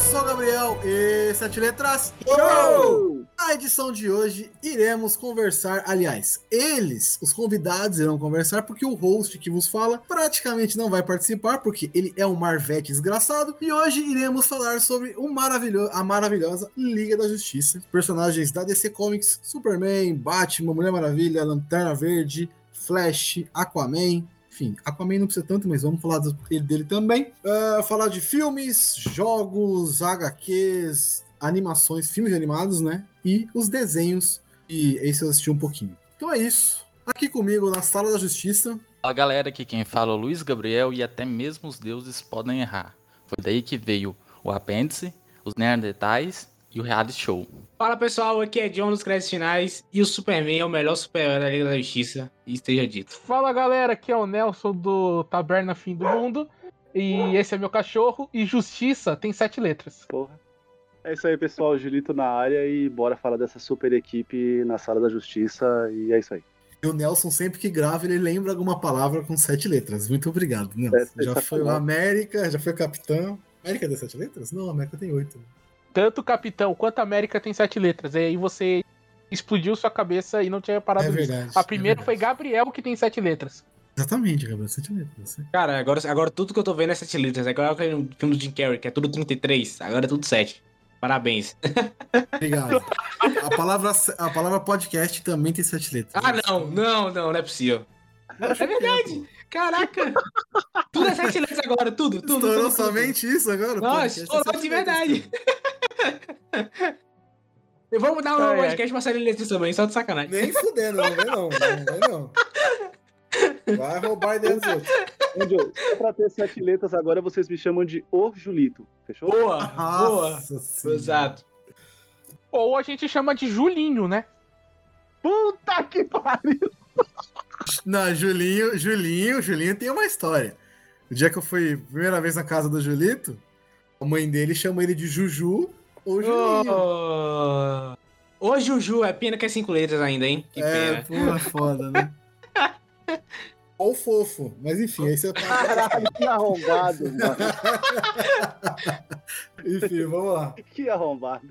Eu sou o Gabriel e sete letras. Show! Na edição de hoje iremos conversar, aliás, eles, os convidados irão conversar porque o host que vos fala praticamente não vai participar porque ele é um marvete desgraçado e hoje iremos falar sobre o maravilhoso, a maravilhosa Liga da Justiça, personagens da DC Comics, Superman, Batman, Mulher Maravilha, Lanterna Verde, Flash, Aquaman, enfim, Aquaman não precisa tanto, mas vamos falar dele, também. Uh, falar de filmes, jogos, HQs, animações, filmes animados, né? E os desenhos. E esse eu assisti um pouquinho. Então é isso. Aqui comigo na Sala da Justiça. Fala galera, aqui quem fala é o Luiz Gabriel e até mesmo os deuses podem errar. Foi daí que veio o apêndice, os Neandertais e o reality show. Fala pessoal, aqui é John dos Créditos Finais e o Superman é o melhor super-herói da Liga da Justiça, e esteja dito. Fala galera, aqui é o Nelson do Taberna Fim do Mundo e esse é meu cachorro e Justiça tem sete letras. Porra. É isso aí pessoal, Julito na área e bora falar dessa super equipe na Sala da Justiça e é isso aí. E o Nelson, sempre que grava, ele lembra alguma palavra com sete letras. Muito obrigado, Nelson. É, já foi o América, já foi o Capitão. América tem sete letras? Não, América tem oito tanto Capitão quanto América tem sete letras. E aí você explodiu sua cabeça e não tinha parado é verdade, nisso. A primeira é foi Gabriel, que tem sete letras. Exatamente, Gabriel, sete letras. Cara, agora, agora tudo que eu tô vendo é sete letras. É igual aquele filme do Jim Carrey, que é tudo 33. Agora é tudo sete. Parabéns. Obrigado. A palavra, a palavra podcast também tem sete letras. Ah, não, não, não, não é possível. É verdade. Caraca! Tudo é sete letras agora, tudo, tudo. Estourou tudo, somente tudo. isso agora? Nossa, estourou de verdade. Eu vou mudar o ah, podcast é. pra série de letras também, só de sacanagem. Nem fudendo, não vai não. Não vai não. Vai roubar ideia dos outros. só pra ter sete letras agora, vocês me chamam de O Julito. Fechou? Boa, boa. Exato. Ou a gente chama de Julinho, né? Puta que pariu! Não, Julinho, Julinho, Julinho tem uma história. O dia que eu fui primeira vez na casa do Julito, a mãe dele chama ele de Juju ou Julinho. Oh. Ô Juju, é pena que é cinco letras ainda, hein? Que é, pena. foda, né? ou fofo, mas enfim, aí você Caralho, que arrombado, mano. enfim, vamos lá. Que arrombado.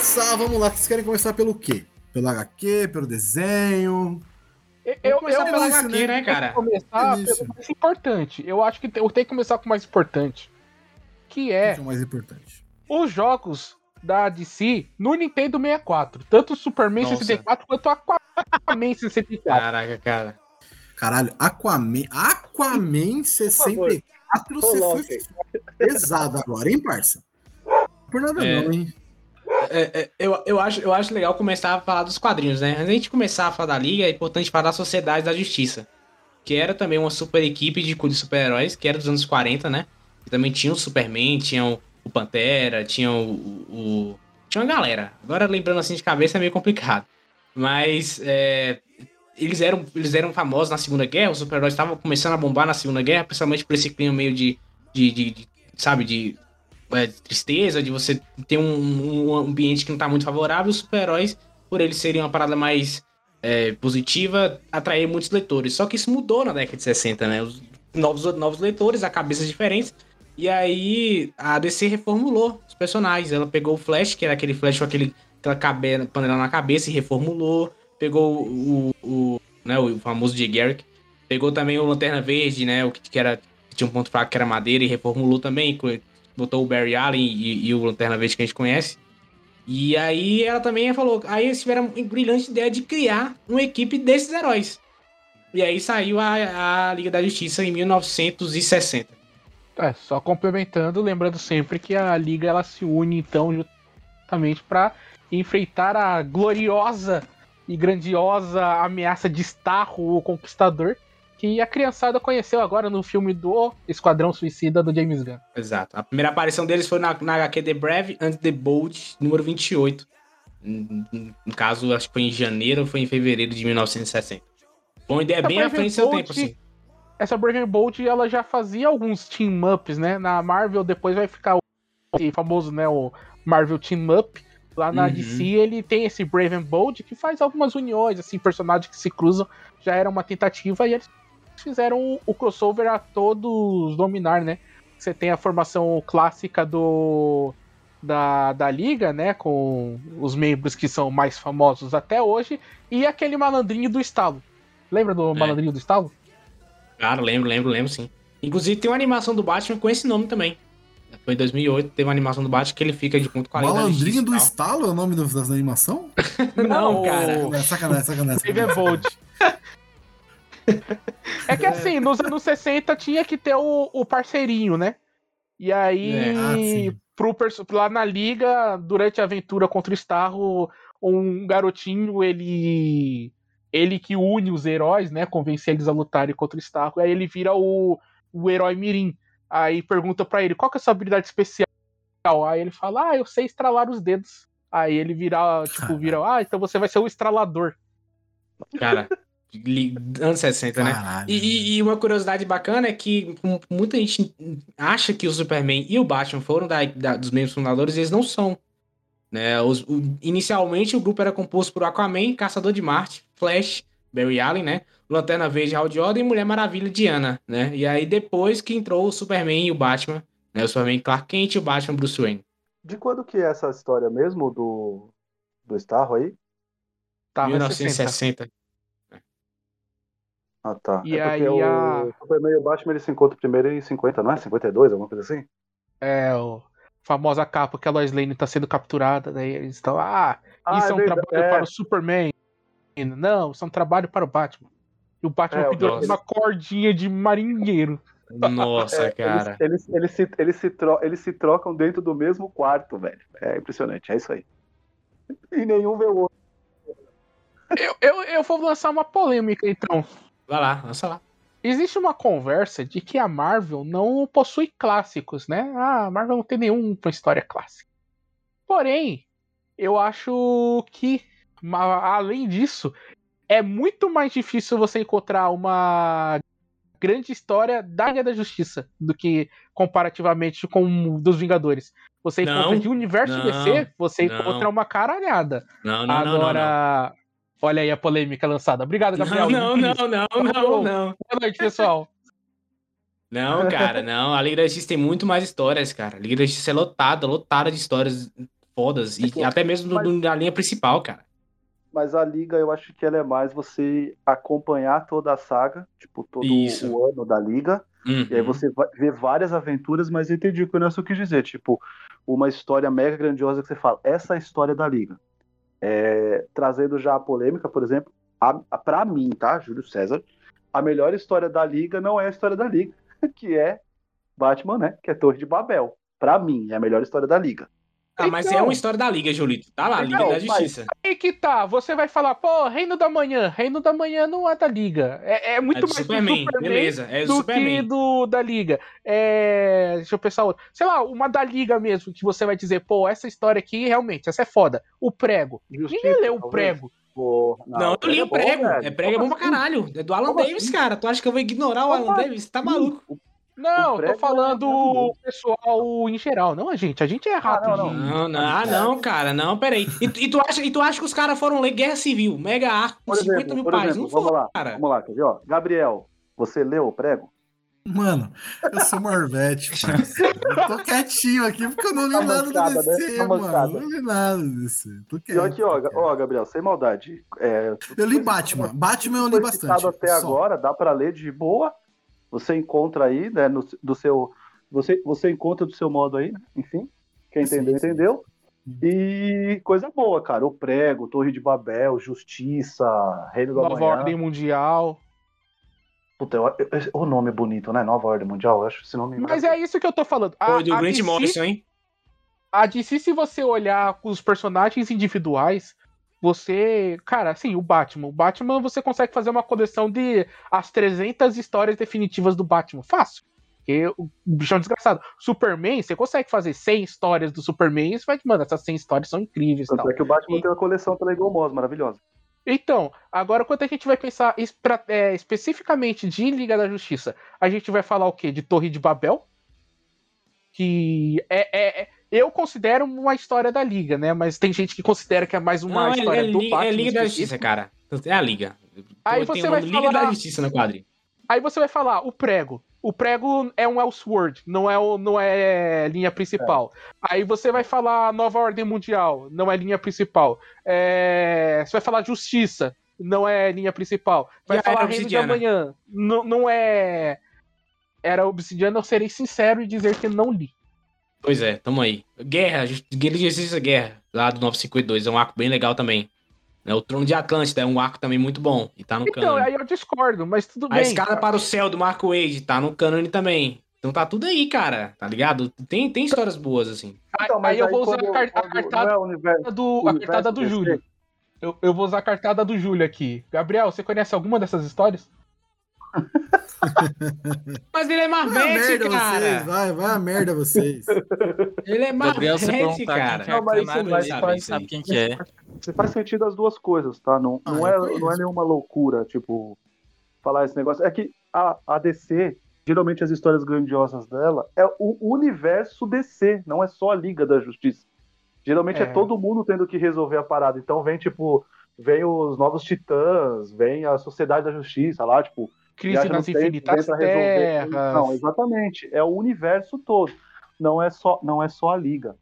Começar, vamos lá. Vocês querem começar pelo quê? Pelo HQ, pelo desenho? Eu, eu, eu pelo HQ, né, cara? começar pelo mais importante. Eu acho que eu tenho que começar com o mais importante. Que é. O mais importante. Os jogos da DC no Nintendo 64. Tanto o Superman Nossa. 64 quanto o Aquaman 64. Caraca, cara. Caralho, Aquaman. Aquaman 64 você foi pesado agora, hein, parça? Por nada é. não, hein? É, é, eu, eu, acho, eu acho legal começar a falar dos quadrinhos, né? Antes de a gente começar a falar da Liga, é importante falar da Sociedade da Justiça. Que era também uma super equipe de, de super-heróis, que era dos anos 40, né? Também tinha o Superman, tinha o, o Pantera, tinha o, o, Tinha uma galera. Agora, lembrando assim de cabeça, é meio complicado. Mas é, eles, eram, eles eram famosos na Segunda Guerra, os super-heróis estavam começando a bombar na Segunda Guerra, principalmente por esse clima meio de, de, de, de sabe, de é, tristeza, de você ter um, um, ambiente que não tá muito favorável, os super-heróis, por eles serem uma parada mais é, positiva, atrair muitos leitores. Só que isso mudou na década de 60, né? Os novos, novos leitores, a cabeças diferentes. E aí a DC reformulou os personagens. Ela pegou o Flash, que era aquele Flash com aquele, aquela panela na cabeça, e reformulou. Pegou o, o, né, o famoso Jay Garrick. Pegou também o Lanterna Verde, né? O que, que era que tinha um ponto fraco que era madeira e reformulou também botou o Barry Allen e, e o Lanterna Verde que a gente conhece. E aí ela também falou, aí eles tiveram a brilhante ideia de criar uma equipe desses heróis. E aí saiu a, a Liga da Justiça em 1960. É, só complementando, lembrando sempre que a Liga ela se une então justamente para enfrentar a gloriosa e grandiosa ameaça de Starro, o Conquistador, que a criançada conheceu agora no filme do Esquadrão Suicida do James Gunn. Exato. A primeira aparição deles foi na, na HQ The Brave and the Bold, número 28. No caso, acho que foi em janeiro ou foi em fevereiro de 1960. Uma ideia bem à frente do seu tempo, assim. Essa Brave and Bold, ela já fazia alguns team-ups, né? Na Marvel, depois vai ficar o famoso, né? O Marvel Team Up Lá na uhum. DC ele tem esse Brave and Bold que faz algumas uniões, assim, personagens que se cruzam. Já era uma tentativa e eles fizeram o, crossover a todos dominar, né? Você tem a formação clássica do da, da liga, né, com os membros que são mais famosos até hoje e aquele malandrinho do estalo. Lembra do é. malandrinho do estalo? Claro, lembro, lembro, lembro sim. Inclusive tem uma animação do Batman com esse nome também. Foi em 2008, teve uma animação do Batman que ele fica de ponto 40. Malandrinho do Estalo é o nome da animação? Não, cara. É sacanagem, sacanagem. Teve Bold. É que assim, nos anos 60 tinha que ter o, o parceirinho, né? E aí, é. ah, pro, lá na liga, durante a aventura contra o Starro, um garotinho, ele. Ele que une os heróis, né? Convence eles a lutarem contra o Starro. Aí ele vira o, o herói Mirim. Aí pergunta para ele, qual que é a sua habilidade especial? Aí ele fala, ah, eu sei estralar os dedos. Aí ele vira, tipo, vira, ah, então você vai ser o estralador. Cara, anos 60, né? E, e, uma curiosidade bacana é que muita gente acha que o Superman e o Batman foram da, da, dos membros fundadores, e eles não são. Né? Os, o, inicialmente o grupo era composto por Aquaman, Caçador de Marte, Flash, Barry Allen, né? Lanterna Verde, Hal Jordan e Mulher Maravilha, Diana, né? E aí depois que entrou o Superman e o Batman, né? O Superman Clark Kent e o Batman Bruce Wayne. De quando que é essa história mesmo do, do Starro aí? Tá, 1960. Ah, tá. E é aí o a... Superman e o Batman eles se encontram primeiro em 50, não é? 52, alguma coisa assim? É, o famosa capa que a Lois Lane tá sendo capturada, daí eles estão, ah, ah isso é, é um trabalho é. para o Superman. Não, isso é um trabalho para o Batman. E o Batman é, uma cordinha de marinheiro. Nossa, é, cara. Eles, eles, eles, se, eles, se tro eles se trocam dentro do mesmo quarto, velho. É impressionante, é isso aí. E nenhum vê o outro. Eu, eu, eu vou lançar uma polêmica, então. Vai lá, lança lá. Existe uma conversa de que a Marvel não possui clássicos, né? Ah, a Marvel não tem nenhuma história clássica. Porém, eu acho que, além disso, é muito mais difícil você encontrar uma grande história da Liga da Justiça do que comparativamente com dos Vingadores. Você não, encontra de universo não, DC, você não. encontra uma caralhada. Não, não, Agora, olha aí a polêmica lançada. Obrigado, Gabriel. Não, não, não, não, não, não. Boa noite, pessoal. Não, cara, não. A Liga da Justiça tem muito mais histórias, cara. A Liga da Justiça é lotada, lotada de histórias fodas. E até mesmo Mas... da linha principal, cara mas a liga eu acho que ela é mais você acompanhar toda a saga, tipo, todo Isso. o ano da liga. Uhum. E aí uhum. você ver várias aventuras, mas eu entendi o que o Nelson quis dizer. Tipo, uma história mega grandiosa que você fala, essa é a história da liga. É, trazendo já a polêmica, por exemplo, a, a, pra mim, tá, Júlio César, a melhor história da liga não é a história da liga, que é Batman, né? Que é Torre de Babel. Pra mim, é a melhor história da liga. Ah, mas é então, uma história da Liga, Julito. Tá lá, Liga então, da Justiça. Aí que tá, você vai falar, pô, Reino da Manhã. Reino da Manhã não é da Liga. É, é muito é mais Superman, do Superman beleza, é do, Superman. que do da Liga. É, deixa eu pensar outra. Sei lá, uma da Liga mesmo, que você vai dizer, pô, essa história aqui, realmente, essa é foda. O prego. Justiça, Ninguém leu o prego. Porra, não, não, eu li o prego. É, é prego é bom pra assim? caralho. É do Alan Como Davis, assim? cara. Tu acha que eu vou ignorar o Alan Davis? Tá maluco. Não, tô falando o pessoal em geral, não a gente. A gente é rápido. Ah, não, não, não, ah, não, cara, não, peraí. E, e, tu acha, e tu acha que os caras foram ler Guerra Civil, Mega Arco, com 50 mil páginas? Não vamos lá, cara. Vamos lá, quer ver, ó. Gabriel, você leu o prego? Mano, eu sou Marvete, Eu tô quietinho aqui porque eu não li tá nada do DC, né? mano. Não li nada do DC. Tô quieto, e aqui, ó, ó, Gabriel, sem maldade. É, eu li Batman. Batman eu li bastante. até só. agora, dá pra ler de boa você encontra aí, né, no, do seu, você, você encontra do seu modo aí, né? enfim, quem entendeu, sim, sim. entendeu. E coisa boa, cara, o Prego, Torre de Babel, Justiça, Reino da Nova Manhã. Ordem Mundial. Puta, eu, eu, o nome é bonito, né? Nova Ordem Mundial, eu acho esse nome. Mas é isso que eu tô falando. A, Foi do Grant DC, Morrison, hein? A DC, se você olhar os personagens individuais, você. Cara, assim, o Batman. O Batman você consegue fazer uma coleção de as 300 histórias definitivas do Batman. Fácil. Porque o bichão é desgraçado. Superman, você consegue fazer 100 histórias do Superman e você vai, mano, essas 100 histórias são incríveis. Tanto tal. é que o Batman e... tem uma coleção pela Eagle Moss, maravilhosa. Então, agora quando a gente vai pensar é, especificamente de Liga da Justiça, a gente vai falar o quê? De Torre de Babel? Que é, é, é eu considero uma história da Liga, né? Mas tem gente que considera que é mais uma Não, é, história é, do Batman. É Liga da Justiça, cara. É a Liga. Aí você vai Liga falar... da Justiça no quadrinho. Aí você vai falar, o prego. O prego é um Elseworld, não é, não é linha principal. É. Aí você vai falar Nova Ordem Mundial, não é linha principal. É... Você vai falar Justiça, não é linha principal. Vai e falar Reino de Amanhã, não, não é. Era Obsidiana, eu serei sincero e dizer que não li. Pois é, tamo aí. Guerra, Guerra de Justiça Guerra, lá do 952, é um arco bem legal também. É, o Trono de Atlântida é um arco também muito bom e tá no então, aí eu discordo, mas tudo bem. A Escada para o Céu do Marco Wade tá no cânone também. Então tá tudo aí, cara, tá ligado? Tem, tem histórias boas, assim. Então, aí, aí eu vou usar a, a cartada, é universo, do, a cartada do Júlio. Eu, eu vou usar a cartada do Júlio aqui. Gabriel, você conhece alguma dessas histórias? Mas ele é Marvete, cara. Vocês, vai, vai a merda vocês. Ele é Marvete, cara. Não, mas isso faz, faz, sabe quem que é. Você faz sentido as duas coisas, tá? Não, ah, não, é, não é nenhuma loucura, tipo, falar esse negócio. É que a, a DC, geralmente as histórias grandiosas dela, é o universo DC, não é só a Liga da Justiça. Geralmente é, é todo mundo tendo que resolver a parada. Então vem, tipo, vem os Novos Titãs, vem a Sociedade da Justiça lá, tipo, Crise nas Infinitas Terras. Não, exatamente. É o universo todo. Não é só, não é só a Liga.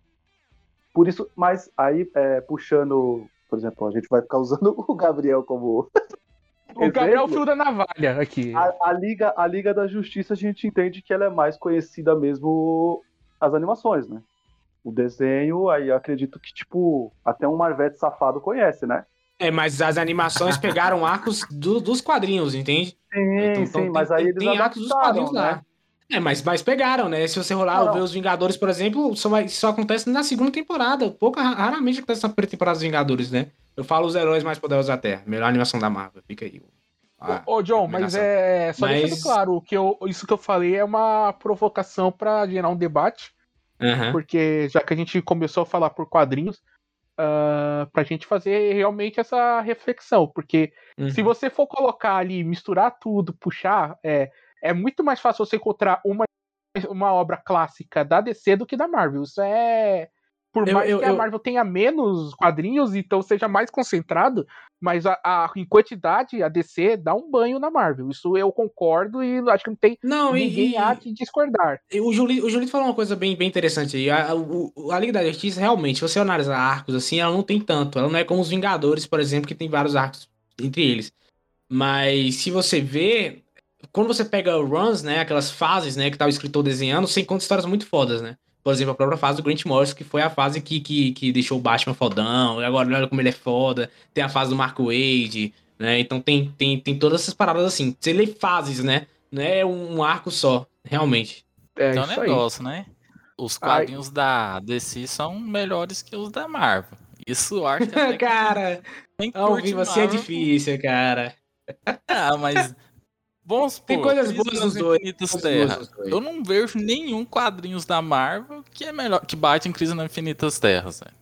Por isso, mas aí, é, puxando, por exemplo, a gente vai ficar usando o Gabriel como. o Gabriel fio da navalha aqui. A, a, Liga, a Liga da Justiça, a gente entende que ela é mais conhecida mesmo as animações, né? O desenho, aí acredito que, tipo, até um Marvete safado conhece, né? É, mas as animações pegaram arcos do, dos quadrinhos, entende? Sim, então, sim, então, mas tem, aí eles tem arcos dos quadrinhos né? lá. É, mas, mas pegaram, né? Se você rolar não, ver os Vingadores, por exemplo, só, vai, só acontece na segunda temporada. Pouca, raramente acontece na primeira temporada dos Vingadores, né? Eu falo os heróis mais poderosos da Terra. Melhor animação da Marvel. Fica aí. Ah, ô, John, mas é. Só mas... deixando claro, que eu, isso que eu falei é uma provocação para gerar um debate. Uhum. Porque já que a gente começou a falar por quadrinhos, uh, pra gente fazer realmente essa reflexão. Porque uhum. se você for colocar ali, misturar tudo, puxar, é, é muito mais fácil você encontrar uma, uma obra clássica da DC do que da Marvel. Isso é. Por mais eu, que a Marvel tenha menos quadrinhos, então seja mais concentrado, mas a, a, em quantidade a DC dá um banho na Marvel. Isso eu concordo e acho que não tem não, ninguém e, há de discordar. O Julito, o Julito falou uma coisa bem, bem interessante aí. A, a, a, Liga da Justiça, realmente, se você analisar arcos assim, ela não tem tanto. Ela não é como os Vingadores, por exemplo, que tem vários arcos entre eles. Mas se você vê, quando você pega runs, né, aquelas fases, né, que tá o escritor desenhando, você encontra histórias muito fodas, né? Por exemplo, a própria fase do Grant Morrison, que foi a fase que, que, que deixou o Batman fodão, e agora olha como ele é foda. Tem a fase do Marco Wade, né? Então tem, tem, tem todas essas paradas assim. Você lê fases, né? Não é um arco só, realmente. É então, um negócio, aí. né? Os quadrinhos Ai. da DC são melhores que os da Marvel. Isso eu acho que até Cara, ouvir você é difícil, cara. Ah, mas Vamos Tem coisas boas nos dois. Terra. Eu não vejo nenhum quadrinhos da Marvel que é melhor que bate em Crise nas Infinitas Terras, velho.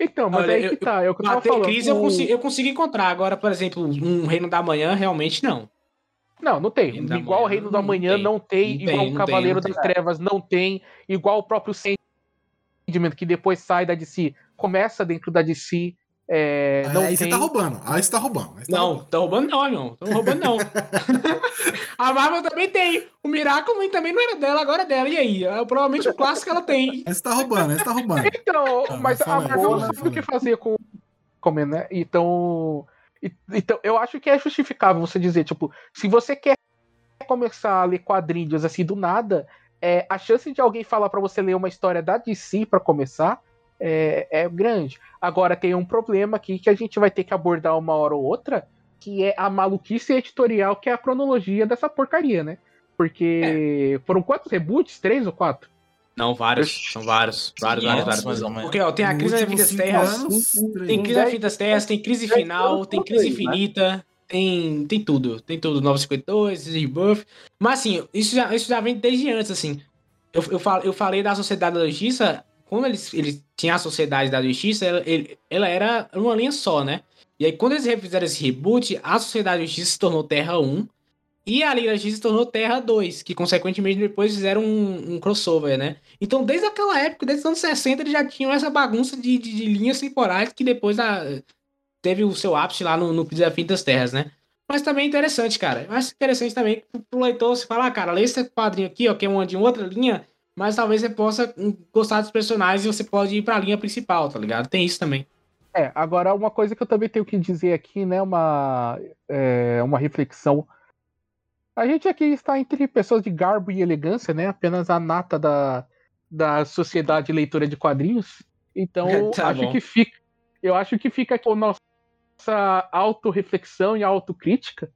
Então, mas Olha, aí que tá, é o que eu tava falando. Crise eu, consigo, eu consigo encontrar, agora, por exemplo, um Reino da Manhã, realmente não. Não, não tem. Reino igual o Reino da Manhã não tem, não tem igual o Cavaleiro tem, das Trevas não tem, igual o próprio Sandman, que depois sai da DC, começa dentro da DC, é, não aí tem... você tá roubando. Aí você tá roubando. Tá não, roubando. tá roubando não, não. Tô roubando não. a Marvel também tem. O Miracle também não era dela, agora é dela. E aí? É, provavelmente o clássico ela tem. Aí você tá roubando, aí você tá roubando. Então, ah, mas a Marvel não sabe o que fazer com como, né? Então, então, eu acho que é justificável você dizer, tipo, se você quer começar a ler quadrinhos assim do nada, é, a chance de alguém falar para você ler uma história da DC para começar é, é grande. Agora tem um problema aqui que a gente vai ter que abordar uma hora ou outra, que é a maluquice editorial, que é a cronologia dessa porcaria, né? Porque é. foram quantos reboots? Três ou quatro? Não, vários. São vários. Vários, vários, vários. vários. Porque, ó, tem a crise das vidas terras. Tem crise das terras, tem crise final, tem crise infinita. Tem, tem tudo. Tem tudo. 952, Rebuff. Mas, assim, isso já, isso já vem desde antes, assim. Eu, eu, fal, eu falei da Sociedade da Justiça. Quando eles, eles tinham a Sociedade da Justiça, ela, ele, ela era uma linha só, né? E aí, quando eles refizeram esse reboot, a Sociedade da Justiça se tornou Terra 1. E a Liga da Justiça se tornou Terra 2, que consequentemente depois fizeram um, um, crossover, né? Então, desde aquela época, desde os anos 60, eles já tinham essa bagunça de, de, de linhas temporais que depois a, teve o seu ápice lá no, no Desafio das Terras, né? Mas também é interessante, cara. Acho interessante também pro leitor se falar, ah, cara, lê esse quadrinho aqui, ó, que é uma de outra linha, mas talvez você possa gostar dos personagens e você pode ir pra linha principal, tá ligado? Tem isso também. É, agora uma coisa que eu também tenho que dizer aqui, né, uma, é, uma reflexão a gente aqui está entre pessoas de garbo e elegância, né? Apenas a nata da, da sociedade leitora de quadrinhos. Então, tá acho que fica, eu acho que fica com nossa autorreflexão e autocrítica,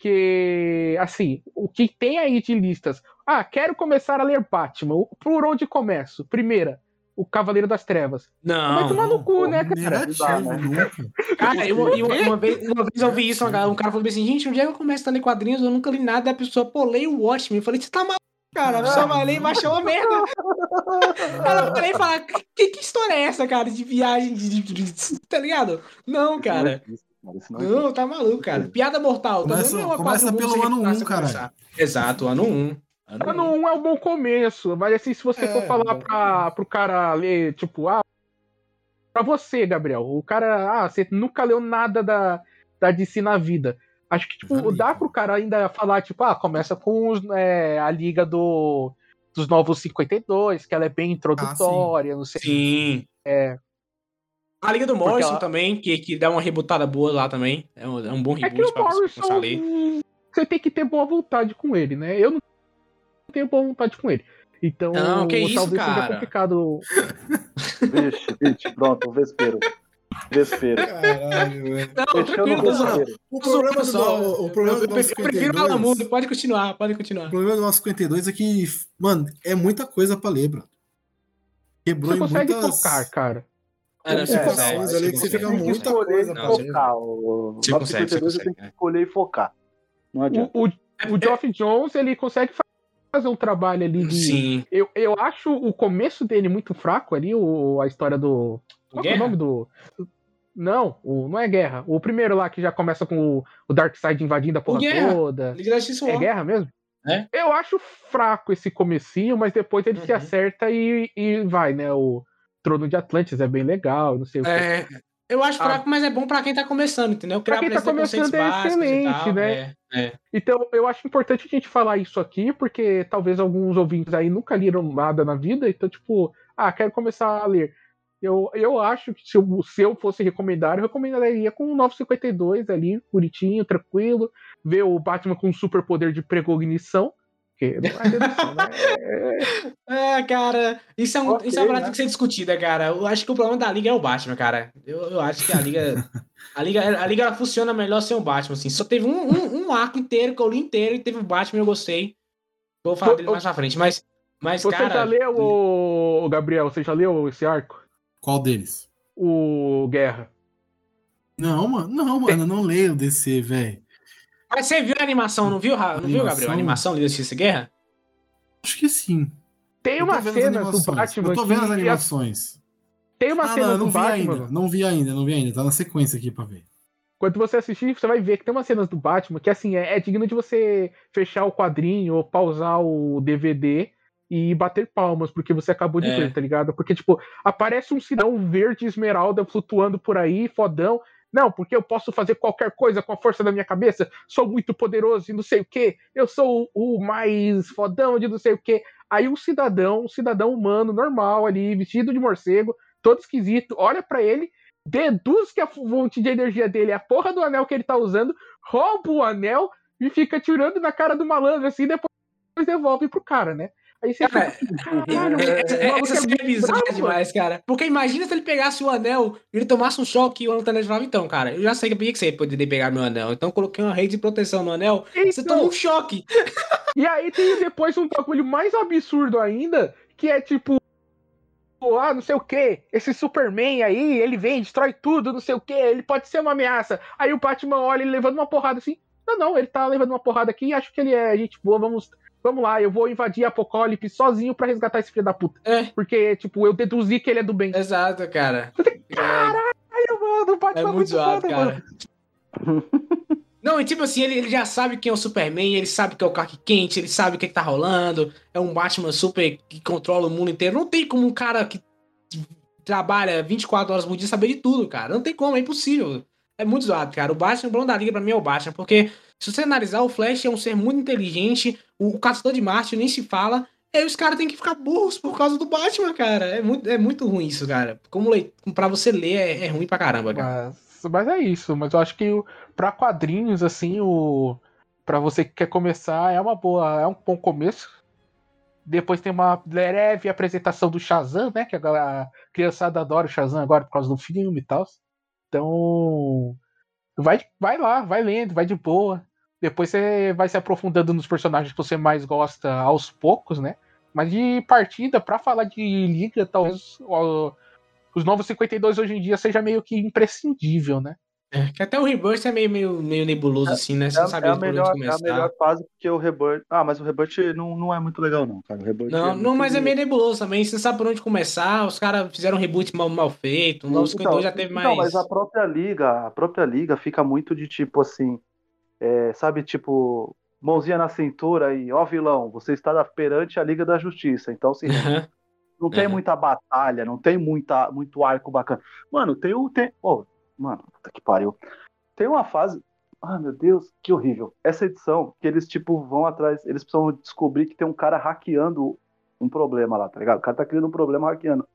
porque, assim, o que tem aí de listas? Ah, quero começar a ler Batman. Por onde começo? Primeira, o Cavaleiro das Trevas. Não. Vai tomar no cu, né, cara? Cara, eu, eu, uma, vez, uma vez eu vi isso, um cara falou assim, gente, onde é que eu começo a ler quadrinhos? Eu nunca li nada, a pessoa, pô, leio o Watchmen. Eu falei, você tá maluco, cara? A pessoa vai ler e achar uma merda. Ela falei e falar, que, que história é essa, cara, de viagem, de, de, de, tá ligado? Não, cara. Não, tá maluco, cara. Piada mortal. Começa, é começa pelo ano 1, um, cara. Exato, ano 1. Um. Ano 1 um é um bom começo, mas assim, se você é, for falar pra, pro cara ler, tipo, ah, pra você, Gabriel, o cara, ah, você nunca leu nada da, da DC na vida. Acho que, tipo, dá pro cara ainda falar, tipo, ah, começa com os, é, a liga do, dos Novos 52, que ela é bem introdutória, ah, não sei. Sim. É. A Liga do Morrison ela... também, que, que dá uma rebutada boa lá também. É um, é um bom reboot é que o Morrison, Você tem que ter boa vontade com ele, né? Eu não tenho boa vontade com ele. Então, não, que isso, talvez cara? seja complicado. vixe, vixe, pronto, vespeiro. Vespeiro. Caralho, velho. o problema do, o problema eu, do nosso 52... Eu prefiro falar mudo, pode continuar, pode continuar. O problema do nosso 52 é que, mano, é muita coisa pra ler, bro. Quebrou você consegue muitas... focar, cara. É, é, situações ali que você fica muita coisa pra focar. O 52 você tem que escolher e focar. Não adianta. O, o, o Geoff Jones, ele consegue fazer um trabalho ali de. Sim. Eu, eu acho o começo dele muito fraco ali, o, a história do. Qual é o nome do. Não, o, não é guerra. O primeiro lá que já começa com o, o Darkseid invadindo a porra guerra. toda. É guerra mesmo? É? Eu acho fraco esse comecinho, mas depois ele uhum. se acerta e, e vai, né? O Trono de Atlantis é bem legal, não sei o é, que. Eu acho fraco, ah. mas é bom para quem tá começando, entendeu? Criar pra quem tá começando é excelente, né? É, é. Então, eu acho importante a gente falar isso aqui, porque talvez alguns ouvintes aí nunca leram nada na vida, então, tipo, ah, quero começar a ler. Eu, eu acho que se eu, se eu fosse recomendar, eu recomendaria com o 952 ali, bonitinho, tranquilo, ver o Batman com super poder de precognição, porque não é redução, né? É, cara, isso é, um, okay, isso é uma parada né? que tem que ser discutida, cara. Eu acho que o problema da liga é o Batman, cara. Eu, eu acho que a liga. a liga, a liga ela funciona melhor sem o Batman, assim. Só teve um, um, um arco inteiro que eu li inteiro e teve o Batman, eu gostei. Vou falar dele mais pra frente, mas. Mas, você cara, já leu, o... Gabriel? Você já leu esse arco? Qual deles? O Guerra. Não, mano, não, mano, eu não leio DC, velho. Mas você viu a animação, não viu, não viu Gabriel? A animação de Justiça Guerra? Acho que sim. Tem uma cena do Batman. Eu tô vendo as animações. Tem uma ah, cena não, não do Batman. Ainda, não vi ainda, não vi ainda. Tá na sequência aqui pra ver. Quando você assistir, você vai ver que tem umas cenas do Batman que assim é, é digno de você fechar o quadrinho ou pausar o DVD e bater palmas, porque você acabou de é. ver, tá ligado? Porque, tipo, aparece um sinal verde esmeralda flutuando por aí, fodão. Não, porque eu posso fazer qualquer coisa com a força da minha cabeça, sou muito poderoso e não sei o que, eu sou o mais fodão de não sei o que. Aí um cidadão, um cidadão humano normal ali, vestido de morcego, todo esquisito, olha para ele, deduz que a fonte de energia dele é a porra do anel que ele tá usando, rouba o anel e fica tirando na cara do malandro assim, depois devolve pro cara, né? Aí você cara, fica, caralho, é, essa, essa é bizarra demais, cara. Porque imagina se ele pegasse o anel e ele tomasse um choque e o anel falava, então, cara, eu já sei que você poderia pegar meu anel. Então coloquei uma rede de proteção no anel, então, você toma um choque. E aí tem depois um bagulho mais absurdo ainda, que é tipo, ah, não sei o que, esse Superman aí, ele vem, destrói tudo, não sei o que, ele pode ser uma ameaça. Aí o Batman olha ele levando uma porrada assim. Não, não, ele tá levando uma porrada aqui e acho que ele é gente boa, vamos. Vamos lá, eu vou invadir Apocalipse sozinho pra resgatar esse filho da puta. É. Porque, tipo, eu deduzi que ele é do bem. Exato, cara. Caralho, mano, o Batman é muito, muito zoado, foda, cara. Mano. Não, e tipo assim, ele, ele já sabe quem é o Superman, ele sabe que é o Clark Kent, ele sabe o que, é que tá rolando, é um Batman super que controla o mundo inteiro. Não tem como um cara que trabalha 24 horas por dia saber de tudo, cara. Não tem como, é impossível. É muito zoado, cara. O Batman, o plano da liga pra mim é o Batman, porque se você analisar, o Flash é um ser muito inteligente, o, Caçador de Marte nem se fala, e aí os caras têm que ficar burros por causa do Batman, cara. É muito, é muito ruim isso, cara. Como le... pra você ler é, é ruim pra caramba, cara. Mas mas é isso. Mas eu acho que para quadrinhos, assim, o para você que quer começar, é uma boa, é um bom começo. Depois tem uma breve apresentação do Shazam, né? Que a, criançada adora o Shazam agora por causa do filme e tal. Então, vai, vai lá, vai lendo, vai de boa. Depois você vai se aprofundando nos personagens que você mais gosta aos poucos, né? Mas de partida, para falar de liga, talvez os novos 52 hoje em dia seja meio que imprescindível, né? É, que até o Rebirth é meio, meio, meio nebuloso, é, assim, né? Você é, não sabe é a melhor, É a melhor fase porque o Rebirth. Ah, mas o Rebirth não, não é muito legal, não, cara. O Rebirth não, é não mas é meio nebuloso também. Você não sabe por onde começar. Os caras fizeram um reboot mal, mal feito. O Novos então, já teve mais. Não, mas a própria liga, a própria liga fica muito de tipo assim. É, sabe, tipo, mãozinha na cintura e, ó, vilão, você está perante a Liga da Justiça. Então, assim, Não tem uhum. muita batalha, não tem muita, muito arco bacana. Mano, tem o. Tem, oh, mano, puta que pariu. Tem uma fase. Ah, meu Deus, que horrível. Essa edição, que eles, tipo, vão atrás. Eles precisam descobrir que tem um cara hackeando um problema lá, tá ligado? O cara tá criando um problema hackeando.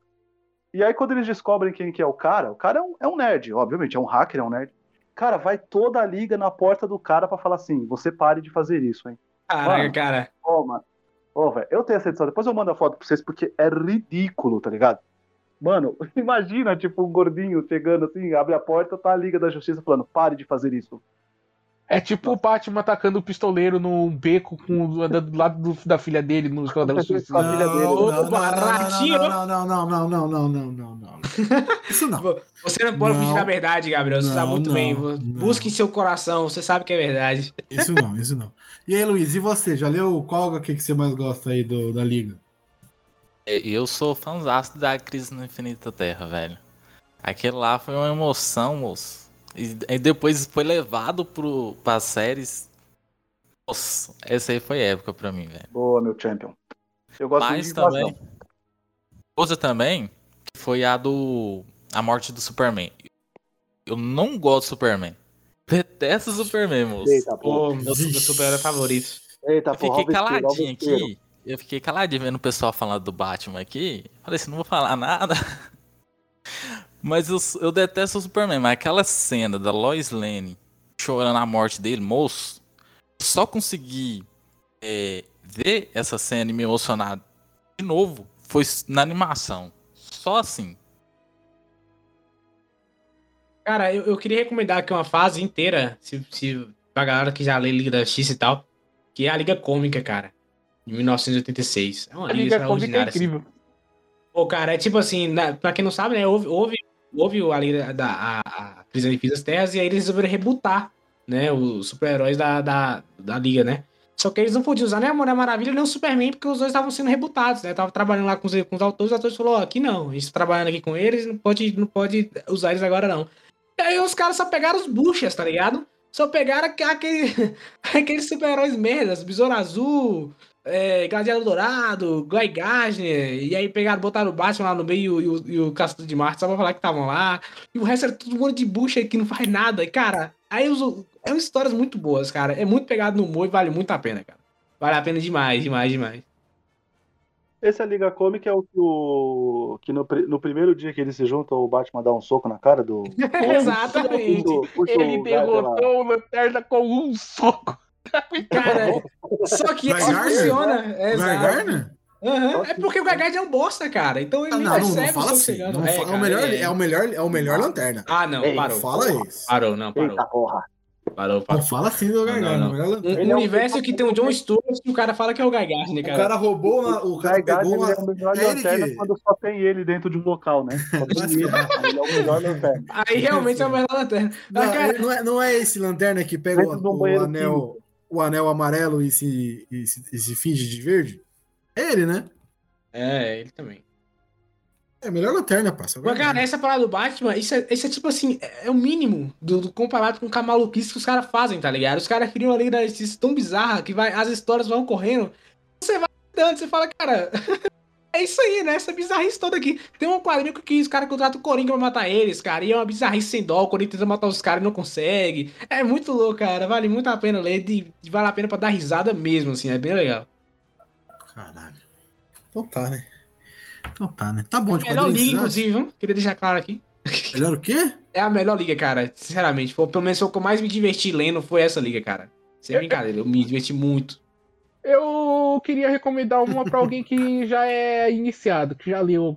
E aí, quando eles descobrem quem que é o cara, o cara é um, é um nerd, obviamente, é um hacker, é um nerd. Cara, vai toda a liga na porta do cara para falar assim: você pare de fazer isso, hein? Caraca, cara. Ó, mano, Ô, velho, eu tenho essa edição, depois eu mando a foto pra vocês, porque é ridículo, tá ligado? Mano, imagina, tipo, um gordinho chegando assim, abre a porta, tá a Liga da Justiça falando, pare de fazer isso. É tipo o Batman atacando o pistoleiro num beco com, do lado do, da filha dele no Esquadrão Suicida. Não, não, não, não, não, não, não, não, não, não. Isso não. Você não pode fugir da verdade, Gabriel. Você sabe muito bem. Busque em seu coração, você sabe que é verdade. Isso não, isso não. E aí, Luiz, e você? Já leu qual que, que você mais gosta aí do, da Liga? Eu sou fãzão da Crise no Infinita Terra, velho. Aquele lá foi uma emoção, moço. E, depois foi levado pro, pra séries. Nossa, essa aí foi época pra mim, velho. Boa, meu champion. Eu gosto Mas de também. Outra também, que foi a do. A morte do Superman. Eu não gosto do Superman. Detesto o Superman, moço. Eita, pô. Meu, meu super favorito. Eita, eu fiquei caladinho aqui. Eu fiquei caladinho vendo o pessoal falando do Batman aqui. Falei assim, não vou falar nada. Mas eu, eu detesto o Superman, mas aquela cena da Lois Lane chorando a morte dele, moço, só consegui é, ver essa cena e me emocionar de novo foi na animação. Só assim. Cara, eu, eu queria recomendar aqui uma fase inteira, se, se pra galera que já lê Liga da X e tal, que é a Liga Cômica, cara, de 1986. É uma a Liga, Liga Cômica é assim. incrível. Assim. Pô, cara, é tipo assim, na, pra quem não sabe, né, houve, houve houve ali da, a, a crise de das terras e aí eles resolveram rebutar, né, os super-heróis da, da, da liga, né? Só que eles não podiam usar nem a Mulher Maravilha nem o Superman, porque os dois estavam sendo rebutados, né? Tava trabalhando lá com os, com os autores, os autores falaram, aqui não, a gente tá trabalhando aqui com eles, não pode, não pode usar eles agora não. E aí os caras só pegaram os buchas, tá ligado? Só pegaram aquele, aqueles super-heróis merdas, Besouro Azul, é, Gladiador Dourado, Guy Gardner, e aí pegaram, botaram o Batman lá no meio e o, e o Caçador de Marte só pra falar que estavam lá. E o resto era todo mundo de bucha que não faz nada. E, cara, aí os, é histórias muito boas, cara. É muito pegado no humor e vale muito a pena, cara. Vale a pena demais, demais, demais. Esse é a Liga Comic é o que, o, que no, no primeiro dia que eles se juntam, o Batman dá um soco na cara do. Exatamente. Puxa, puxa ele derrotou o Lanterna com um soco. Cara, só que isso funciona. É, Garner? Uhum. É porque o Gagard é um bosta, cara. Então ele ah, não, não, não fala assim. Não é, fala, cara, é, o melhor, é... é... o melhor, é o melhor lanterna. Ah, não, Ei, parou. Fala isso. Parou, não, parou. Eita, porra. Parou, parou. Não fala assim do Gagard. Não, não, não. Um universo que tem o John Stewart e o cara fala que é o Gagard, né, cara? O cara roubou, uma, o cara pegou uma... é o melhor é lanterna que... quando só tem ele dentro de um local, né? Ele, né? ele é o melhor lanterna. Aí realmente é o melhor lanterna. Não, cara... não, é, não é esse lanterna que pega o, o anel, o anel amarelo e se, e, se, e se finge de verde? É ele, né? É, ele também. É a melhor lanterna, passa. Mas, cara, essa parada do Batman, isso é, isso é tipo assim, é, é o mínimo do, do, comparado com o maluquice que os caras fazem, tá ligado? Os caras criam uma Liga da Justiça tão bizarra que vai, as histórias vão correndo. Você vai dando, você fala, cara, é isso aí, né? Essa bizarrice toda aqui. Tem um quadrinho que os caras contratam o Coringa pra matar eles, cara. E é uma bizarrice sem dó. O Coringa tenta matar os caras e não consegue. É muito louco, cara. Vale muito a pena ler. E vale a pena pra dar risada mesmo, assim. É bem legal. Caralho. Então tá, né? Então tá, né? Tá bom de é Melhor liga, inclusive, viu? Queria deixar claro aqui. Melhor o quê? É a melhor liga, cara. Sinceramente. Foi, pelo menos o que eu mais me diverti lendo foi essa liga, cara. Sem brincadeira, eu me diverti muito. Eu queria recomendar uma pra alguém que já é iniciado, que já leu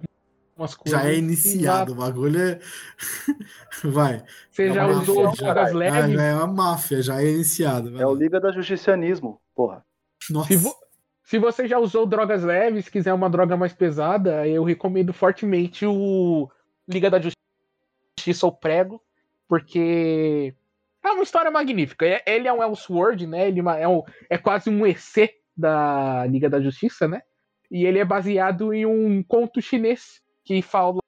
algumas coisas. Já é iniciado, já... o bagulho é. Vai. Você é já usou drogas leves? Já é uma máfia, já é iniciado. É o Liga da Justicianismo, porra. Nossa. Se, vo... Se você já usou drogas leves, quiser uma droga mais pesada, eu recomendo fortemente o Liga da Justiça ou Prego, porque é uma história magnífica. É, ele é um Elseworld, né? Ele é, um, é quase um EC da Liga da Justiça, né? E ele é baseado em um conto chinês que fala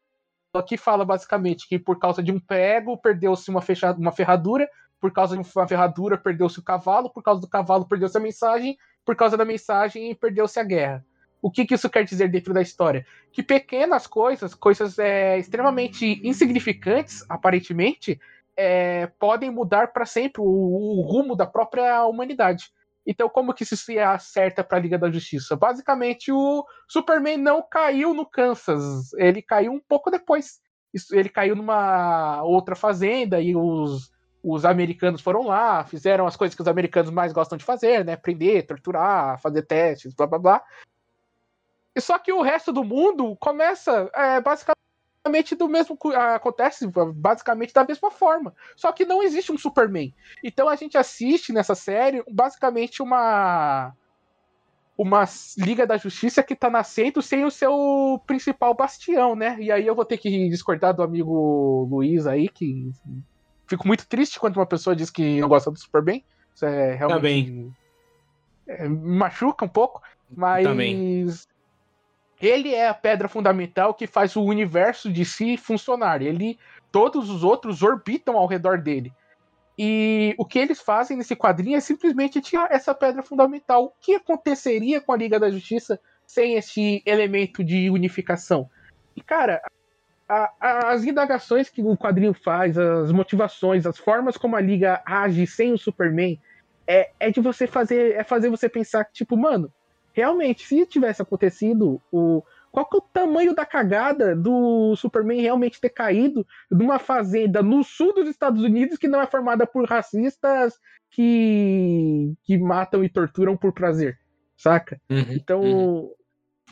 que fala basicamente que por causa de um prego perdeu-se uma, uma ferradura, por causa de uma ferradura perdeu-se o cavalo, por causa do cavalo perdeu-se a mensagem, por causa da mensagem perdeu-se a guerra. O que, que, isso quer dizer dentro da história? Que pequenas coisas, coisas é, extremamente insignificantes, aparentemente, é, podem mudar para sempre o, o, rumo da própria humanidade. Então, como que isso se acerta para a Liga da Justiça? Basicamente, o Superman não caiu no Kansas, ele caiu um pouco depois. Ele caiu numa outra fazenda e os os americanos foram lá, fizeram as coisas que os americanos mais gostam de fazer, né? Prender, torturar, fazer testes, blá blá blá. E só que o resto do mundo começa é, basicamente do mesmo. acontece basicamente da mesma forma. Só que não existe um Superman. Então a gente assiste nessa série basicamente uma. Uma Liga da Justiça que tá nascendo sem o seu principal bastião, né? E aí eu vou ter que discordar do amigo Luiz aí, que fico muito triste quando uma pessoa diz que não gosta do Superman. Isso é realmente. Também. É, me machuca um pouco, mas. Também. Ele é a pedra fundamental que faz o universo de si funcionar. Ele, todos os outros orbitam ao redor dele. E o que eles fazem nesse quadrinho é simplesmente tirar essa pedra fundamental. O que aconteceria com a Liga da Justiça sem esse elemento de unificação? E, cara, a, as indagações que o quadrinho faz, as motivações, as formas como a liga age sem o Superman, é, é de você fazer, é fazer você pensar que, tipo, mano, realmente, se tivesse acontecido o. Qual que é o tamanho da cagada do Superman realmente ter caído numa fazenda no sul dos Estados Unidos que não é formada por racistas que, que matam e torturam por prazer, saca? Uhum, então, uhum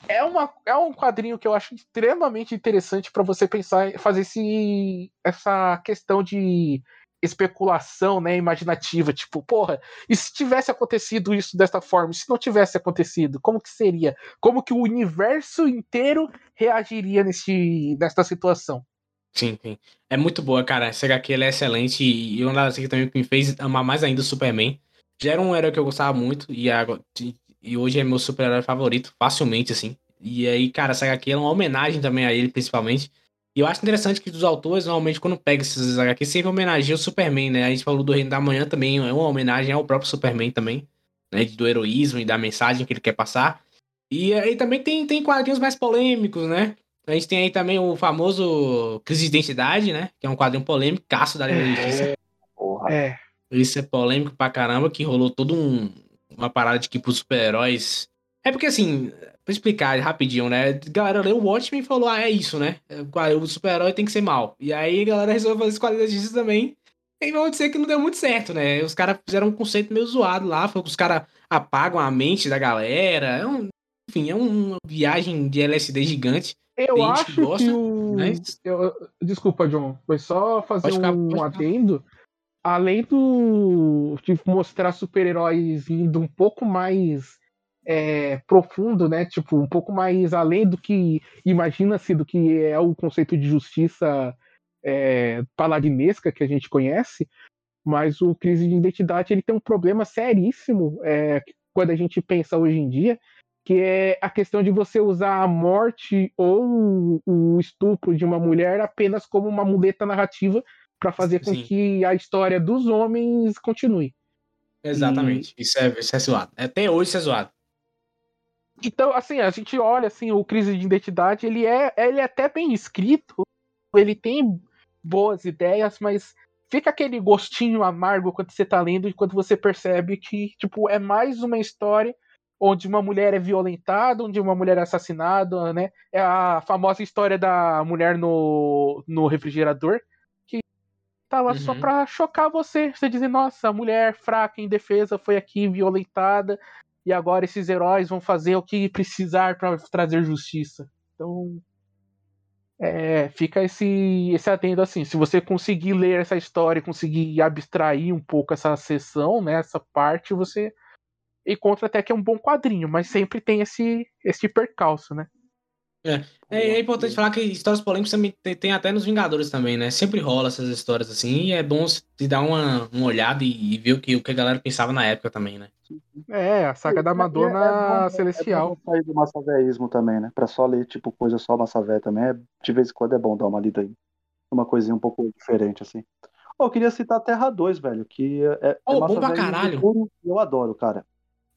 é, uma, é um quadrinho que eu acho extremamente interessante para você pensar, fazer esse, essa questão de especulação, né, imaginativa, tipo, porra, e se tivesse acontecido isso desta forma, se não tivesse acontecido, como que seria? Como que o universo inteiro reagiria nesse, nesta situação? Sim, sim. É muito boa, cara. Essa HQ é excelente e uma das que também me fez amar mais ainda o Superman. Já era um herói que eu gostava muito e agora, e hoje é meu super-herói favorito, facilmente, assim. E aí, cara, essa HQ é uma homenagem também a ele, principalmente. E eu acho interessante que dos autores, normalmente, quando pega esses HQ, sempre homenageia o Superman, né? A gente falou do Reino da Manhã também, é uma homenagem ao próprio Superman também, né? Do heroísmo e da mensagem que ele quer passar. E aí também tem, tem quadrinhos mais polêmicos, né? A gente tem aí também o famoso Crise de Identidade, né? Que é um quadrinho polêmico, caço da Liga da Justiça. Porra. É. Isso é polêmico pra caramba, que rolou todo um, uma parada de que pros super-heróis. É porque assim, pra explicar rapidinho, né? Galera leu o Watchmen e falou: ah, é isso, né? O super-herói tem que ser mal. E aí a galera resolveu fazer quadrinhos de também. E vamos dizer que não deu muito certo, né? Os caras fizeram um conceito meio zoado lá, foi que os caras apagam a mente da galera. É um... enfim, é uma viagem de LSD gigante. Eu acho que, gosta, que o. Mas... Eu, desculpa, John. Foi só fazer ficar, um adendo. Além do de mostrar super-heróis indo um pouco mais é, profundo, né? Tipo, um pouco mais além do que imagina-se do que é o conceito de justiça é, paladinesca que a gente conhece. Mas o crise de identidade ele tem um problema seríssimo é, quando a gente pensa hoje em dia, que é a questão de você usar a morte ou o estupro de uma mulher apenas como uma muleta narrativa para fazer com Sim. que a história dos homens continue. Exatamente. E... Isso, é, isso é zoado. Até hoje isso é zoado. Então, assim, a gente olha assim, o Crise de Identidade, ele é, ele é até bem escrito, ele tem boas ideias, mas fica aquele gostinho amargo quando você tá lendo e quando você percebe que, tipo, é mais uma história onde uma mulher é violentada, onde uma mulher é assassinada, né? É a famosa história da mulher no, no refrigerador, que tá lá uhum. só pra chocar você. Você dizer, nossa, a mulher fraca, indefesa, foi aqui violentada, e agora esses heróis vão fazer o que precisar para trazer justiça. Então, é, fica esse, esse atendo assim. Se você conseguir ler essa história, conseguir abstrair um pouco essa sessão, né, essa parte, você encontra até que é um bom quadrinho, mas sempre tem esse, esse percalço, né? É. É, é, importante falar que histórias polêmicas também tem, tem, até nos Vingadores também, né? Sempre rola essas histórias assim, e é bom se dar uma, uma olhada e, e ver o que, o que a galera pensava na época também, né? É, a saga da Madonna é, é Celestial. É sair do massavéismo também, né? Pra só ler, tipo, coisa só massavé também, é, de vez em quando é bom dar uma lida aí. Uma coisinha um pouco diferente, assim. Oh, eu queria citar Terra 2, velho, que é, oh, é bom pra caralho. Puro, eu adoro, cara.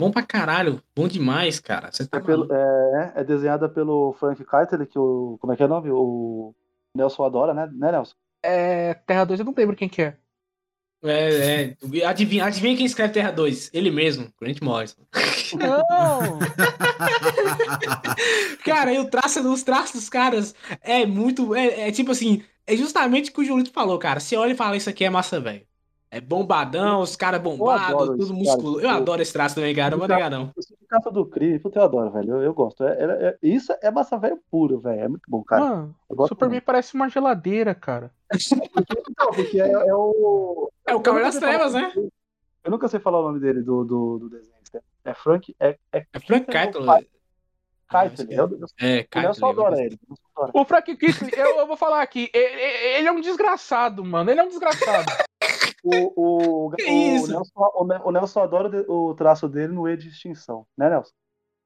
Bom pra caralho. Bom demais, cara. Você tá é, pelo, é, é, desenhada pelo Frank Keitel, que o. Como é que é o nome? O Nelson adora, né, né Nelson? É. Terra 2 eu não lembro quem que é. É, é. Adivinha, adivinha quem escreve Terra 2? Ele mesmo, Grant Morrison. Não! cara, e o traço, os traços dos caras é muito. É, é, tipo assim, é justamente o que o Julito falou, cara. Você olha e fala, isso aqui é massa, velho. É bombadão, os caras bombados, tudo músculo. Eu adoro esse traço também, cara. Não vou negar, não. O capa do Cri, eu adoro, velho. Eu, eu gosto. É, é, é, isso é massa velho puro, velho. É muito bom, cara. Mano, Superman muito. parece uma geladeira, cara. Não, porque é, é o. É o Cavaleiro das Trevas, né? Eu nunca sei falar o nome dele do, do, do desenho. É Frank. É, é, é Frank Keitel. Keitel. É, Keitel. Eu adora ele. O Frank Keitel, eu, eu vou falar aqui. Ele, ele é um desgraçado, mano. Ele é um desgraçado. O, o, o, Nelson, o, o, Nelson adora o traço dele no E de extinção, né, Nelson?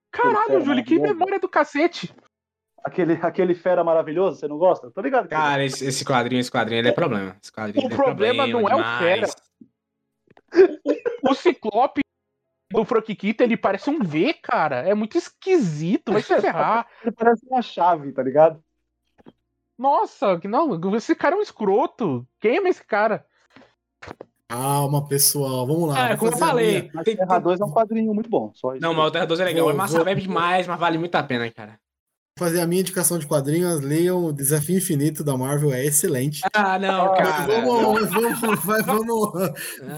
Caralho, Júlio, que memória do cacete! Aquele, aquele fera maravilhoso, você não gosta? Tô ligado. Cara, esse, esse quadrinho, esse quadrinho ele é problema. Esse quadrinho o é problema, problema não demais. é o fera. O, o Ciclope do Frank Kita, ele parece um V, cara. É muito esquisito, vai se ferrar. ele parece uma chave, tá ligado? Nossa, não, esse cara é um escroto. Queima esse cara. Calma, pessoal, vamos lá. É, como eu falei. Mas Terra 2 é um quadrinho muito bom. Só não, mas o Terra 2 é legal. Vou, é massa vou... demais, mas vale muito a pena, cara. Vou fazer a minha indicação de quadrinhos. Leiam o Desafio Infinito da Marvel, é excelente. Ah, não, ah, cara. Vamos, vamos, vai, vamos.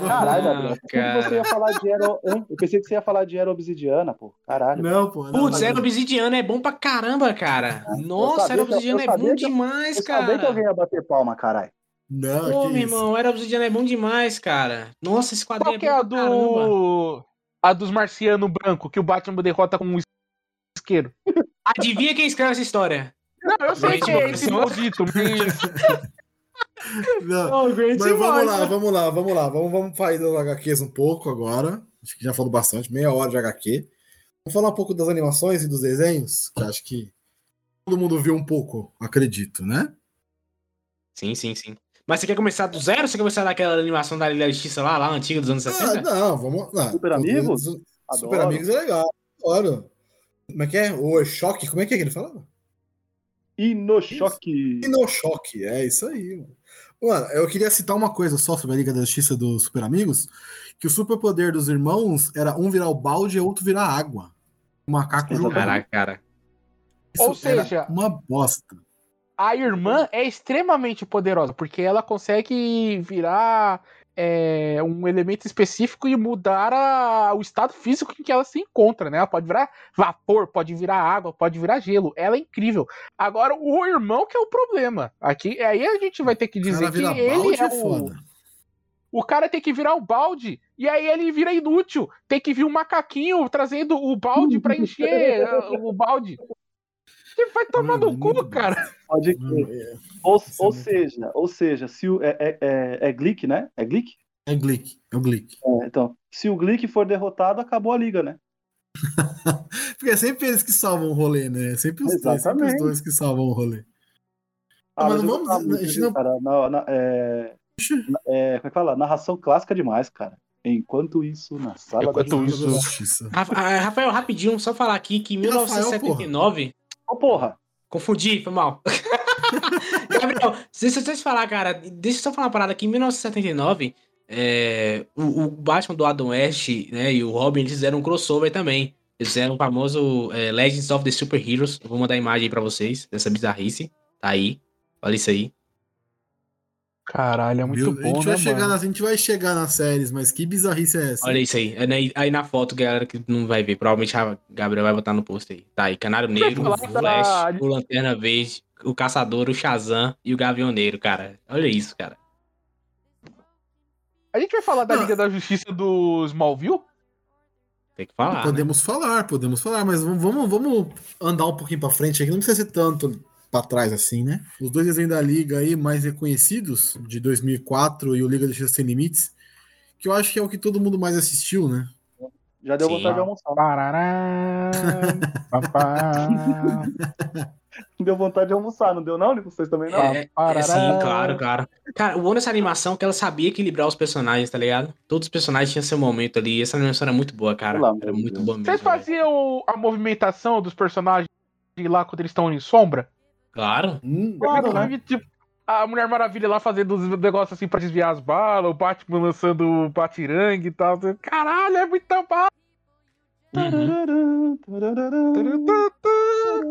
Caralho, Gabriel. Cara. Você ia falar de Aero... Eu pensei que você ia falar de Era Obsidiana, pô. Caralho. Não, pô. Putz, Era Obsidiana é bom pra caramba, cara. Nossa, Era Obsidiana é bom demais, cara. Eu sabia que alguém ia bater palma, caralho. Não, Pô, meu irmão, Era Obsidiana é bom demais, cara. Nossa, esse quadrinho Qual é, é a do... Caramba. A dos marcianos branco, que o Batman derrota com um isqueiro. Adivinha quem escreve essa história? Não, eu sei que é esse maldito, Não, oh, mas vamos lá, vamos lá, vamos lá. Vamos, vamos sair das HQs um pouco agora. Acho que já falou bastante, meia hora de HQ. Vamos falar um pouco das animações e dos desenhos, que acho que todo mundo viu um pouco, acredito, né? Sim, sim, sim. Mas você quer começar do zero ou você quer começar daquela animação da Liga da Justiça lá, lá, antiga dos anos 60? Ah, não, vamos. Não, Super Amigos? Super Amigos é legal, adoro. Como é que é? O Choque, como é que é que ele falava? Inochoque. Inochoque, é isso aí, mano. Mano, eu queria citar uma coisa só sobre a Liga da Justiça dos Super Amigos, que o superpoder dos irmãos era um virar o balde e outro virar água. O macaco jogando. Caraca, cara. Isso Ou seja, uma bosta a irmã é extremamente poderosa, porque ela consegue virar é, um elemento específico e mudar a, o estado físico em que ela se encontra, né? Ela pode virar vapor, pode virar água, pode virar gelo. Ela é incrível. Agora, o irmão que é o problema. Aqui, aí a gente vai ter que dizer que ele é, é o. O cara tem que virar o balde e aí ele vira inútil. Tem que vir um macaquinho trazendo o balde para encher o balde. Que vai tomar no cu, cara. Pode crer. É. Ou, ou seja, ou seja, se o, é, é, é, é Glick, né? É Glick? É Glick, é o Glick. É, então, se o Glick for derrotado, acabou a liga, né? Porque é sempre eles que salvam o rolê, né? É sempre os, dois, sempre os dois que salvam o rolê. Ah, mas, mas não vamos. A gente não... Cara, na, na, é, é, como é que fala? Narração clássica demais, cara. Enquanto isso, na sala Enquanto da justiça. Rafael, rapidinho, só falar aqui que em 1979 Ô, oh, porra! Confundi, foi mal. Gabriel, se vocês falar, cara, deixa eu só falar uma parada aqui. Em 1979, é, o, o, Batman do Adam West né, e o Robin eles fizeram um crossover também. Eles fizeram o famoso é, Legends of the Super Heroes. Eu vou mandar a imagem aí pra vocês, dessa bizarrice. Tá aí. Olha isso aí. Caralho, é muito bom, a gente, né, vai chegar nas, a gente vai chegar nas séries, mas que bizarrice é essa? Olha isso aí. Aí, aí na foto, galera que não vai ver, provavelmente a Gabriel vai botar no post aí. Tá aí, Canário Negro, o Flash, o Lanterna Verde, o Caçador, o Shazam e o Gavioneiro, cara. Olha isso, cara. A gente vai falar da Liga da Justiça do Smallville? Tem que falar. Podemos né? falar, podemos falar, mas vamos, vamos andar um pouquinho pra frente aqui. Não precisa ser tanto para trás assim, né? Os dois desenhos da Liga aí mais reconhecidos, de 2004 e o Liga Justiça Sem Limites, que eu acho que é o que todo mundo mais assistiu, né? Já deu Sim. vontade de almoçar. Parará, deu vontade de almoçar, não deu não? Vocês também não? É, é, sim, claro, claro. Cara, o bom dessa animação é que ela sabia equilibrar os personagens, tá ligado? Todos os personagens tinham seu momento ali. Essa animação era muito boa, cara. Olá, era muito boa mesmo. Vocês faziam a movimentação dos personagens lá quando eles estão em sombra? Claro. Hum, claro, né? Tipo, a Mulher Maravilha lá fazendo os negócios assim pra desviar as balas, o Batman lançando o batirangue e tal. Caralho, é muita bala! Uhum.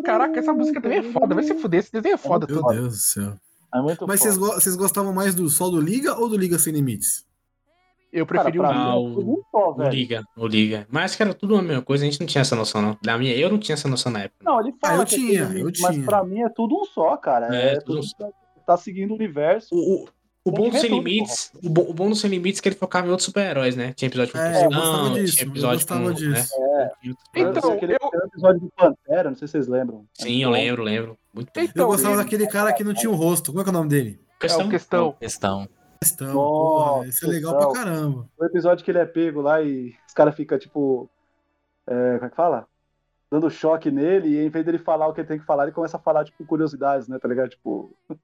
Caraca, essa música também é foda. Vai se fuder, esse desenho é foda. Meu Deus do céu. É Mas vocês, go gostavam mais do só do Liga ou do Liga Sem Limites? Eu preferi Cara, o, Liga. Só, o Liga. O Liga. Mas acho que era tudo a mesma coisa, a gente não tinha essa noção, não. Da minha, eu não tinha essa noção na época. Não, ele fala. Ah, eu é tinha, eu tinha. Mas pra mim é tudo um só, cara. É, é tudo um só. Tá seguindo o universo. O, o, o bom do Sem Limites, o bom, o bom do Sem Limites é que ele focava em outros super-heróis, né? Tinha episódio com é, Cristão, tinha episódio com. Disso. Né? É. Então, aquele eu... episódio do Pantera, não sei se vocês lembram. Sim, eu lembro, lembro. Muito bem. Então, eu gostava daquele cara que não tinha o um rosto. Como é que é o nome dele? Questão. É questão. questão. Questão, porra, isso é legal pra caramba. O episódio que ele é pego lá e os caras ficam, tipo. É, como é que fala? Dando choque nele, e em vez dele falar o que ele tem que falar, ele começa a falar, tipo, curiosidades, né? Tá ligado? Tipo.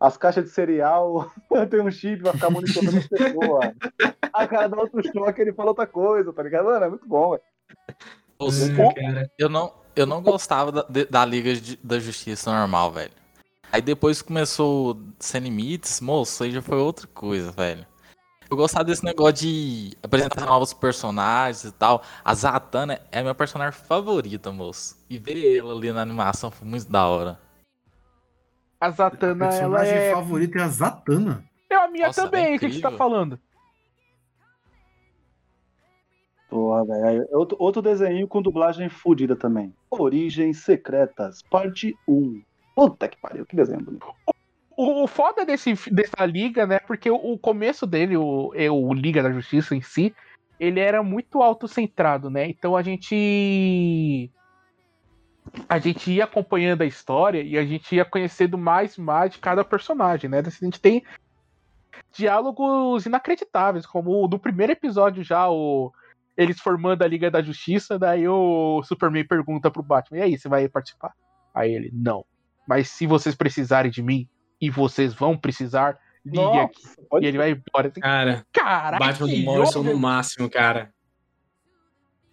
As caixas de cereal tem um chip, vai ficar monitorando as pessoas. A cara dá outro choque, ele fala outra coisa, tá ligado? Mano, é muito bom, velho. Eu não, eu não gostava da, da Liga de, da Justiça normal, velho. Aí depois começou Sem Limites, moço, aí já foi outra coisa, velho. Eu gostava desse negócio de apresentar novos personagens e tal. A Zatanna é a minha personagem favorita, moço. E ver ela ali na animação foi muito da hora. A Zatanna, a ela é... favorita é a Zatanna. É a minha Nossa, também, é o que você tá falando? Porra, velho. Outro, outro desenho com dublagem fodida também. Origens Secretas, parte 1. Puta que pariu, que desenho bonito. O, o foda desse, dessa liga, né? Porque o, o começo dele, o, é, o Liga da Justiça em si, ele era muito autocentrado, né? Então a gente. A gente ia acompanhando a história e a gente ia conhecendo mais e mais de cada personagem, né? A gente tem diálogos inacreditáveis, como o do primeiro episódio já, o eles formando a Liga da Justiça, daí o Superman pergunta pro Batman, e aí, você vai participar? Aí ele, não. Mas se vocês precisarem de mim, e vocês vão precisar, ligue Nossa, aqui. E ele vai embora. Cara, Caraca, Batman do Morrison no máximo, cara.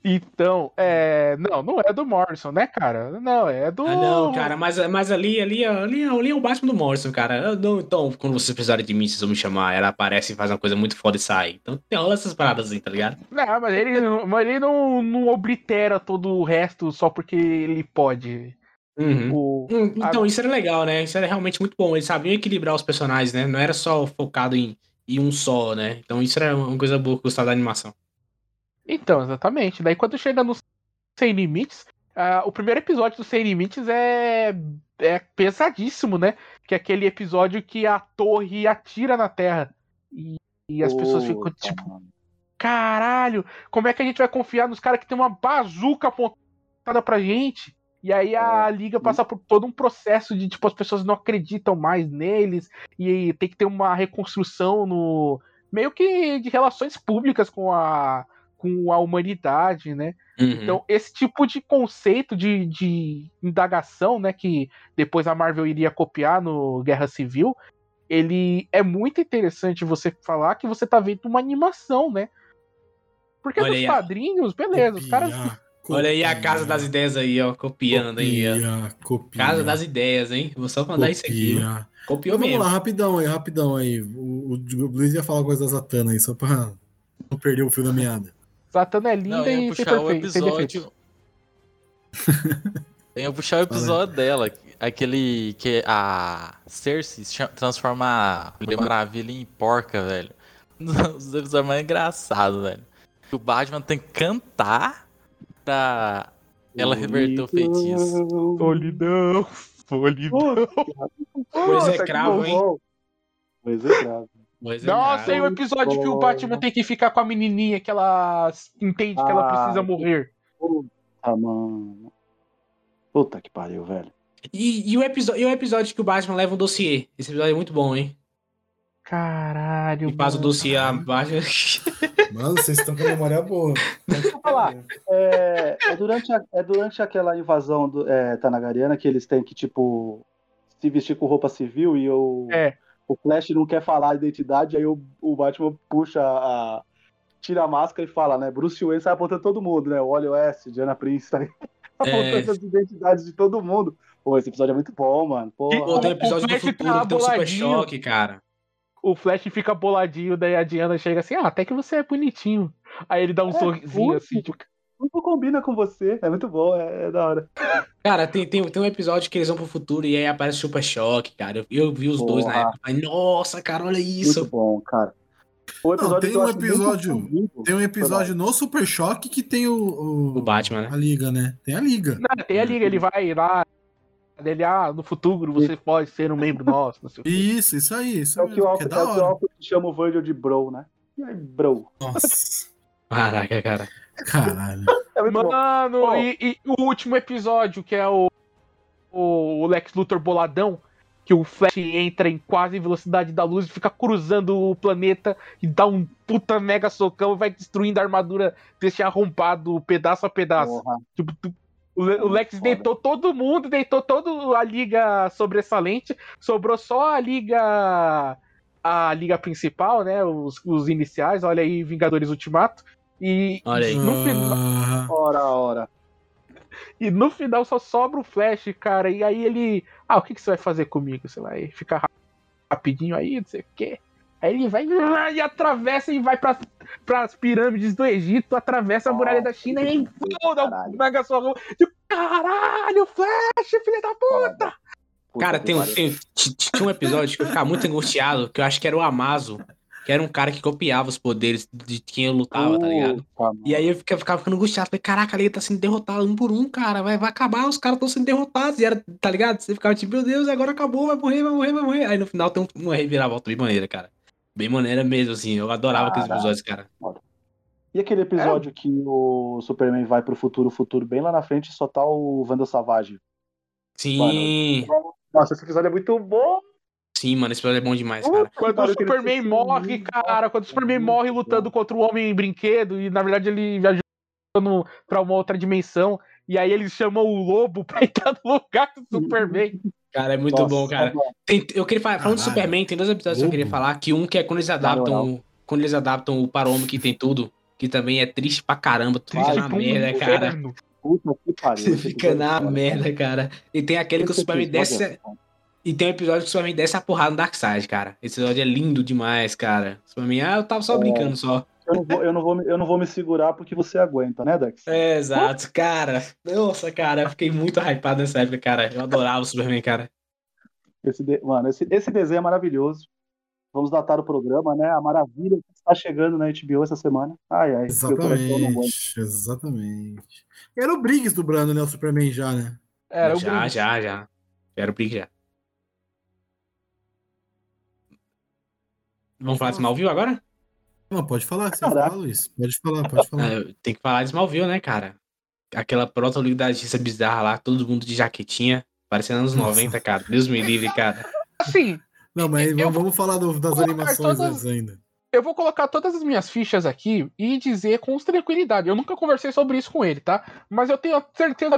Então, é. Não, não é do Morrison, né, cara? Não, é do. Ah, não, cara, mas, mas ali, ali, ali, ali é o Batman do Morrison, cara. Não, então, quando vocês precisarem de mim, vocês vão me chamar. Ela aparece e faz uma coisa muito foda e sai. Então tem rola essas paradas assim, tá ligado? Não, mas ele, mas ele não, não oblitera todo o resto só porque ele pode. Uhum. O, então, a... isso era legal, né? Isso era realmente muito bom. Eles sabiam equilibrar os personagens, né? Não era só focado em, e um só, né? Então isso era uma coisa boa que eu gostava da animação. Então, exatamente. Daí quando chega no Sem Limites, uh, o primeiro episódio do Sem Limites é, é pesadíssimo, né? Que é aquele episódio que a torre atira na Terra. E, e as oh, pessoas ficam tipo. Caralho, como é que a gente vai confiar nos caras que tem uma bazuca apontada pra gente? E aí a é. liga passa por todo um processo de tipo as pessoas não acreditam mais neles e tem que ter uma reconstrução no meio que de relações públicas com a com a humanidade, né? Uhum. Então esse tipo de conceito de, de indagação, né, que depois a Marvel iria copiar no Guerra Civil, ele é muito interessante você falar que você tá vendo uma animação, né? Porque Olha nos quadrinhos, beleza, os caras Copia. Olha aí a Casa das Ideias aí, ó, copiando copia, aí, ó. Copia. Casa das Ideias, hein? Vou só mandar copia. isso aqui. Copiou Vamos mesmo. Vamos lá, rapidão aí, rapidão aí. O, o Luiz ia falar coisa da Zatanna aí, só pra não perder o fio da meada. Zatanna é linda não, e puxar sem, o episódio... Tem que puxar o episódio dela, aquele que a Cersei transforma a Mulher Maravilha em porca, velho. Um dos episódios mais engraçados, velho. O Batman tem que cantar pra ela reverter o feitiço. Solidão, solidão. Pois é cravo, hein? Pois é cravo. Nossa, tem um episódio que o Batman tem que ficar com a menininha que ela entende que ela precisa morrer. Puta, mano. Puta que pariu, velho. E, e, o episódio, e o episódio que o Batman leva um dossiê? Esse episódio é muito bom, hein? Caralho. E faz o dossiê abaixo. Mano, vocês estão com a memória boa. Deixa eu falar. É, é, durante, a, é durante aquela invasão do, é, Tanagariana que eles têm que, tipo, se vestir com roupa civil e o, é. o Flash não quer falar a identidade, aí o, o Batman puxa a. tira a máscara e fala, né? Bruce Wayne sai apontando todo mundo, né? O Wally West, Diana Prince, tá apontando as identidades de todo mundo. Pô, esse episódio é muito bom, mano. Pô, tem episódio do futuro que tem um super choque, cara o Flash fica boladinho, daí a Diana chega assim, ah, até que você é bonitinho. Aí ele dá um é, sorrisinho muito, assim, tipo... Tudo combina com você, é muito bom, é, é, da hora. Cara, tem, tem, tem um episódio que eles vão pro futuro e aí aparece o Super Choque, cara. Eu, eu vi os Porra. dois na época. Falei, Nossa, cara, olha isso. Muito bom, cara. Não, tem um episódio, tem um episódio no Super Choque que tem o, o, o Batman, né? A Liga, né? Tem a Liga. Não, tem a Liga, ele vai lá, dele, ah, no futuro você pode ser um membro nosso. isso, isso aí. Isso é o que o Alfred, é, é o chama o Virgil de bro, né? E aí, bro. Nossa. Caraca, cara. Caralho. É Mano, e, e, o último episódio, que é o, o Lex Luthor boladão, que o Flash entra em quase velocidade da luz e fica cruzando o planeta e dá um puta mega socão e vai destruindo a armadura desse arrombado pedaço a pedaço. Porra. Tipo, o, o Lex deitou todo mundo, deitou toda a liga sobressalente, sobrou só a liga a liga principal, né? Os, os iniciais, olha aí, Vingadores Ultimato. E olha aí. no final. Ora, ora. E no final só sobra o Flash, cara. E aí ele. Ah, o que, que você vai fazer comigo? Você vai ficar rapidinho aí, não sei o quê. Aí ele vai e atravessa e vai para as pirâmides do Egito, atravessa a muralha da China e foda o mega só. Caralho, Flash, filha da puta! Cara, tem, tem, tinha um episódio que eu ficava muito angustiado, que eu acho que era o Amazo, que era um cara que copiava os poderes de quem eu lutava, tá ligado? E aí eu ficava, ficava ficando angustiado, falei, caraca, ele tá sendo derrotado um por um, cara, vai, vai acabar, os caras estão sendo derrotados, e era, tá ligado? Você ficava tipo, meu Deus, agora acabou, vai morrer, vai morrer, vai morrer. Aí no final tem uma reviravolta de maneira, cara. Bem maneira mesmo, assim. Eu adorava aqueles episódios, cara. E aquele episódio é. que o Superman vai pro futuro, futuro bem lá na frente e só tá o Vandal Savage. Sim. Mano, nossa, esse episódio é muito bom. Sim, mano, esse episódio é bom demais, cara. Quando o Superman morre, cara, quando o Superman morre lutando contra o Homem Brinquedo, e na verdade ele viajou pra uma outra dimensão, e aí eles chamam o Lobo pra entrar no lugar do Superman. Cara, é muito Nossa, bom, cara. Tem, eu queria falar, falando do Superman, tem dois episódios que eu queria falar, que um que é quando eles adaptam, quando eles adaptam o Para que tem tudo, que também é triste pra caramba, tu fica na merda, cara. Puta que pariu. Você fica na merda, cara. E tem aquele que o Superman desce. É e tem um episódio que o Superman desce a porrada no Darkseid, cara. Esse episódio é lindo demais, cara. O Superman, ah, eu tava só é. brincando só. Eu não, vou, eu, não vou, eu não vou me segurar porque você aguenta, né, Dex? É, exato, cara. Nossa, cara, eu fiquei muito hypado nessa época, cara. Eu adorava o Superman, cara. Esse de... Mano, esse, esse desenho é maravilhoso. vamos datar o programa, né? A maravilha que está chegando na HBO essa semana. Ai, ai. Exatamente, exatamente. Era o Briggs do Brando, né? O Superman já, né? Era já, Briggs. já, já. Era o Briggs já. Vamos falar de Smallville agora? Não, pode falar, você fala, Luiz. Pode falar, pode falar. É, tem que falar de Smallville, né, cara? Aquela proto-liga da justiça bizarra lá, todo mundo de jaquetinha, parecendo anos Nossa. 90, cara. Deus me livre, cara. Assim. Não, mas vamos, vamos falar do, das animações todas, ainda. Eu vou colocar todas as minhas fichas aqui e dizer com tranquilidade. Eu nunca conversei sobre isso com ele, tá? Mas eu tenho certeza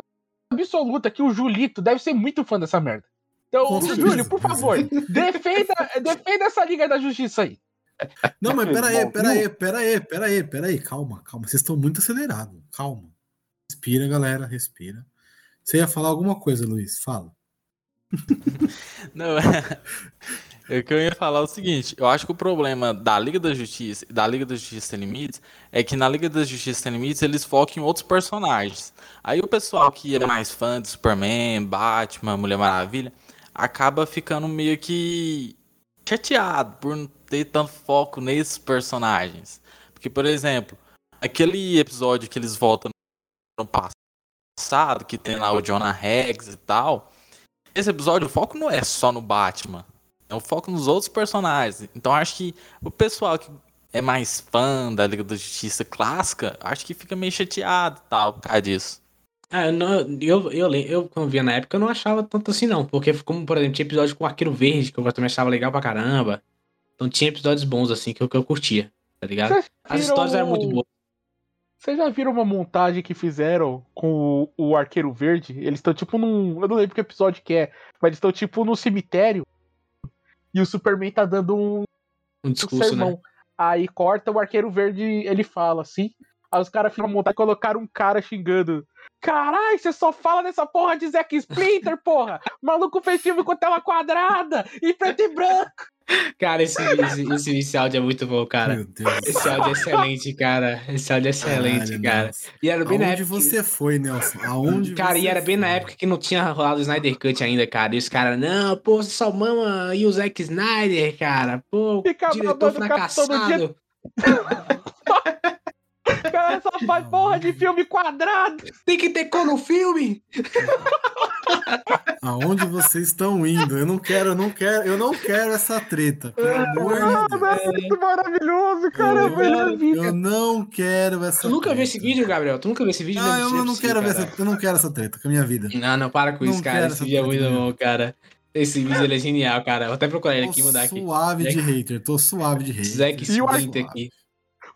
absoluta que o Julito deve ser muito fã dessa merda. Então, Júlio, por favor, defenda, defenda essa Liga da Justiça aí. Não, mas pera aí, pera aí, pera aí, pera aí, pera aí, calma, calma. Vocês estão muito acelerados. Calma. Respira, galera, respira. Você ia falar alguma coisa, Luiz? Fala. Não, é que eu ia falar o seguinte, eu acho que o problema da Liga da Justiça da Liga da Justiça Sem Limites é que na Liga da Justiça Sem Limites eles focam em outros personagens. Aí o pessoal que é mais fã de Superman, Batman, Mulher Maravilha, acaba ficando meio que chateado por ter tanto foco nesses personagens. Porque, por exemplo, aquele episódio que eles voltam no passado, que tem lá o Jonah Rex e tal, esse episódio o foco não é só no Batman, é o foco nos outros personagens. Então acho que o pessoal que é mais fã da Liga da Justiça clássica, acho que fica meio chateado tal por causa disso. Ah, não, eu, eu, eu, quando via na época, eu não achava tanto assim, não. Porque, como, por exemplo, tinha episódio com o Arqueiro Verde, que eu também achava legal pra caramba. Então tinha episódios bons, assim, que eu, que eu curtia, tá ligado? As histórias eram muito boas. Vocês já viram uma montagem que fizeram com o, o Arqueiro Verde? Eles estão tipo num. Eu não lembro que episódio que é, mas eles estão tipo no cemitério. E o Superman tá dando um. Um discurso, um né? Aí corta o Arqueiro Verde, ele fala assim. Aí os caras ficam montar e colocaram um cara xingando. Caralho, você só fala dessa porra de Zack Splinter, porra! O maluco fez filme com tela quadrada e preto e branco! Cara, esse, esse, esse, esse, áudio é muito bom, cara. Esse áudio é excelente, cara. Esse áudio é excelente, Caralho, cara. Nossa. E era bem Aonde na época. você foi, Nelson? Aonde Cara, e era bem foi? na época que não tinha rolado o Snyder Cut ainda, cara. E os caras, não, pô, você só mama e o Zack Snyder, cara. Pô, Fica diretor fracassado. cara só faz porra de filme quadrado. Tem que ter cor no filme. Aonde vocês estão indo? Eu não quero, eu não quero, eu não quero essa treta. Pelo amor de Deus. Que maravilhoso, cara. Eu, eu não quero essa Tu nunca viu esse vídeo, Gabriel? Tu nunca viu esse vídeo? Ah, eu não, quero ver essa, eu não quero essa treta com a minha vida. Não, não, para com não isso, cara. Esse vídeo é muito bom, cara. Esse vídeo ele é genial, cara. Vou até procurar ele aqui e mudar aqui. Suave de hater, tô suave de hater. Zack Splinter aqui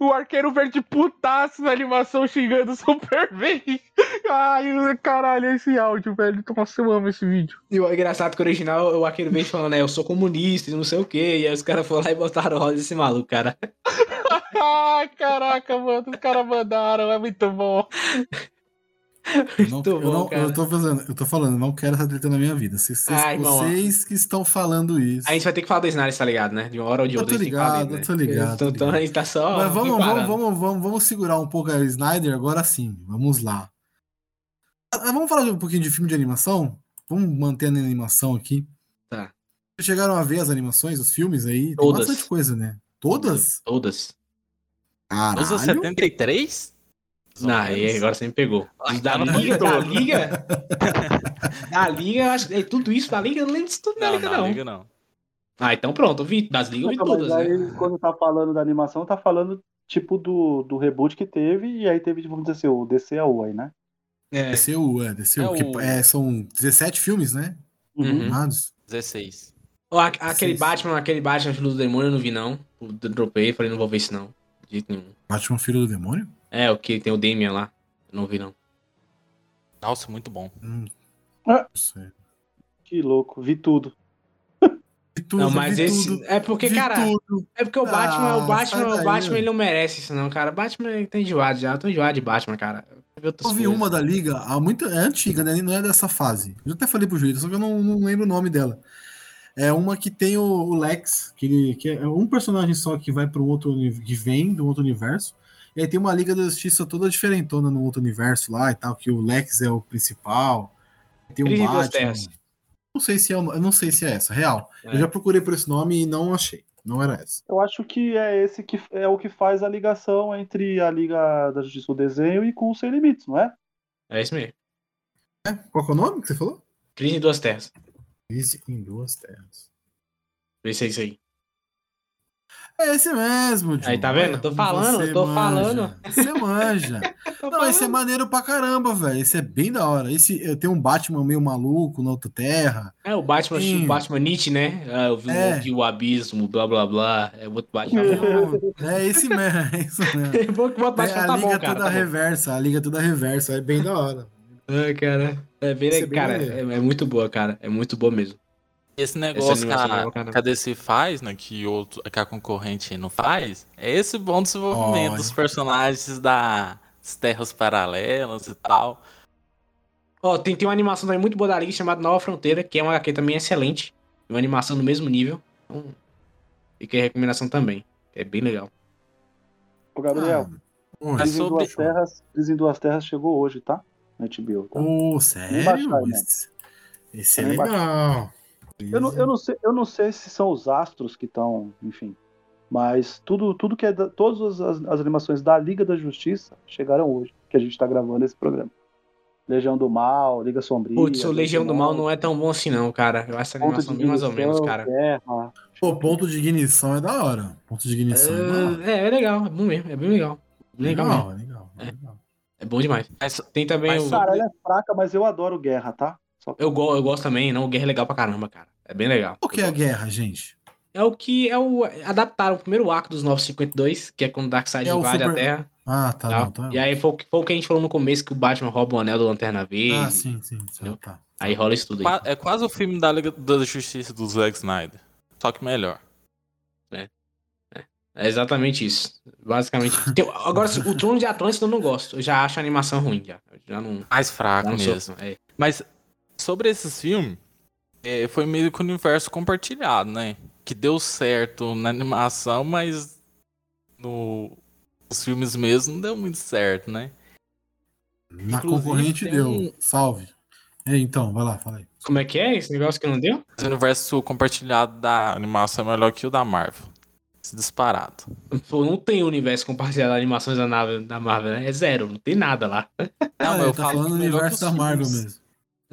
o arqueiro verde putaço na animação xingando o Superman. Ai, caralho, esse áudio, velho. Nossa, eu amo esse vídeo. E o engraçado que o original, o arqueiro verde falando, né, eu sou comunista e não sei o quê. E aí os caras foram lá e botaram rosa esse maluco, cara. Ai, caraca, mano, os caras mandaram, é muito bom. Eu, não, eu, bom, não, eu, tô fazendo, eu tô falando, não quero essa treta na minha vida. Vocês, Ai, vocês que estão falando isso. A gente vai ter que falar do Snyder, tá ligado, né? De uma hora ou de outra. Eu tô ligado, eu tô ligado. Então, então, a gente tá só. Mas vamos, vamos, vamos, vamos, vamos segurar um pouco a Snyder agora sim. Vamos lá. Ah, vamos falar um pouquinho de filme de animação? Vamos manter a animação aqui. Tá. Vocês chegaram a ver as animações, os filmes aí? Todas. Tem bastante coisa, né? Todas? Todas. Caralho. Todas 73? Não, aí agora você me pegou. da Liga, da Liga? da Liga, acho é, tudo isso da Liga, eu não lembro disso tudo da Liga, não. Liga, não. Ah, então pronto, eu vi. Das Ligas eu vi todas, mas aí, né? quando tá falando da animação, tá falando tipo do, do reboot que teve, e aí teve, vamos dizer assim, o DCU aí, né? É. DCU, é, DCU. É, o... é, são 17 filmes, né? Uhum. 16. Oh, aquele Batman, aquele Batman Filho do Demônio eu não vi, não. Eu dropei, falei, não vou ver isso, não. De jeito nenhum. Batman Filho do Demônio? É, o que tem o Damian lá. Não vi, não. Nossa, muito bom. Hum. Ah, que louco, vi tudo. Vi tudo não, mas esse. Tudo, é porque, cara. Tudo. É porque o Batman, ah, o Batman, o Batman, ele não merece isso, não, cara. O Batman tá enjoado já. Eu tô enjoado de Batman, cara. Eu, eu vi uma da Liga, há muito, é antiga, né? Não é dessa fase. Eu até falei pro Juiz, só que eu não, não lembro o nome dela. É uma que tem o, o Lex, que, ele, que é um personagem só que vai para um outro que vem do outro universo. E aí tem uma Liga da Justiça toda diferentona no outro universo lá e tal, que o Lex é o principal. Tem um Batman. Não sei se é, eu não sei se é essa, real. É. Eu já procurei por esse nome e não achei. Não era essa. Eu acho que é esse que é o que faz a ligação entre a Liga da Justiça do Desenho e com o Sem Limites, não é? É isso mesmo. É? Qual é o nome que você falou? Crise em Duas Terras. Crise em Duas Terras. Vê se é isso aí. É esse mesmo, John. Aí, tá vendo? Tô falando, tô manja. falando. Você manja. Não, falando. esse é maneiro pra caramba, velho. Esse é bem da hora. Esse, eu tenho um Batman meio maluco na outra terra. É, o Batman, Sim. o Batman Nietzsche, né? Ah, eu vi, é. o abismo, blá blá blá. É outro Batman. é esse mesmo, é isso mesmo. é bom que o Batman é, a tá liga bom, cara, toda tá reversa, a liga toda reversa. É bem da hora. Ai, cara. É bem, é cara, é, é muito boa, cara. É muito boa mesmo. Esse negócio que a, que a DC faz, né, que, outro, que a concorrente não faz, é esse bom desenvolvimento oh, dos personagens das terras paralelas e tal. Ó, oh, tem, tem uma animação também muito boa da Liga chamada Nova Fronteira, que é uma HQ também excelente. Uma animação do mesmo nível. Então, fica a recomendação também. É bem legal. Ô, Gabriel, ah, Crise, sobre... em Duas Terras, Crise em Duas Terras chegou hoje, tá? Na HBO. Tá? Ô, oh, sério? Baixar, esse, esse é legal. Baixar. Eu não, eu, não sei, eu não sei se são os astros que estão, enfim. Mas tudo, tudo que é. Da, todas as, as, animações da Liga da Justiça chegaram hoje, que a gente está gravando esse programa. Legião do Mal, Liga Sombria. Putz, o Legião do Mal não é tão bom assim, não, cara. Eu acho essa animação bem mais ou menos, cara. Guerra. Pô, ponto de ignição é da hora. Ponto de ignição é, é, é, é legal, é bom mesmo, é bem legal. Legal, legal, é legal, é. legal. É bom demais. Mas, tem também mas, o. Cara, ela é fraca, mas eu adoro Guerra, tá? Eu, go eu gosto também, não. O Guerra é legal pra caramba, cara. É bem legal. O que é a guerra, gente? É o que é o. Adaptaram o primeiro arco dos 952, que é quando Darkseid é invade super... a Terra. Ah, tá, não, tá. E aí foi, foi, o que a gente falou no começo, que o Batman rouba o anel do Lanterna Verde. Ah, sim, sim. sim tá. Aí rola isso tudo aí. É quase o filme da Liga da Justiça do Zack Snyder. Só que melhor. É. É, é exatamente isso. Basicamente. Tem, agora, o Trono de Atlântida eu não gosto. Eu já acho a animação ruim. Já, já não, Mais fraco mesmo. É. Mas sobre esses filmes, é, foi meio que o universo compartilhado, né? Que deu certo na animação, mas no, nos filmes mesmo não deu muito certo, né? Na Inclusive, concorrente deu. Um... Salve. É, então, vai lá, fala aí. Como é que é esse negócio que não deu? O universo compartilhado da animação é melhor que o da Marvel. Disparado. Pô, não tem universo compartilhado de animações da, da Marvel, né? É zero, não tem nada lá. Não, ah, eu, eu tô falando do universo da Marvel mesmo.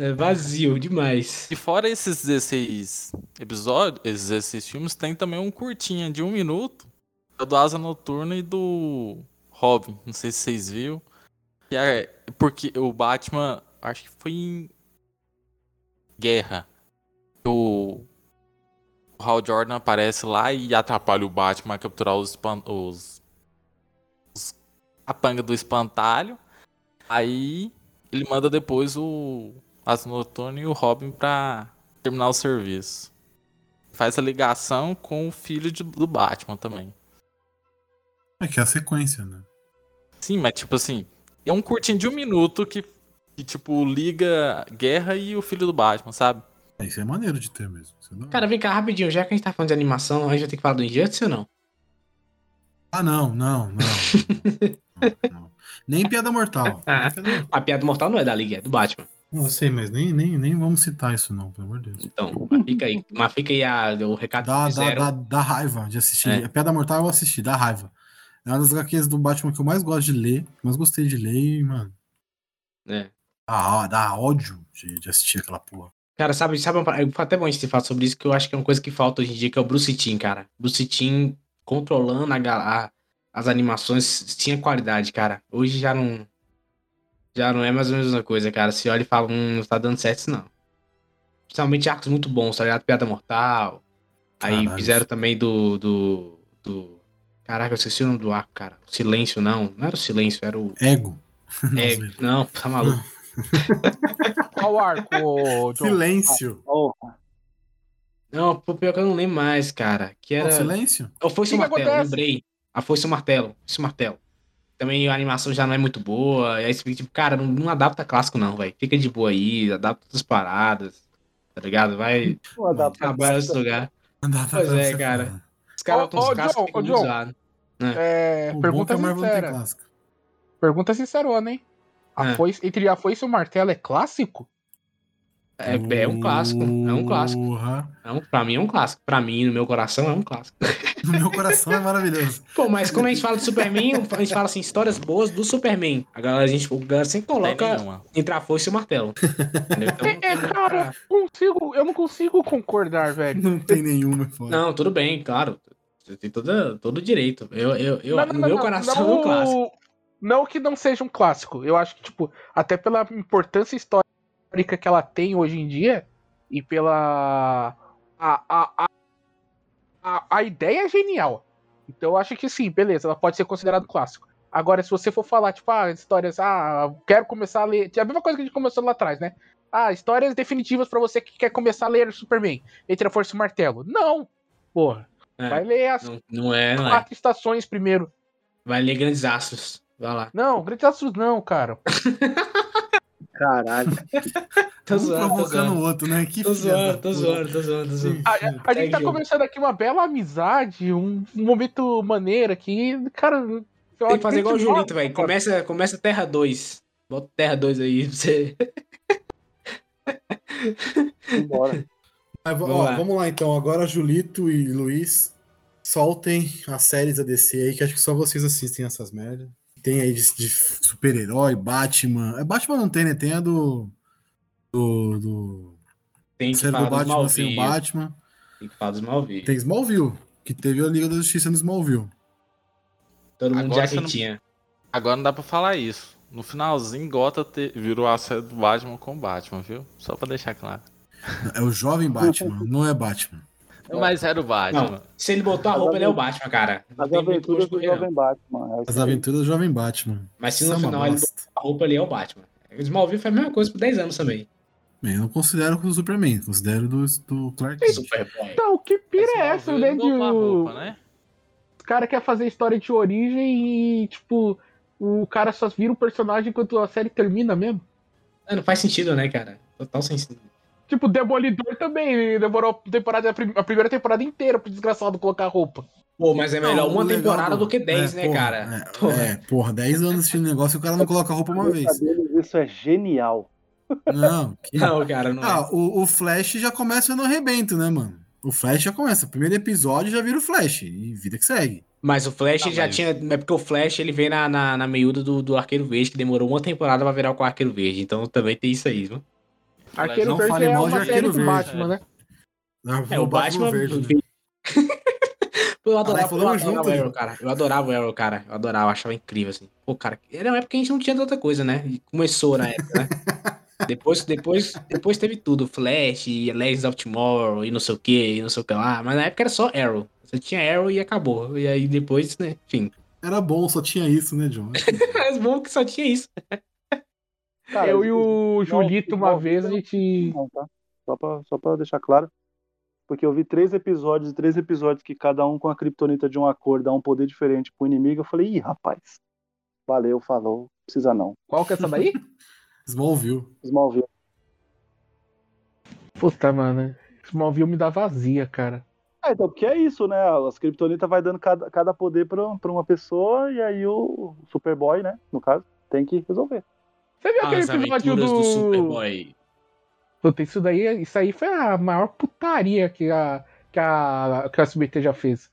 É vazio demais. E fora esses 16 episódios, esses 16 filmes, tem também um curtinho de um minuto do Asa Noturna e do Robin. Não sei se vocês viram. É porque o Batman, acho que foi em Guerra. O, o Hal Jordan aparece lá e atrapalha o Batman a capturar os, os, os a panga do espantalho. Aí ele manda depois o Asa Noturna e o Robin pra terminar o serviço. Faz a ligação com o filho de, do Batman também. É que é a sequência, né? Sim, mas tipo assim, é um curtinho de um minuto que, que tipo, liga Guerra e o filho do Batman, sabe? É, isso é maneiro de ter mesmo. Não... Cara, vem cá rapidinho, já que a gente tá falando de animação, a gente vai ter que falar do Injustice ou não? Ah, não, não, não. não, não. Nem Piada Mortal. a Piada Mortal não é da Liga, é do Batman. Não sei, mas nem, nem, nem vamos citar isso não, pelo amor de Deus. Então, mas fica aí, mas fica aí a, o recado dá, dá, dá, dá, raiva de assistir. É. A Pedra Mortal eu assisti, dá raiva. É uma das HQs do Batman que eu mais gosto de ler, mais gostei de ler e, mano... É. Dá, dá ódio de, de assistir aquela porra. Cara, sabe, sabe, até bom a gente falar sobre isso, que eu acho que é uma coisa que falta hoje em dia, que é o Bruce Timm, cara. Bruce Timm controlando a, a, as animações tinha qualidade, cara. Hoje já não já não é mais ou menos a mesma coisa, cara. Se olha e fala, hum, não tá dando certo isso não. Principalmente arcos muito bons, tá ligado? Piada Mortal. Aí Caralho. fizeram também do, do, do. Caraca, eu esqueci o nome do arco, cara. Silêncio, não. Não era o silêncio, era o. Ego. Ego. não, tá maluco. Qual arco, John? Silêncio. Oh. Não, pior que eu não lembro mais, cara. Que era. O silêncio? Ou foi o martelo, lembrei. A foi o martelo. Foi o martelo. Também a animação já não é muito boa. E aí você fica tipo, cara, não, não adapta clássico, não, velho. Fica de boa aí, adapta outras paradas. Tá ligado? Vai trabalhar nesse lugar. Pois é, cara. Os caras com os ficam muito usados. Né? É, pergunta é sincera. Pergunta sincerona, hein? A é. foice, entre a foice e o martelo é clássico? É, é um clássico, é um clássico. É um, pra mim é um clássico. Pra mim, no meu coração, é um clássico. No meu coração é maravilhoso. Pô, mas quando a gente fala de Superman, a gente fala assim, histórias boas do Superman. Agora a gente, o galera sempre coloca entre a foice e o martelo. Então, é, é, cara, consigo, eu não consigo concordar, velho. Não tem nenhuma, foda. Não, tudo bem, claro. Você tem todo, todo direito. Eu, eu, eu, não, no não, meu coração não, é um clássico. Não que não seja um clássico. Eu acho que, tipo, até pela importância histórica que ela tem hoje em dia e pela. A, a, a, a, ideia é genial. Então eu acho que sim, beleza, ela pode ser considerada clássico. Agora, se você for falar, tipo, ah, histórias, ah, quero começar a ler. É a mesma coisa que a gente começou lá atrás, né? Ah, histórias definitivas para você que quer começar a ler Superman. Entre a Força e o Martelo. Não! Porra. É, Vai ler as não, não é, não é. quatro é. estações primeiro. Vai ler Grandes Astros. Vai lá. Não, Grandes Astros não, cara. Caralho. tô um zoando, provocando o outro, né? Que tô zoando, tô zoando, tô zoando, tô zoando. A, a, a gente tá começando aqui uma bela amizade, um, um momento maneiro aqui. Cara, tem que fazer igual o Julito, velho. Começa, começa Terra 2. Bota Terra 2 aí pra você. Bora. Mas, vamos, ó, lá. vamos lá então. Agora Julito e Luiz soltem as séries da DC aí, que acho que só vocês assistem essas merdas. Tem aí de, de super-herói, Batman. É Batman não tem, né? Tem a do. Do. do... Tem que falar do Batman sem o Batman. Tem que falar do Smallville. Tem Smallville, que teve a Liga da Justiça no Smallville. Todo mundo Agora já que tinha. Agora não dá pra falar isso. No finalzinho, Gota te... virou a série do Batman com Batman, viu? Só pra deixar claro. É o jovem Batman, não é Batman. Mas era o Batman. Não, se ele botou a roupa, ele é o Batman, cara. As aventuras do Jovem Batman. As aventuras do Jovem Batman. Mas se no Isso é final ele botou a roupa, ele é o Batman. O Smallville foi a mesma coisa por 10 anos também. Bem, eu não considero o Superman, considero do, do Clark Kent. Então, que pira é essa, né? De o... né? Os caras querem fazer história de origem e, tipo, o cara só vira um personagem enquanto a série termina mesmo. É, não faz sentido, né, cara? Total sem sentido. Tipo, Demolidor também demorou a, temporada, a primeira temporada inteira pro desgraçado colocar roupa. Pô, mas é melhor não, uma temporada do que 10, é, né, porra, cara? É, porra. é, porra, 10 anos assistindo negócio e o cara não coloca roupa uma vez. Isso é genial. Não, que... não cara, não ah, é. o, o Flash já começa no arrebento, né, mano? O Flash já começa. Primeiro episódio já vira o Flash. E vida que segue. Mas o Flash não, já mas... tinha. É porque o Flash ele veio na, na, na meiuda do, do Arqueiro Verde, que demorou uma temporada pra virar o Arqueiro Verde. Então também tem isso aí, viu? Arqueiro não Verde é uma série do Batman, né? Não, é, o Batman, Batman Verde. eu adorava, eu adorava o Arrow, cara. Eu adorava o Arrow, cara. Eu adorava, eu achava incrível, assim. Pô, cara, era uma época que a gente não tinha tanta coisa, né? E começou na época, né? depois, depois, depois teve tudo. Flash, Legends of Tomorrow e não sei o que, e não sei o que lá. Mas na época era só Arrow. Você tinha Arrow e acabou. E aí depois, né, enfim. Era bom, só tinha isso, né, John? Era bom que só tinha isso. Cara, eu e o Julito, uma vez, a gente. Não, tá? Só pra, só pra deixar claro. Porque eu vi três episódios, três episódios que cada um com a criptonita de uma cor dá um poder diferente pro inimigo. Eu falei, ih, rapaz. Valeu, falou. Precisa não. Qual que é essa daí? Smallville. Smallville. Puta, mano. Smallville me dá vazia, cara. É, então, porque é isso, né? As criptonitas vai dando cada, cada poder pra, pra uma pessoa e aí o Superboy, né? No caso, tem que resolver. Você viu aquele episódio do... do Superboy? Puta, isso daí, isso aí foi a maior putaria que a, que a, que a SBT já fez.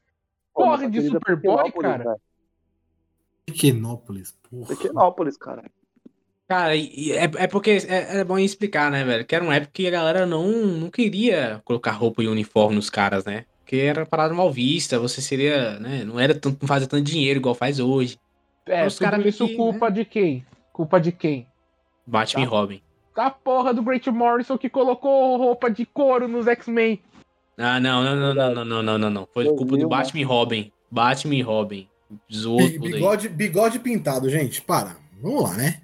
Corre de Superboy, cara. Pequenópolis, porra. Pequenópolis, cara. Cara, é, é porque é, é, bom explicar, né, velho? Que era uma época que a galera não, não queria colocar roupa e uniforme nos caras, né? Porque era parada mal vista, você seria, né? Não era tanto, não fazia tanto dinheiro igual faz hoje. É, os caras isso que, culpa né? de quem? Culpa de quem? Batman tá. e Robin. A porra do Great Morrison que colocou roupa de couro nos X-Men. Ah, não, não, não, não, não, não, não, não, não. Foi culpa do Batman e Robin. Batman e Robin. Zoou bigode, bigode pintado, gente. Para. Vamos lá, né?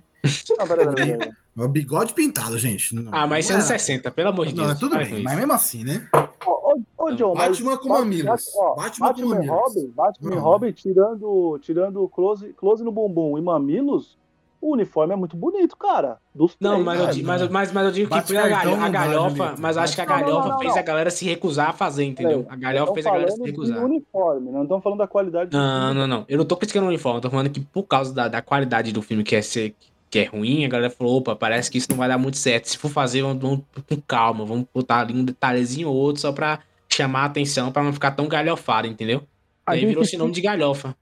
O bigode pintado, gente. Não, ah, mas anos 60, pelo amor de Deus. Não, tudo bem, mas mesmo assim, né? Ô, ô, John, Batman com mamilos. Batman, Batman com mamilos. Robin, Batman e Robin tirando, tirando close, close no bumbum e mamilos, o uniforme é muito bonito, cara. Dos não, três, mas, eu digo, mas, mas, mas eu digo que a, galhofa, a galhofa mas acho que a galhofa não, não, fez a galera se recusar a fazer, entendeu? A galhofa fez a galera se recusar. uniforme, não estamos falando da qualidade do Não, filme. não, não. Eu não tô criticando o uniforme, eu tô falando que por causa da, da qualidade do filme, que é ser que é ruim, a galera falou, opa, parece que isso não vai dar muito certo. Se for fazer, vamos, vamos com calma, vamos botar ali um detalhezinho ou outro só pra chamar a atenção, pra não ficar tão galhofado, entendeu? A Aí virou sinônimo de galhofa.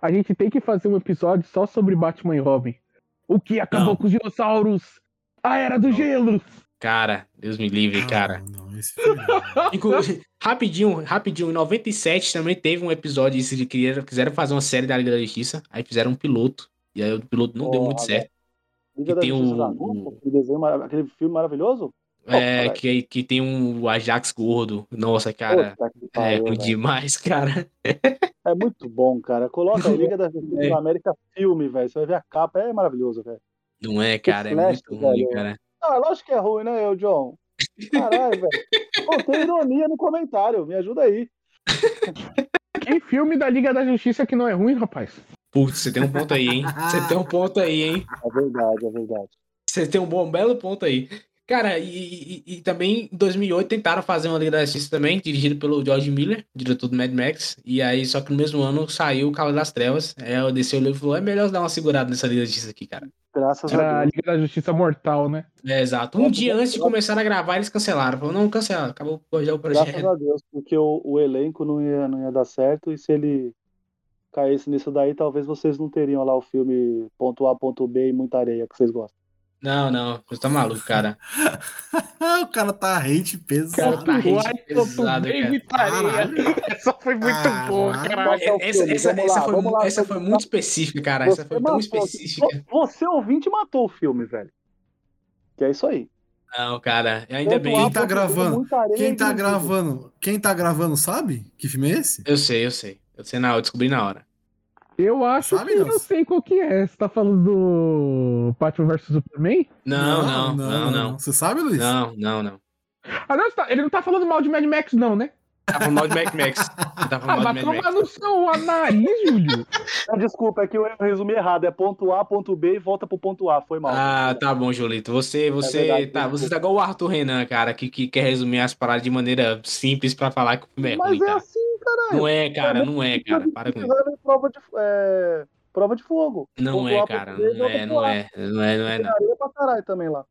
A gente tem que fazer um episódio só sobre Batman e Robin. O que acabou não. com os dinossauros? A Era do não. Gelo! Cara, Deus me livre, cara. Não, não, esse rapidinho, rapidinho, em 97 também teve um episódio de que quiseram fazer uma série da Liga da Justiça, aí fizeram um piloto, e aí o piloto não oh, deu muito certo. Liga da tem Justiça o, da aquele, desenho, aquele filme maravilhoso? É, que, que tem um Ajax gordo. Nossa, cara. é ruim demais, cara. É muito bom, cara. Coloca a Liga da Justiça é. da América filme, velho. Você vai ver a capa, é maravilhoso, velho. Não é, cara, é muito ruim, cara. Ah, lógico que é ruim, né, eu, John? Caralho, velho. tem ironia no comentário, me ajuda aí. Que filme da Liga da Justiça que não é ruim, rapaz? Putz, você tem um ponto aí, hein? Você tem um ponto aí, hein? É verdade, é verdade. Você tem um bom, belo ponto aí. Cara, e, e, e, também em 2008 tentaram fazer uma Liga da Justiça também, dirigido pelo George Miller, diretor do Mad Max. E aí, só que no mesmo ano saiu o Cavaleiro das Trevas. Aí eu desci o livro e falou: é melhor dar uma segurada nessa Liga da Justiça aqui, cara. Graças Era a Deus. a Liga da Justiça Mortal, né? É, exato. Um dia antes de começar a gravar, eles cancelaram. Falaram, não, cancelaram, acabou já o projeto. Graças a Deus, porque o, o elenco não ia, não ia dar certo, e se ele caísse nisso daí, talvez vocês não teriam lá o filme ponto A, ponto B e muita areia que vocês gostam. Não, não, você tá maluco, cara. o cara tá hate pesado. O cara tá hate pesado, cara. Essa foi muito ah, boa, cara. Essa, essa, essa, foi, lá, essa foi muito específica, cara. Essa foi tão específica. Você ouvinte matou o filme, velho. Que é isso aí. Não, cara, ainda bem. Quem tá gravando? Quem tá gravando? Quem tá gravando sabe que filme é esse? Eu sei, eu sei. Eu sei na eu descobri na hora. Eu acho Sabe, que não sei qual que é. Você tá falando do Batman vs Superman? Não, não, não, não, não. Você sabe, Luiz? Não, não, não. Ah, não, tá, ele não tá falando mal de Mad Max, não, né? Tá falando mal de Mad Max. Tá falando ah, mal de Mad Max. no seu nariz, Júlio. Desculpa, é que eu resumi errado. É ponto A, ponto B e volta pro ponto A. Foi mal. Ah, tá bom, Julito. Você, você, é verdade, tá, você tá igual o Arthur Renan, cara, que, que quer resumir as paradas de maneira simples pra falar que o filme é Mas ruim, é tá? assim, caralho. Não é, cara, não é, cara. Para com isso. Prova de, é, prova de fogo. Não é, cara. Não é, não é, não é, não é, não. Areia pra caralho também lá.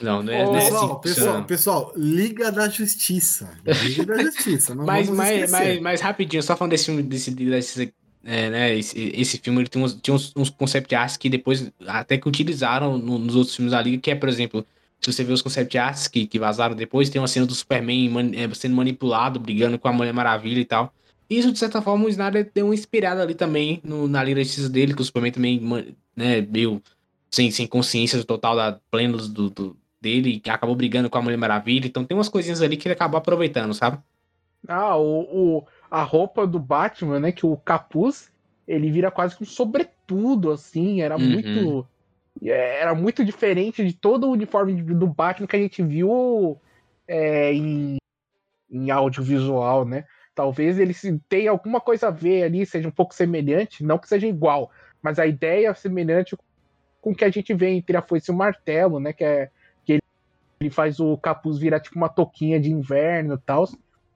Não, não é, Ô, pessoal, pessoal, pessoal, Liga da Justiça. Liga da Justiça. mas, mas, mas, mas, rapidinho, só falando desse filme, desse, desse é, né, esse, esse filme ele tem uns, tinha uns, uns concept arts que depois até que utilizaram no, nos outros filmes da Liga, que é, por exemplo, se você vê os concept arts que, que vazaram depois, tem uma cena do Superman man, é, sendo manipulado, brigando com a Mulher Maravilha e tal. Isso, de certa forma, o Snyder deu uma inspirada ali também no, na Liga da Justiça dele, que o Superman também, né, meio sem, sem consciência total da plena do, do, dele, que acabou brigando com a Mulher Maravilha. Então tem umas coisinhas ali que ele acabou aproveitando, sabe? Ah, o, o, a roupa do Batman, né, que o capuz, ele vira quase que um sobretudo, assim, era uhum. muito... Era muito diferente de todo o uniforme do Batman que a gente viu é, em, em audiovisual, né? Talvez ele tenha alguma coisa a ver ali, seja um pouco semelhante, não que seja igual, mas a ideia é semelhante com o que a gente vê entre a foice e o martelo, né? Que é que ele, faz o capuz virar tipo uma touquinha de inverno e tal.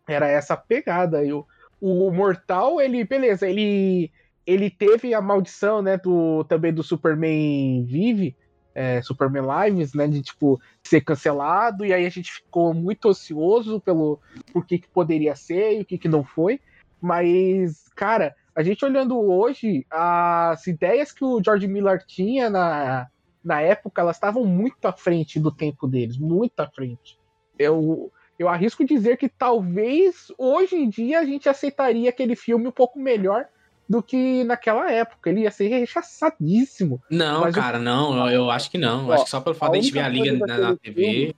Era essa pegada. O, o mortal, ele, beleza, ele ele teve a maldição, né, do também do Superman Vive, é, Superman Lives, né, de tipo ser cancelado, e aí a gente ficou muito ocioso pelo por que, que poderia ser e o que, que não foi. Mas, cara, a gente olhando hoje, as ideias que o George Miller tinha na, na época, elas estavam muito à frente do tempo deles, muito à frente. Eu, eu arrisco dizer que talvez hoje em dia a gente aceitaria aquele filme um pouco melhor do que naquela época. Ele ia ser rechaçadíssimo. Não, Mas cara, não, eu, eu, acho que não. Eu acho que só pelo fato de a gente ver a liga na, na TV.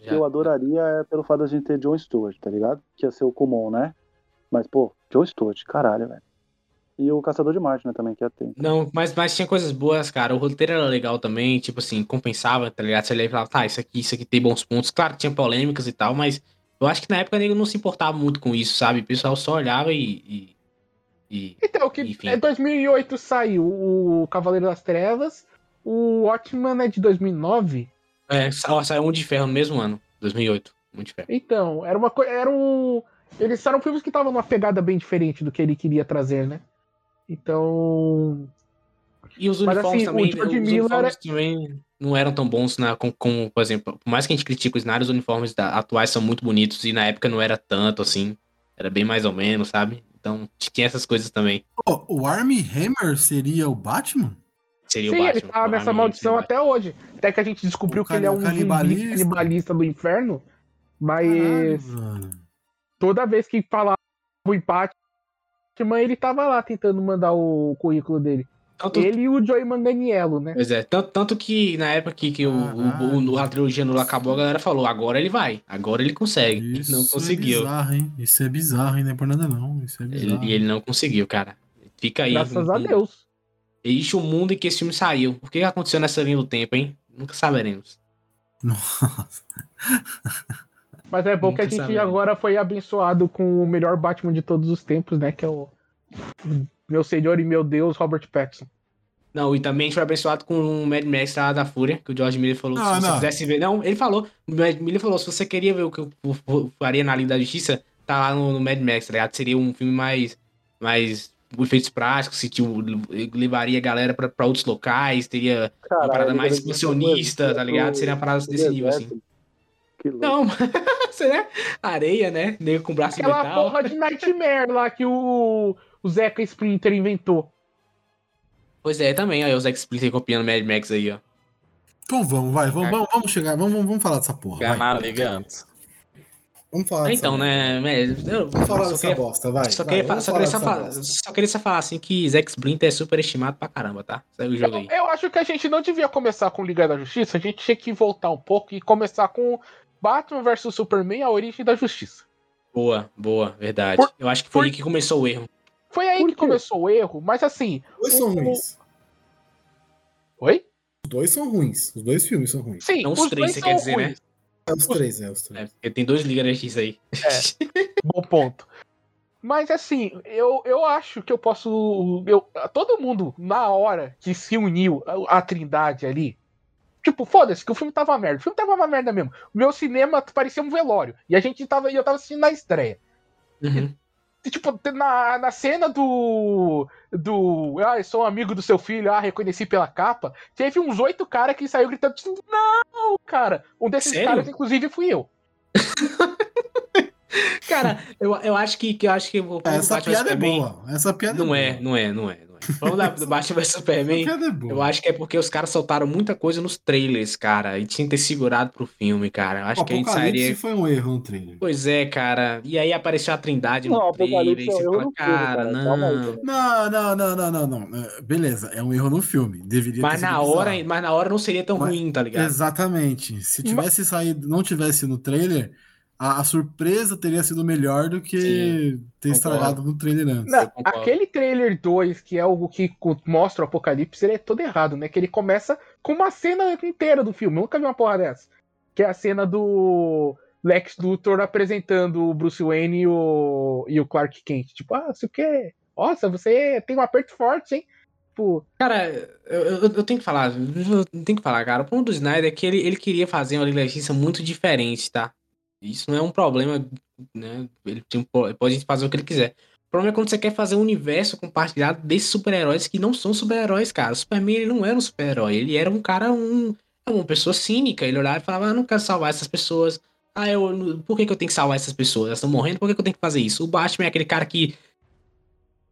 Já... Eu adoraria é pelo fato de a gente ter John Stewart, tá ligado? Que ia ser o comum, né? Mas, pô, John Stewart, caralho, velho. E o Caçador de Marte, né, também, que ia ter. Não, mas, mas tinha coisas boas, cara. O roteiro era legal também, tipo assim, compensava, tá ligado? Você olhava e falava, tá, isso aqui, isso aqui tem bons pontos. Claro, tinha polêmicas e tal, mas eu acho que na época ele não se importava muito com isso, sabe? O pessoal só olhava e, e e, então, que enfim. é 2008 saiu o Cavaleiro das Trevas, o Watchman é de 2009. É, saiu um de ferro no mesmo ano, 2008, um de ferro. Então, era uma coisa, era um eles eram filmes que estavam numa pegada bem diferente do que ele queria trazer, né? Então, E os uniformes Mas, assim, também, os uniformes era... também não eram tão bons né, como, como, por exemplo, por mais que a gente critique os Snyder, os uniformes da, atuais são muito bonitos e na época não era tanto assim, era bem mais ou menos, sabe? Então tinha essas coisas também. Oh, o Army Hammer seria o Batman? Seria Sim, o Batman. ele tá nessa maldição até hoje. Até que a gente descobriu que ele é um canibalista. canibalista do inferno. Mas Caralho, toda vez que falava o empate, ele tava lá tentando mandar o currículo dele. Tanto... Ele e o Joey Manganiello, né? Pois é, tanto, tanto que na época que, que o, o, o, a trilogia no acabou, a galera falou, agora ele vai, agora ele consegue. Isso não é conseguiu. É bizarro, hein? Isso é bizarro, hein? Não é por nada não. Isso é bizarro. Ele, e ele não conseguiu, cara. Fica aí. Graças a Deus. Existe o um mundo em que esse filme saiu. O que aconteceu nessa linha do tempo, hein? Nunca saberemos. Nossa. Mas é bom Nunca que a gente saberemos. agora foi abençoado com o melhor Batman de todos os tempos, né? Que é o meu senhor e meu Deus, Robert Pattinson. Não, e também a gente foi abençoado com um Mad Max lá da Fúria, que o George Miller falou, ah, se não. você quisesse ver... Não, ele falou, o Mad Miller falou, se você queria ver o que eu faria na Liga da Justiça, tá lá no, no Mad Max, tá ligado? Seria um filme mais, mais efeitos práticos, se tipo, levaria a galera pra, pra outros locais, teria Caralho, uma parada mais expansionista, tá ligado? Seria uma parada desse nível, assim. Não, seria areia, né? Nego com braço Aquela metal. porra de Nightmare lá que o, o Zeca Splinter inventou. Pois é, também, aí o Zack Splinter copiando Mad Max aí, ó. Então vamos, vai, vamos, vamos, vamos chegar, vamos, vamos falar dessa porra. Ganhar liga antes. Vamos falar Então, né, eu, vamos falar dessa queria, bosta, vai. Só, vai, queria, só, queria só, falar, só queria só falar assim que Zack Splinter é super estimado pra caramba, tá? Segue o jogo aí. Eu, eu acho que a gente não devia começar com Liga da Justiça, a gente tinha que voltar um pouco e começar com Batman vs Superman, a origem da justiça. Boa, boa, verdade. Por, eu acho que foi por... aí que começou o erro. Foi aí que começou o erro, mas assim. Dois são ruins. Oi? Os dois são ruins. Os dois filmes são ruins. Sim, os, os três, você quer dizer, né? ruins. né? É os três, é os três. É, porque tem dois Liga X aí. É, bom ponto. Mas assim, eu, eu acho que eu posso. Eu, todo mundo, na hora que se uniu a, a Trindade ali. Tipo, foda-se, que o filme tava uma merda. O filme tava uma merda mesmo. O meu cinema parecia um velório. E a gente tava. Eu tava assistindo na estreia. Uhum. Tipo, na, na cena do. Do. Ah, eu sou um amigo do seu filho, ah, reconheci pela capa. Teve uns oito caras que saiu gritando: Não, cara! Um desses Sério? caras, inclusive, fui eu. cara, eu, eu acho que, que eu acho que o Essa piada é boa. Essa piada não é, é, não é, não é. Vamos lá do Batman vs Superman. É eu acho que é porque os caras soltaram muita coisa nos trailers, cara. E tinha que ter segurado pro filme, cara. Eu acho o que a gente sairia. foi um erro no trailer. Pois é, cara. E aí apareceu a Trindade não, no trailer. E você fala, cara, filme, não. Não, não, não, não, não, não. É, beleza, é um erro no filme. Deveria mas na hora, Mas na hora não seria tão mas, ruim, tá ligado? Exatamente. Se tivesse saído, não tivesse no trailer a, a, surpresa teria sido melhor do que Sim, ter estragado no trailer antes. Não, aquele trailer 2, que é o que mostra o apocalipse, ele é todo errado, né? Que ele começa com uma cena inteira do filme. Eu nunca vi uma porra dessa. Que é a cena do Lex Luthor apresentando o Bruce Wayne e o, e o Clark Kent. Tipo, ah, você o quê? Nossa, você tem um aperto forte, hein? Tipo... Cara, eu, eu, eu, tenho que falar, eu tenho que falar, cara. O ponto do Snyder é que ele, ele queria fazer uma Liga muito diferente, tá? Isso não é um problema, né? Ele pode fazer o que ele quiser. O problema é quando você quer fazer um universo compartilhado desses super-heróis que não são super-heróis, cara. O Superman ele não era um super-herói, ele era um cara, um, uma pessoa cínica. Ele olhava e falava: ah, não quero salvar essas pessoas. Ah, eu, por que, que eu tenho que salvar essas pessoas? Elas estão morrendo, por que, que eu tenho que fazer isso? O Batman é aquele cara que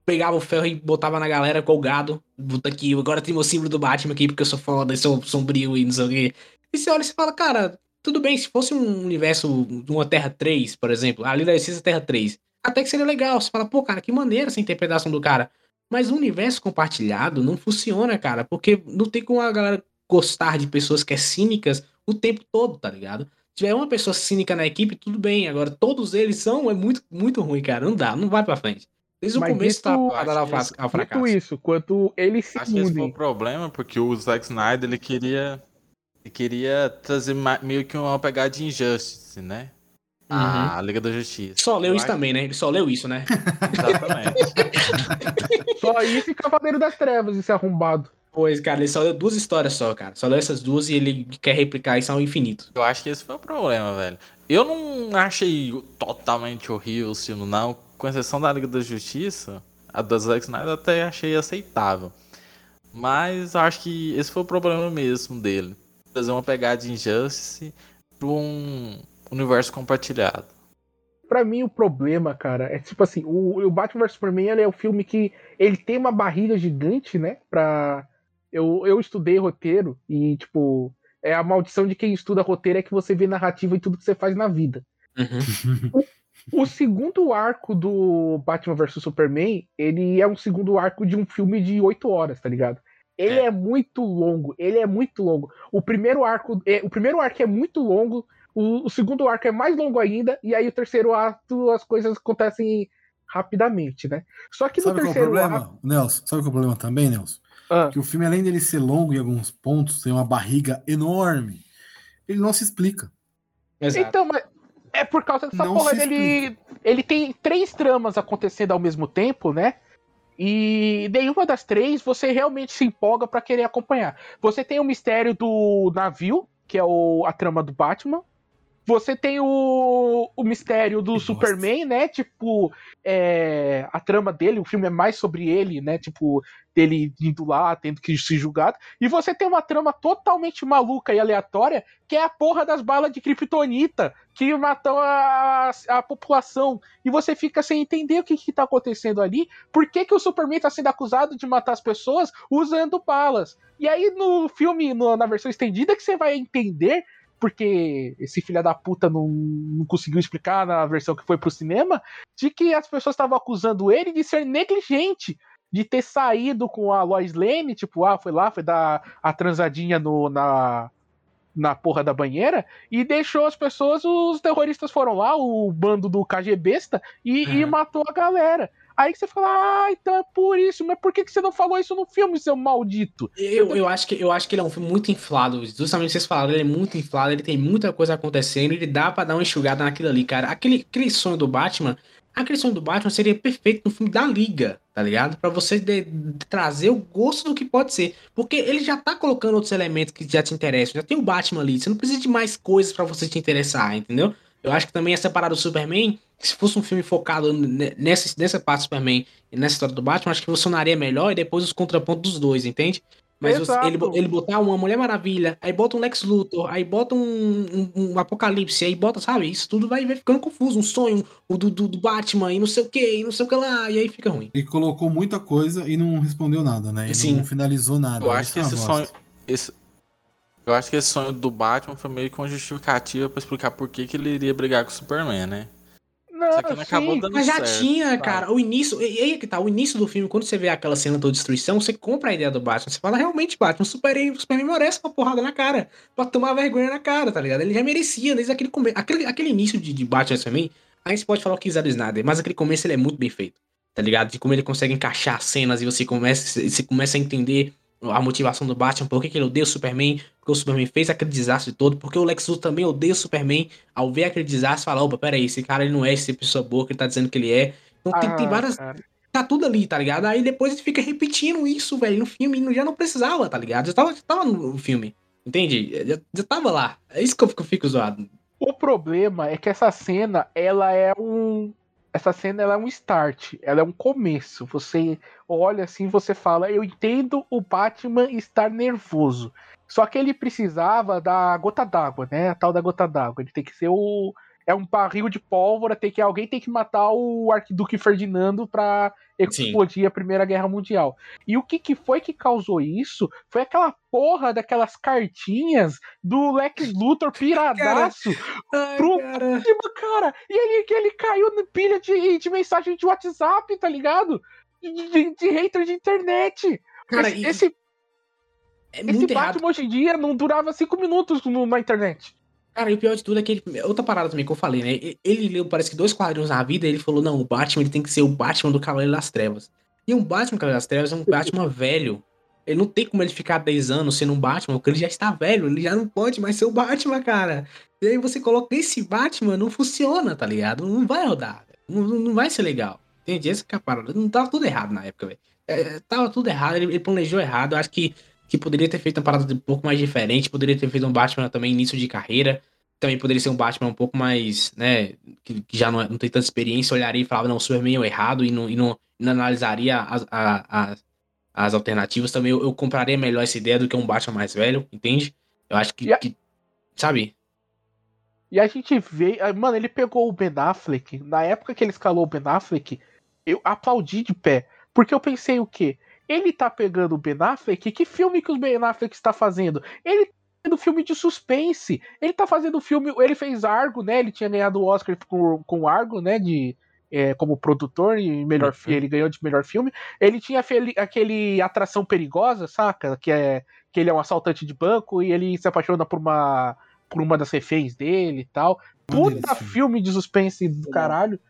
pegava o ferro e botava na galera colgado. Puta aqui, agora tem o símbolo do Batman aqui porque eu sou foda, eu sou sombrio e não sei o quê. E você olha e você fala, cara, tudo bem, se fosse um universo de uma Terra 3, por exemplo, ali da Essência Terra 3, até que seria legal. Você fala, pô, cara, que maneira essa interpretação do cara. Mas o universo compartilhado não funciona, cara, porque não tem como a galera gostar de pessoas que é cínicas o tempo todo, tá ligado? Se tiver uma pessoa cínica na equipe, tudo bem. Agora, todos eles são, é muito, muito ruim, cara. Não dá, não vai pra frente. Desde Mas o começo tá ao, ao fracasso. isso, quanto ele se Acho que esse foi o problema, porque o Zack Snyder, ele queria ele queria trazer meio que uma pegada de Injustice, né? Uhum. A Liga da Justiça. Só leu Eu isso acho... também, né? Ele só leu isso, né? Exatamente. só isso e Cavaleiro das Trevas, esse arrombado. Pois, cara, ele só leu duas histórias só, cara. Só leu essas duas e ele quer replicar isso ao infinito. Eu acho que esse foi o problema, velho. Eu não achei totalmente horrível o filme, não. Com exceção da Liga da Justiça, a das Zack Snyder até achei aceitável. Mas acho que esse foi o problema mesmo dele. Fazer uma pegada de Injustice para um universo compartilhado. Para mim, o problema, cara, é tipo assim: o, o Batman vs Superman ele é o filme que ele tem uma barriga gigante, né? Pra. Eu, eu estudei roteiro e, tipo, é a maldição de quem estuda roteiro é que você vê narrativa em tudo que você faz na vida. Uhum. O, o, segundo arco do Batman vs Superman, ele é um segundo arco de um filme de oito horas, tá ligado? Ele é. é. muito longo, ele é muito longo. O primeiro arco, é, o primeiro arco é muito longo, o, o, segundo arco é mais longo ainda, e aí o terceiro ato as coisas acontecem rapidamente, né? Só que sabe no terceiro qual é o problema, arco... Nelson? Sabe qual é o problema também, Nelson? Ah. Que o filme, além dele ser longo em alguns pontos, tem uma barriga enorme. Ele não se explica. Exato. Então, mas é por causa dessa não porra dele. Ele tem três tramas acontecendo ao mesmo tempo, né? E nenhuma das três você realmente se empolga para querer acompanhar. Você tem o mistério do navio, que é o, a trama do Batman. Você tem o, o mistério do Superman, né? Tipo, é, a trama dele, o filme é mais sobre ele, né? Tipo, dele indo lá, tendo que ser julgado. E você tem uma trama totalmente maluca e aleatória, que é a porra das balas de Kryptonita, que matam a, a população. E você fica sem entender o que, que tá acontecendo ali. Por que, que o Superman tá sendo acusado de matar as pessoas usando balas? E aí no filme, no, na versão estendida, que você vai entender porque esse filho da puta não, não conseguiu explicar na versão que foi pro cinema, de que as pessoas estavam acusando ele de ser negligente, de ter saído com a Lois Lane, tipo, ah, foi lá, foi dar a transadinha no, na, na porra da banheira, e deixou as pessoas, os terroristas foram lá, o bando do KGBista, e, uhum. e matou a galera. Aí você fala, ah, então é por isso, mas por que, que você não falou isso no filme, seu maldito? Eu, eu, acho, que, eu acho que ele é um filme muito inflado. Justamente vocês falaram, ele é muito inflado, ele tem muita coisa acontecendo, ele dá para dar uma enxugada naquilo ali, cara. Aquele, aquele sonho do Batman, aquele sonho do Batman seria perfeito no filme da Liga, tá ligado? Para você de, de trazer o gosto do que pode ser. Porque ele já tá colocando outros elementos que já te interessam. Já tem o Batman ali, você não precisa de mais coisas para você te interessar, entendeu? Eu acho que também essa parada do Superman se fosse um filme focado nessa, nessa parte do Superman e nessa história do Batman, acho que funcionaria melhor e depois os contrapontos dos dois, entende? Mas você, ele, ele botar uma Mulher Maravilha, aí bota um Lex Luthor, aí bota um, um, um Apocalipse, aí bota, sabe? Isso tudo vai, vai ficando confuso. Um sonho o do, do, do, Batman e não sei o que, e não sei o que lá, e aí fica ruim. Ele colocou muita coisa e não respondeu nada, né? Ele Sim. não finalizou nada. Eu acho que esse sonho. Esse, eu acho que esse sonho do Batman foi meio que uma justificativa pra explicar por que, que ele iria brigar com o Superman, né? Não, Só que não acabou dando Mas já certo, tinha, cara. O início. E aí que tá, o início do filme, quando você vê aquela cena da destruição, você compra a ideia do Batman. Você fala, realmente, Batman, o Superman, o Superman merece uma porrada na cara. Pra tomar vergonha na cara, tá ligado? Ele já merecia, desde aquele começo. Aquele, aquele início de, de Batman também. Aí você pode falar o que quiser do Snyder, mas aquele começo ele é muito bem feito. Tá ligado? De como ele consegue encaixar cenas e você começa, você começa a entender a motivação do Batman, por que, que ele odeia o Superman, porque o Superman fez aquele desastre todo, porque o Lex Luthor também odeia o Superman, ao ver aquele desastre, fala, opa, peraí, esse cara ele não é esse pessoa boa que ele tá dizendo que ele é. Então ah, tem, tem, ah, várias... Cara. Tá tudo ali, tá ligado? Aí depois ele fica repetindo isso, velho, no filme, e já não precisava, tá ligado? Já tava, já tava no filme, entende? Já, já tava lá. É isso que eu fico, fico zoado. O problema é que essa cena, ela é um essa cena é um start, ela é um começo. Você olha assim, você fala, eu entendo o Batman estar nervoso. Só que ele precisava da gota d'água, né? A tal da gota d'água. Ele tem que ser o é um barril de pólvora, tem que alguém tem que matar o Arquiduque Ferdinando para explodir Sim. a Primeira Guerra Mundial. E o que, que foi que causou isso? Foi aquela porra daquelas cartinhas do Lex Luthor piradaço cara. pro cara. cara. E aí que ele caiu na pilha de, de mensagem de WhatsApp, tá ligado? De, de, de hater de internet. Cara, esse, e... esse, é esse Batman hoje em dia não durava cinco minutos na internet. Cara, e o pior de tudo é que ele, outra parada também que eu falei, né? Ele leu, parece que dois quadrinhos na vida, e ele falou: não, o Batman ele tem que ser o Batman do Cavaleiro das Trevas. E um Batman do Cavaleiro das Trevas é um Batman velho. Ele não tem como ele ficar 10 anos sendo um Batman, porque ele já está velho, ele já não pode mais ser o Batman, cara. E aí você coloca esse Batman, não funciona, tá ligado? Não vai rodar, não, não vai ser legal. Entende? Essa que é a parada. Não tava tudo errado na época, velho. É, tava tudo errado, ele, ele planejou errado. Eu acho que que poderia ter feito uma parada um pouco mais diferente, poderia ter feito um Batman também início de carreira, também poderia ser um Batman um pouco mais, né, que, que já não, é, não, tem tanta experiência, olharia e falava, não, o Superman é o errado e não, e não, não analisaria as, a, as alternativas, também eu, eu, compraria melhor essa ideia do que um Batman mais velho, entende? Eu acho que, a... que sabe? E a gente vê, ah, mano, ele pegou o Ben Affleck, na época que ele escalou o Ben Affleck, eu aplaudi de pé, porque eu pensei o quê? Ele tá pegando o Ben Affleck, que filme que o Ben Affleck está fazendo? Ele tá fazendo filme de suspense. Ele tá fazendo filme, ele fez Argo, né? Ele tinha ganhado o Oscar com, com Argo, né, de é, como produtor e melhor uhum. ele ganhou de melhor filme. Ele tinha aquele atração perigosa, saca? Que é que ele é um assaltante de banco e ele se apaixona por uma por uma das reféns dele e tal. Puta filme de suspense do caralho.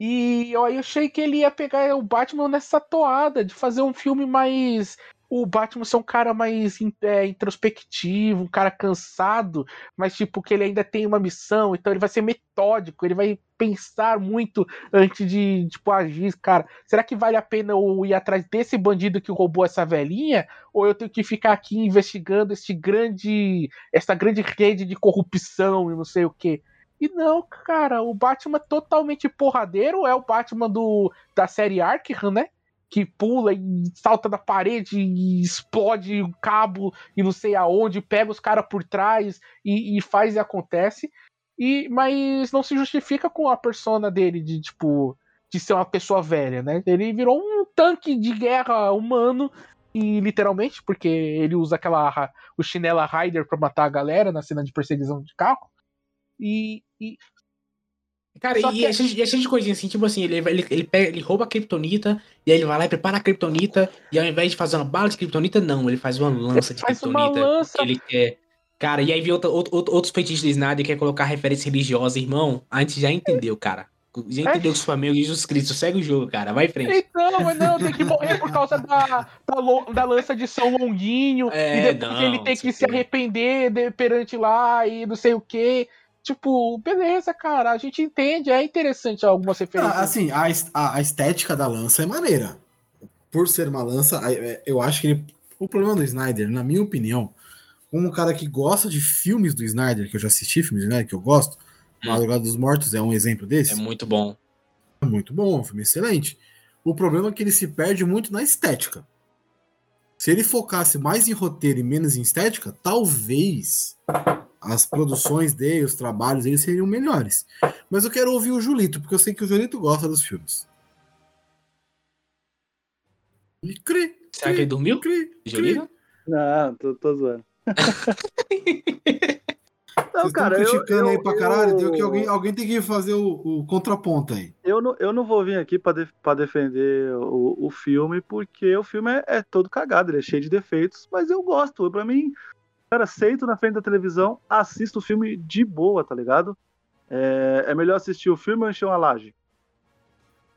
E eu aí achei que ele ia pegar o Batman nessa toada de fazer um filme mais o Batman ser um cara mais é, introspectivo, um cara cansado, mas tipo que ele ainda tem uma missão, então ele vai ser metódico, ele vai pensar muito antes de tipo agir, cara. Será que vale a pena eu ir atrás desse bandido que roubou essa velhinha ou eu tenho que ficar aqui investigando esse grande essa grande rede de corrupção e não sei o que? E não, cara, o Batman totalmente porradeiro é o Batman do da série Arkham, né? que pula e salta da parede e explode o cabo e não sei aonde, pega os caras por trás e, e, faz e acontece. E, mas não se justifica com a persona dele de tipo de ser uma pessoa velha, né? Ele virou um tanque de guerra humano e literalmente porque ele usa aquela o chinela Rider para matar a galera na cena de perseguição de carro. E, e Cara, Só e, que... é cheio, e é cheio de coisinha assim, tipo assim, ele, ele, ele, pega, ele rouba a Kryptonita, e aí ele vai lá e prepara a Kryptonita, e ao invés de fazer uma bala de Kryptonita, não, ele faz uma lança de Kryptonita. Lança... Ele quer. Cara, e aí vem outra, outro, outros feitiços do Snyder que quer colocar referência religiosa, irmão. A gente já entendeu, cara. Já é. entendeu que o Flamengo e Jesus Cristo. Segue o jogo, cara. Vai em frente. Então, mas não, tem que morrer por causa da, da, da lança de São Longuinho. É, e depois não, ele tem que se arrepender de, perante lá e não sei o quê. Tipo, beleza, cara, a gente entende, é interessante algumas referências. Ah, assim, a, a, a, estética da lança é maneira. Por ser uma lança, é, eu acho que ele, o problema do Snyder, na minha opinião, como um cara que gosta de filmes do Snyder, que eu já assisti filmes do Snyder, que eu gosto, hum. Madrugada dos Mortos é um exemplo desse. É muito bom. É muito bom, é um filme excelente. O problema é que ele se perde muito na estética. Se ele focasse mais em roteiro e menos em estética, talvez as produções dele, os trabalhos dele seriam melhores. Mas eu quero ouvir o Julito, porque eu sei que o Julito gosta dos filmes. E cri, Será que ele dormiu? Cri, Julito? Não, tô, tô zoando. Não, Vocês cara, criticando eu, aí pra caralho, eu, que alguém, alguém tem que fazer o, o contraponto aí. Eu não, eu não vou vir aqui pra, de, pra defender o, o filme, porque o filme é, é, todo cagado, ele é cheio de defeitos, mas eu gosto. Pra mim, Cara, sento na frente da televisão, assisto o filme de boa, tá ligado? É, é melhor assistir o filme ou encher uma laje?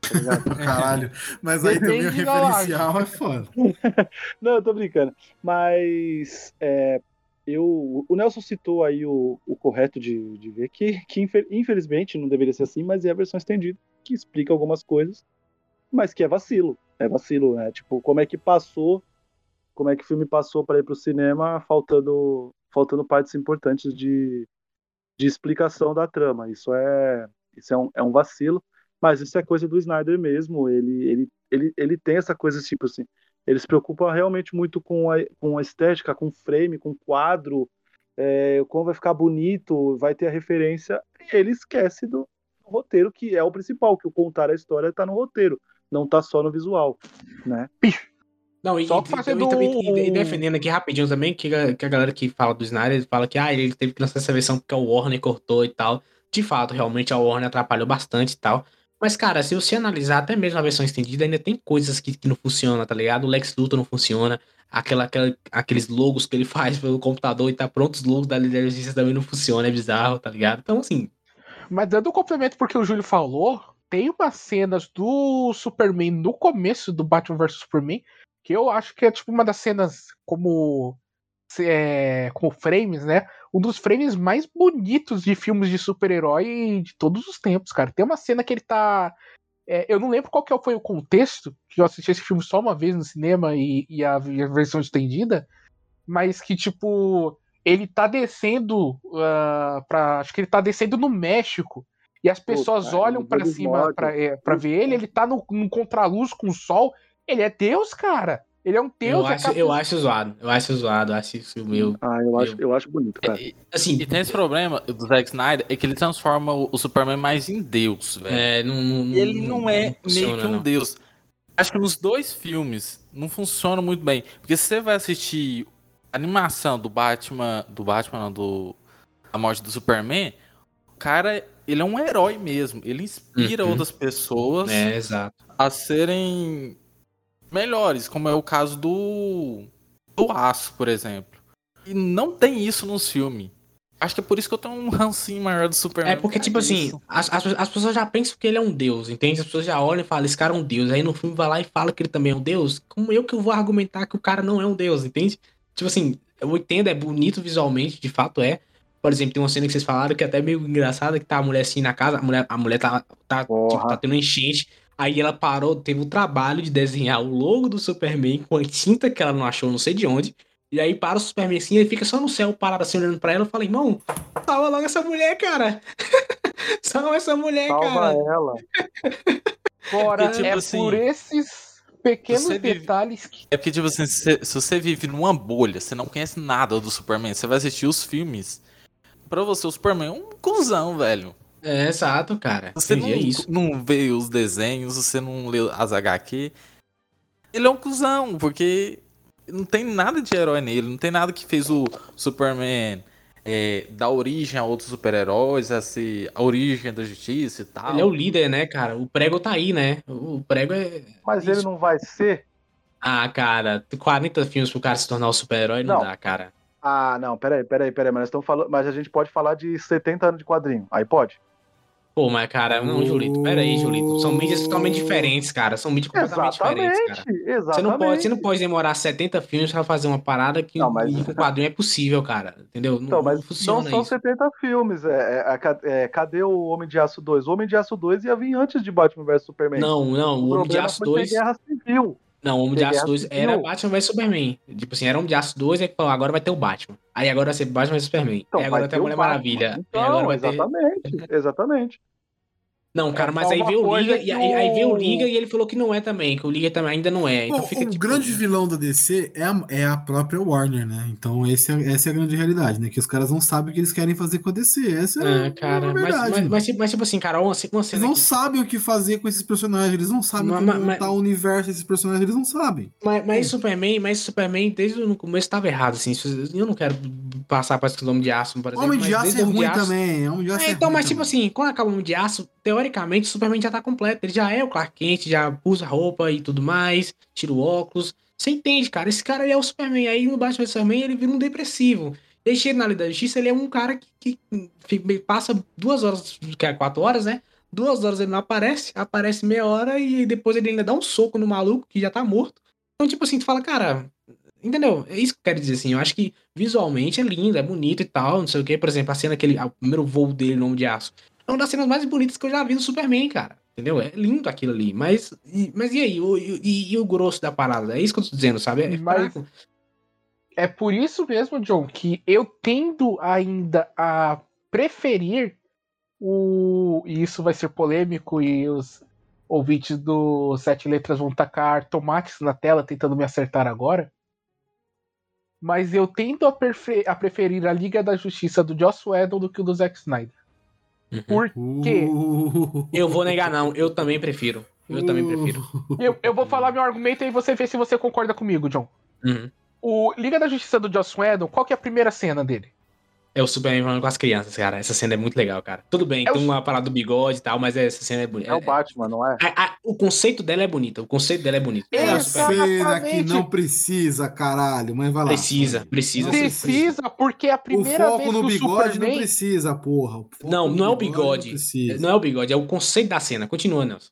Tá Caralho, mas aí também o referencial é foda. Não, eu tô brincando. Mas é, eu, o Nelson citou aí o, o correto de, de ver que, que infelizmente não deveria ser assim, mas é a versão estendida que explica algumas coisas, mas que é vacilo. É vacilo, né? Tipo, como é que passou como é que o filme passou para ir para o cinema faltando, faltando partes importantes de, de explicação da trama. Isso é, isso é um, é um vacilo, mas isso é coisa do Snyder mesmo. Ele, ele, ele, ele tem essa coisa tipo assim. Ele se preocupa realmente muito com a, com a estética, com frame, com quadro, é, como vai ficar bonito, vai ter a referência. Ele esquece do roteiro, que é o principal, que o contar a história está no roteiro, não está só no visual, né? Não, e, Só fazendo... e, e, defendendo aqui rapidinho também, que a, que a galera que fala do Snyder fala que ah, ele teve que lançar essa versão porque o Warner cortou e tal. De fato, realmente a Warner atrapalhou bastante e tal. Mas, cara, se você analisar até mesmo a versão estendida, ainda tem coisas que, que não funcionam, tá ligado? O Lex Luthor não funciona. Aquela, aquela, aqueles logos que ele faz pelo computador e tá pronto, os logos da Justiça também não funcionam, é bizarro, tá ligado? Então, assim. Mas dando um complemento porque o Júlio falou, tem umas cenas do Superman no começo do Batman vs Superman que eu acho que é tipo uma das cenas como é, como frames, né? Um dos frames mais bonitos de filmes de super-herói de todos os tempos, cara. Tem uma cena que ele tá. É, eu não lembro qual que foi o contexto, que eu assisti esse filme só uma vez no cinema e, e, a, e a, versão estendida, mas que, tipo, ele tá descendo uh, pra. Acho que ele tá descendo no México. E as pessoas Pô, cara, olham para cima para é, ver ele, ele tá no, no contraluz com o sol Ele é Deus, cara. Ele é um Deus. Eu acho, eu acho zoado. Eu acho zoado. Eu acho isso meu. Ah, eu acho, eu acho bonito, cara. E, assim, e tem esse problema do Zack Snyder, é que ele transforma o, Superman mais em Deus, velho. É, não, não, ele não, não é não meio que um não. Deus. Acho que nos dois filmes não funciona muito bem. Porque se você vai assistir a animação do Batman. Do Batman, não, do. A morte do Superman, o cara, ele é um herói mesmo. Ele inspira uhum. outras pessoas é, a serem melhores, como é o caso do. do Aço, por exemplo. E não tem isso nos filmes. Acho que é por isso que eu tenho um rancinho maior do Superman. É porque, tipo assim, as, as, as, pessoas já pensam que ele é um deus, entende? As pessoas já olham e falam, esse cara é um deus. Aí no filme vai lá e fala que ele também é um deus. Como eu que eu vou argumentar que o cara não é um deus, entende? Tipo assim, eu entendo, é bonito visualmente, de fato é. Por exemplo, tem uma cena que vocês falaram que é até meio engraçada, que tá a mulher assim na casa, a mulher, a mulher tá, tá, tipo, tá tendo enchente. Aí ela parou, teve o trabalho de desenhar o logo do Superman com a tinta que ela não achou, não sei de onde. E aí para o Superman assim, ele fica só no céu parado assim, olhando pra ela. Eu falei, irmão, salva logo essa mulher, cara. salva essa mulher, salva cara. Salva ela. Bora, tipo é assim, por esses pequenos detalhes que... É porque, tipo assim, se, se, você vive numa bolha, você não conhece nada do Superman, você vai assistir os filmes. Pra você, o Superman é um cuzão, velho. É, exato, cara. Você não, isso. não vê os desenhos, você não lê as HQ. Ele é um cuzão, porque não tem nada de herói nele, não tem nada que fez o Superman é, dar origem a outros super-heróis, a, a origem da justiça e tal. Ele é o líder, né, cara? O prego tá aí, né? O prego é. Mas ele não vai ser? Ah, cara, 40 filmes pro cara se tornar o super-herói não. não dá, cara. Ah, não, peraí, peraí, peraí, mas nós estamos falando. Mas a gente pode falar de 70 anos de quadrinho. Aí pode? Pô, mas, cara, não, Julito, pera aí, Julito. São mídias totalmente diferentes, cara. São mídias completamente exatamente, diferentes, cara. Exatamente. Você não, pode, você não pode demorar 70 filmes pra fazer uma parada que não, mas... com quadrinho é possível, cara. Entendeu? Não, então, mas não funciona não são isso. 70 filmes. É, é, é, cadê o Homem de Aço 2? O Homem de Aço 2 ia vir antes de Batman vs Superman. Não, não, o, o Homem de Aço 2. Guerra Civil. Não, o Homem de Aço 2 era Batman vs Superman. Tipo assim, era Homem de Aço 2 e falou, agora vai ter o Batman. Aí agora vai ser Batman vs Superman. Então, aí agora vai ter a Mulher Maravilha. Então, exatamente, ter... exatamente. Não, cara, é mas aí veio o Liga, e aí, aí veio o Liga e ele falou que não é também, que o Liga também ainda não é. Então Pô, fica, o tipo... grande vilão da DC é a, é a própria Warner, né? Então esse é, essa é a grande realidade, né? Que os caras não sabem o que eles querem fazer com a DC. Essa é, é cara, a verdade. Mas, mas, mas, mas, tipo assim, cara, uma, uma cena Eles não que... sabem o que fazer com esses personagens, eles não sabem mas, como montar o universo desses personagens, eles não sabem. Mas, mas Superman, mas Superman, desde o começo estava errado, assim. Eu não quero passar para esse Homem de Aço, por exemplo. Homem de Aço é ruim também. Homem de Aço é, então, mas tipo assim, quando acaba o Homem de Aço, teoricamente, Superman já tá completo. Ele já é o Clark Kent, já usa roupa e tudo mais, tira o óculos. Você entende, cara? Esse cara ele é o Superman. Aí no Batman Superman ele vira um depressivo. Deixei na Liga da Justiça, ele é um cara que, que, passa duas horas, que é quatro horas, né? Duas horas ele não aparece, aparece meia hora e depois ele ainda dá um soco no maluco que já tá morto. Então, tipo assim, tu fala, cara, entendeu? É isso que eu quero dizer, assim. Eu acho que visualmente é lindo, é bonito e tal, não sei o que. Por exemplo, a cena que ele, o primeiro voo dele no Homem de Aço. É uma das cenas mais bonitas que eu já vi no Superman, cara. Entendeu? É lindo aquilo ali. Mas, e, mas e aí? O, e, e, o grosso da parada? É isso que eu tô dizendo, sabe? É mas, é por isso mesmo, John, que eu tendo ainda a preferir o. E isso vai ser polêmico e os ouvintes do Sete Letras vão tacar tomates na tela tentando me acertar agora. Mas eu tendo a, a preferir a Liga da Justiça do Joss Whedon do que o do Zack Snyder. Uhum. Por quê? Uh. Eu vou negar, não. Eu também prefiro. Eu também prefiro. Eu, eu vou falar meu argumento e você vê se você concorda comigo, John. Uhum. O Liga da Justiça do Joss Whedon, qual que é a primeira cena dele? É o Superman falando com as crianças, cara. Essa cena é muito legal, cara. Tudo bem, é tem o... uma parada do bigode e tal, mas essa cena é bonita. É o Batman, não é? A, a, o conceito dela é bonito. O conceito dela é bonito. É a cena que não precisa, caralho. Mas vai lá. Precisa, precisa. Precisa, porque é a primeira o foco no bigode Superman... não precisa, porra. Não, não é o bigode. Não, não é o bigode, é o conceito da cena. Continua, Nelson.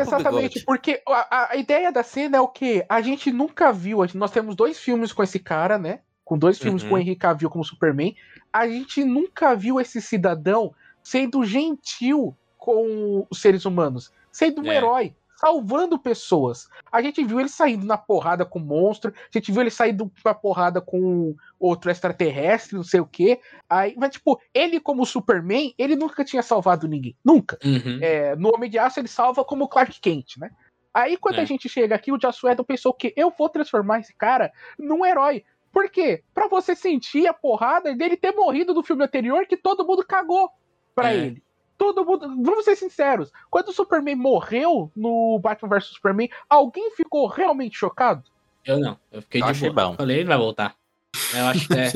Exatamente, porque a, a, ideia da cena é o que? A gente nunca viu. Nós temos dois filmes com esse cara, né? Com dois filmes uhum. com o Henry Cavill como Superman a gente nunca viu esse cidadão sendo gentil com os seres humanos, sendo um é. herói, salvando pessoas. A gente viu ele saindo na porrada com o monstro, a gente viu ele saindo na porrada com outro extraterrestre, não sei o quê. Aí, mas, tipo, ele como Superman, ele nunca tinha salvado ninguém. Nunca. Uhum. É, no Homem de Aço ele salva como Clark Kent, né? Aí quando é. a gente chega aqui, o Joss Whedon pensou que eu vou transformar esse cara num herói. Por quê? Pra você sentir a porrada dele ter morrido do filme anterior que todo mundo cagou pra é. ele. Todo mundo. Vamos ser sinceros. Quando o Superman morreu no Batman vs Superman, alguém ficou realmente chocado? Eu não. Eu fiquei eu de boa. Bom. Falei, ele vai voltar. Eu acho que é.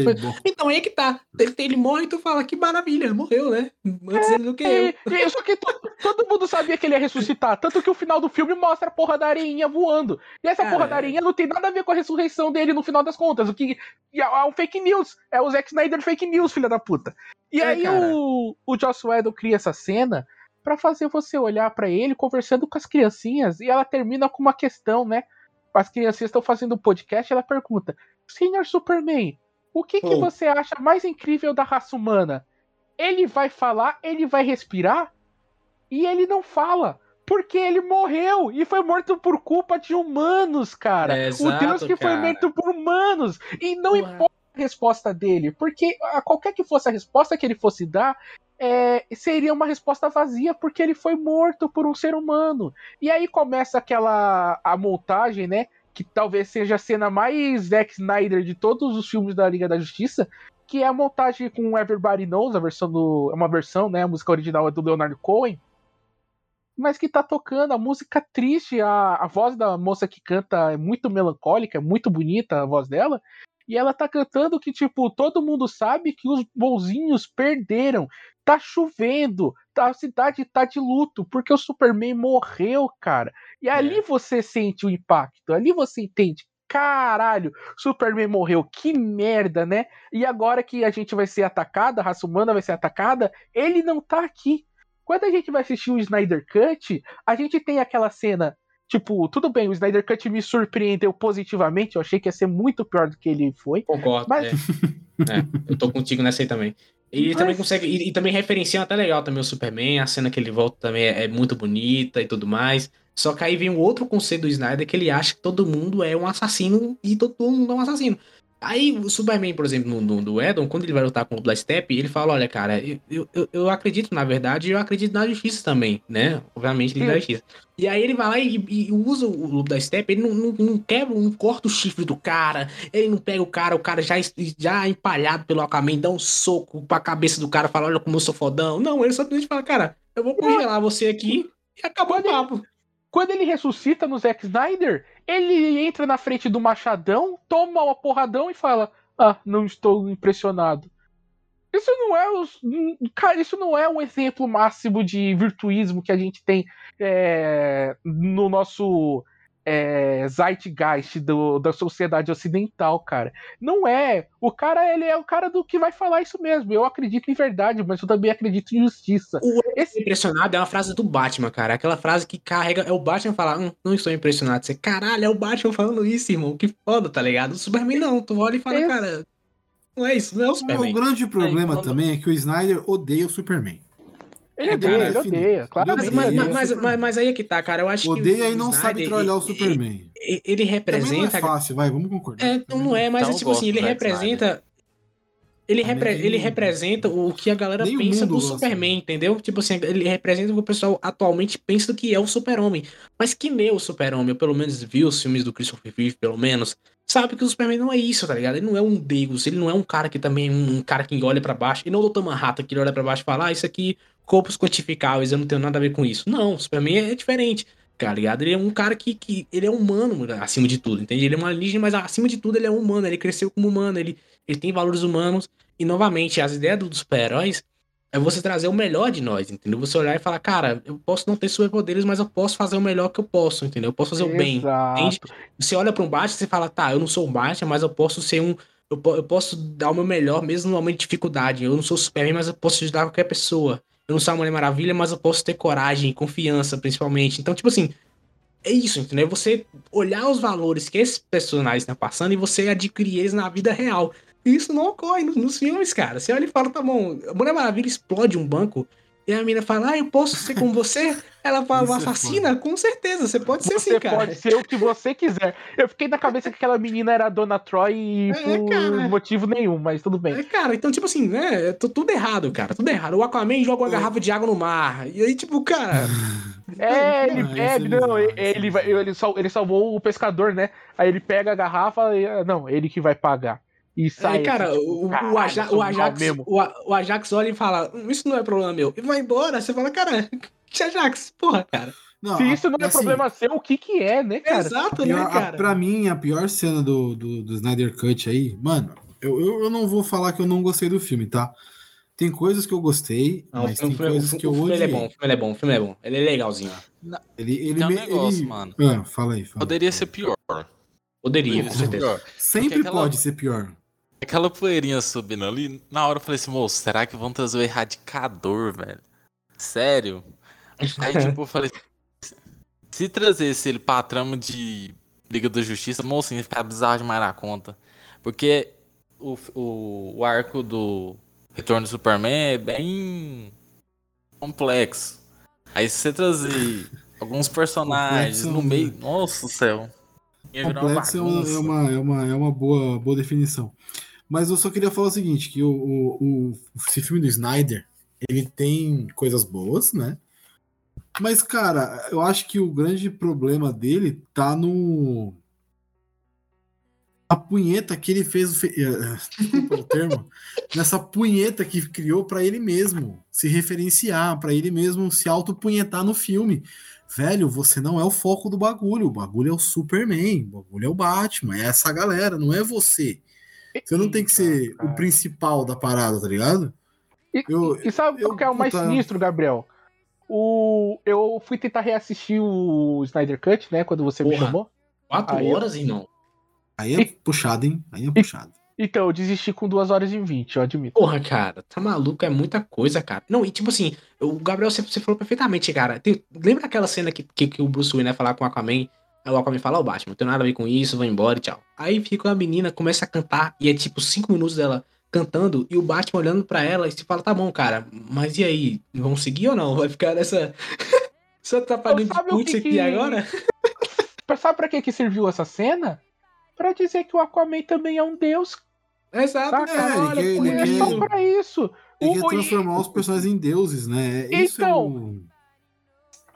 então aí é que tá. Ele, ele morre e tu fala, que maravilha, ele morreu, né? Antes é, do que eu. É, só que todo, todo mundo sabia que ele ia ressuscitar. Tanto que o final do filme mostra a porra da areinha voando. E essa Cara, porra da areinha não tem nada a ver com a ressurreição dele no final das contas. O que é um fake news. É o Zack Snyder fake news, filha da puta. E é, aí o, o Joss Whedon cria essa cena para fazer você olhar para ele conversando com as criancinhas. E ela termina com uma questão, né? As criancinhas estão fazendo um podcast. Ela pergunta: Senhor Superman, o que, que você acha mais incrível da raça humana? Ele vai falar, ele vai respirar e ele não fala. Porque ele morreu e foi morto por culpa de humanos, cara. É, exato, o Deus que cara. foi morto por humanos. E não Ué. importa a resposta dele, porque qualquer que fosse a resposta que ele fosse dar, é, seria uma resposta vazia, porque ele foi morto por um ser humano. E aí começa aquela a montagem, né? Que talvez seja a cena mais Zack Snyder de todos os filmes da Liga da Justiça, que é a montagem com Everybody Knows, a versão do. É uma versão, né? A música original é do Leonard Cohen. Mas que tá tocando a música triste, a, a voz da moça que canta é muito melancólica, é muito bonita a voz dela. E ela tá cantando que, tipo, todo mundo sabe que os bonzinhos perderam. Tá chovendo, a cidade tá de luto, porque o Superman morreu, cara. E é. ali você sente o impacto, ali você entende. Caralho, Superman morreu, que merda, né? E agora que a gente vai ser atacada, a raça humana vai ser atacada, ele não tá aqui. Quando a gente vai assistir o Snyder Cut, a gente tem aquela cena Tipo, tudo bem, o Snyder Cut me surpreendeu positivamente. Eu achei que ia ser muito pior do que ele foi. Concordo. Mas... É. é, eu tô contigo nessa aí também. E mas... também consegue. E, e, também referencia até legal também o Superman. A cena que ele volta também é, é, muito bonita e tudo mais. Só que aí vem um outro conceito do Snyder que ele acha que todo mundo é um assassino e todo mundo é um assassino. Aí o Superman, por exemplo, no, no, do Edon, quando ele vai lutar com o Step, ele fala: Olha, cara, eu, eu, eu acredito na verdade eu acredito na justiça também, né? Obviamente, ele na justiça. E aí ele vai lá e, e usa o Step, ele não, não, não, quebra, não corta o chifre do cara, ele não pega o cara, o cara já, já empalhado pelo acamento, dá um soco pra cabeça do cara, fala: Olha como eu sou fodão. Não, ele só fala: Cara, eu vou congelar você aqui e acabou o papo. Quando ele ressuscita no Zack Snyder, ele entra na frente do machadão, toma uma porradão e fala: Ah, não estou impressionado. Isso não é os, cara, isso não é um exemplo máximo de virtuísmo que a gente tem é, no nosso é, zeitgeist do, da sociedade ocidental, cara. Não é. O cara, ele é o cara do que vai falar isso mesmo. Eu acredito em verdade, mas eu também acredito em justiça. O Esse... impressionado é uma frase do Batman, cara. Aquela frase que carrega. É o Batman falar, hum, não estou impressionado. Você, caralho, é o Batman falando isso, irmão. Que foda, tá ligado? O Superman não. Tu olha e fala, Esse... cara. Não é isso, não é o Superman. O grande problema é, também é que o Snyder odeia o Superman. Ele odeia, ele odeia, claramente. Mas, mas, mas, mas, aí é que tá, cara. Eu acho odeia que. Odeia e não Snyder, sabe trollar o Superman. Ele, ele representa. Também não é fácil, vai, vamos concordar. É, não, não é, mas então, tipo assim, ele representa. Ele, repre ele representa o que a galera Nem pensa do Superman, entendeu? Tipo assim, ele representa o que o pessoal atualmente pensa do que é o Super-Homem. Mas que nem o Super-Homem, eu pelo menos vi os filmes do Christopher Reeve, pelo menos, sabe que o Superman não é isso, tá ligado? Ele não é um Deus, ele não é um cara que também é um cara que olha para baixo, e não o Dr. Manhattan que ele olha para baixo e fala, ah, isso aqui corpos quantificáveis, eu não tenho nada a ver com isso. Não, para mim é diferente, tá ligado? Ele é um cara que, que ele é humano acima de tudo, entende? Ele é um alienígena, mas acima de tudo ele é humano, ele cresceu como humano, ele, ele tem valores humanos. E novamente, as ideias dos super-heróis é você trazer o melhor de nós, entendeu? Você olhar e falar, cara, eu posso não ter superpoderes, mas eu posso fazer o melhor que eu posso, entendeu? Eu posso fazer Exato. o bem, entende? Você olha para um Batman e você fala, tá, eu não sou um Batman, mas eu posso ser um. Eu, eu posso dar o meu melhor mesmo no momento de dificuldade. Eu não sou Superman, mas eu posso ajudar qualquer pessoa. Eu não sou uma Mulher Maravilha, mas eu posso ter coragem, confiança, principalmente. Então, tipo assim, é isso, entendeu? Você olhar os valores que esses personagens estão passando e você adquirir eles na vida real. E isso não ocorre nos, nos, filmes, cara. Você olha e fala, tá bom, a Mulher Maravilha explode um banco E a menina fala, ah, eu posso ser com você? Ela fala, uma é assassina? Com certeza, você pode ser você sim, cara. pode ser o que você quiser. Eu fiquei na cabeça que aquela menina era a Dona Troy é, por cara. motivo nenhum, mas tudo bem. É, cara, então, tipo assim, né? Tudo errado, cara, tudo errado. O Aquaman joga uma é. garrafa de água no mar. E aí, tipo, cara. É, ele pega, não, ele, ele, ele, ele salvou o pescador, né? Aí ele pega a garrafa e. Ah, não, ele que vai pagar. E sai. É, cara, assim, tipo, o, o, Ajax, o, Ajax, o, o, Ajax olha e fala: hum, Isso não é problema meu. E vai embora. Você fala, cara, que Ajax? Porra, cara. Não, Se isso não é assim, problema seu, o que que é, né, cara? Exato, pior, né, cara? A, pra mim, a pior cena do, do, do Snyder Cut aí, mano, eu, eu, eu, não vou falar que eu não gostei do filme, tá? Tem coisas que eu gostei, não, mas tem coisas que eu odiei. Ele é bom, o filme é bom, o filme é bom. Ele é legalzinho. Não, ele, ele, tem um negócio, ele... mano. Ah, fala aí, fala. Poderia ser pior. Poderia, com certeza. Sempre aquela... pode ser pior. Aquela poeirinha subindo ali, na hora eu falei assim, moço, será que vão trazer o erradicador, velho? Sério? Aí, tipo, eu falei, se trazesse ele pra trama de Liga da Justiça, moço, ia ficar bizarro demais na conta. Porque o, o, o arco do Retorno do Superman é bem complexo. Aí se você trazer alguns personagens no meio. Nossa do céu. Complexo é uma, é, uma, é, uma, é uma boa, boa definição. Mas eu só queria falar o seguinte: que o, o, o, esse filme do Snyder ele tem coisas boas, né? Mas, cara, eu acho que o grande problema dele tá no. A punheta que ele fez. Eh, desculpa o termo. nessa punheta que criou para ele mesmo se referenciar, para ele mesmo se autopunhetar no filme. Velho, você não é o foco do bagulho. O bagulho é o Superman, o bagulho é o Batman, é essa galera, não é você. Você não tem que ser o principal da parada, tá ligado? E, eu, e sabe o que é o mais sinistro, Gabriel? O, eu fui tentar reassistir o Snyder Cut, né? Quando você Porra, me chamou. Quatro aí horas eu... e não. Aí é e... puxado, hein? Aí é puxado. Então, eu desisti com duas horas e vinte, eu admito. Porra, cara, tá maluco, é muita coisa, cara. Não, e tipo assim, o Gabriel, você, você falou perfeitamente, cara. Tem, lembra aquela cena que, que, que o Bruce Wayne vai falar com o Aquaman? Aí o Aquaman fala, ó, oh, Batman, não tem nada a ver com isso, vou embora e tchau. Aí fica a menina, começa a cantar, e é tipo cinco minutos dela cantando, e o Batman olhando para ela e se fala, tá bom, cara, mas e aí, vão seguir ou não? Vai ficar nessa... Você tá pagando de putz aqui que... agora? Sabe pra que que serviu essa cena? Pra dizer que o Aquaman também é um deus. Exato, tá, é, olha, quer, ele, só pra isso. Ele o, quer transformar os personagens em deuses, né? Isso é então...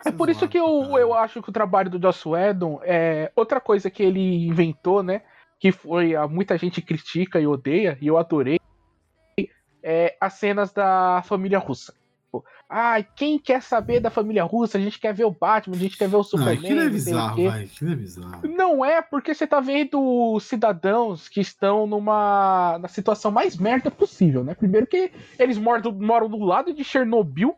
É é por isso que eu, eu acho que o trabalho do Joss Whedon é outra coisa que ele inventou, né? Que foi a muita gente critica e odeia e eu adorei. É as cenas da família russa. Ah, quem quer saber da família russa? A gente quer ver o Batman, a gente quer ver o Superman. Não, é bizarro, vai, é bizarro. Não é porque você tá vendo cidadãos que estão numa na situação mais merda possível, né? Primeiro que eles moram, moram do lado de Chernobyl,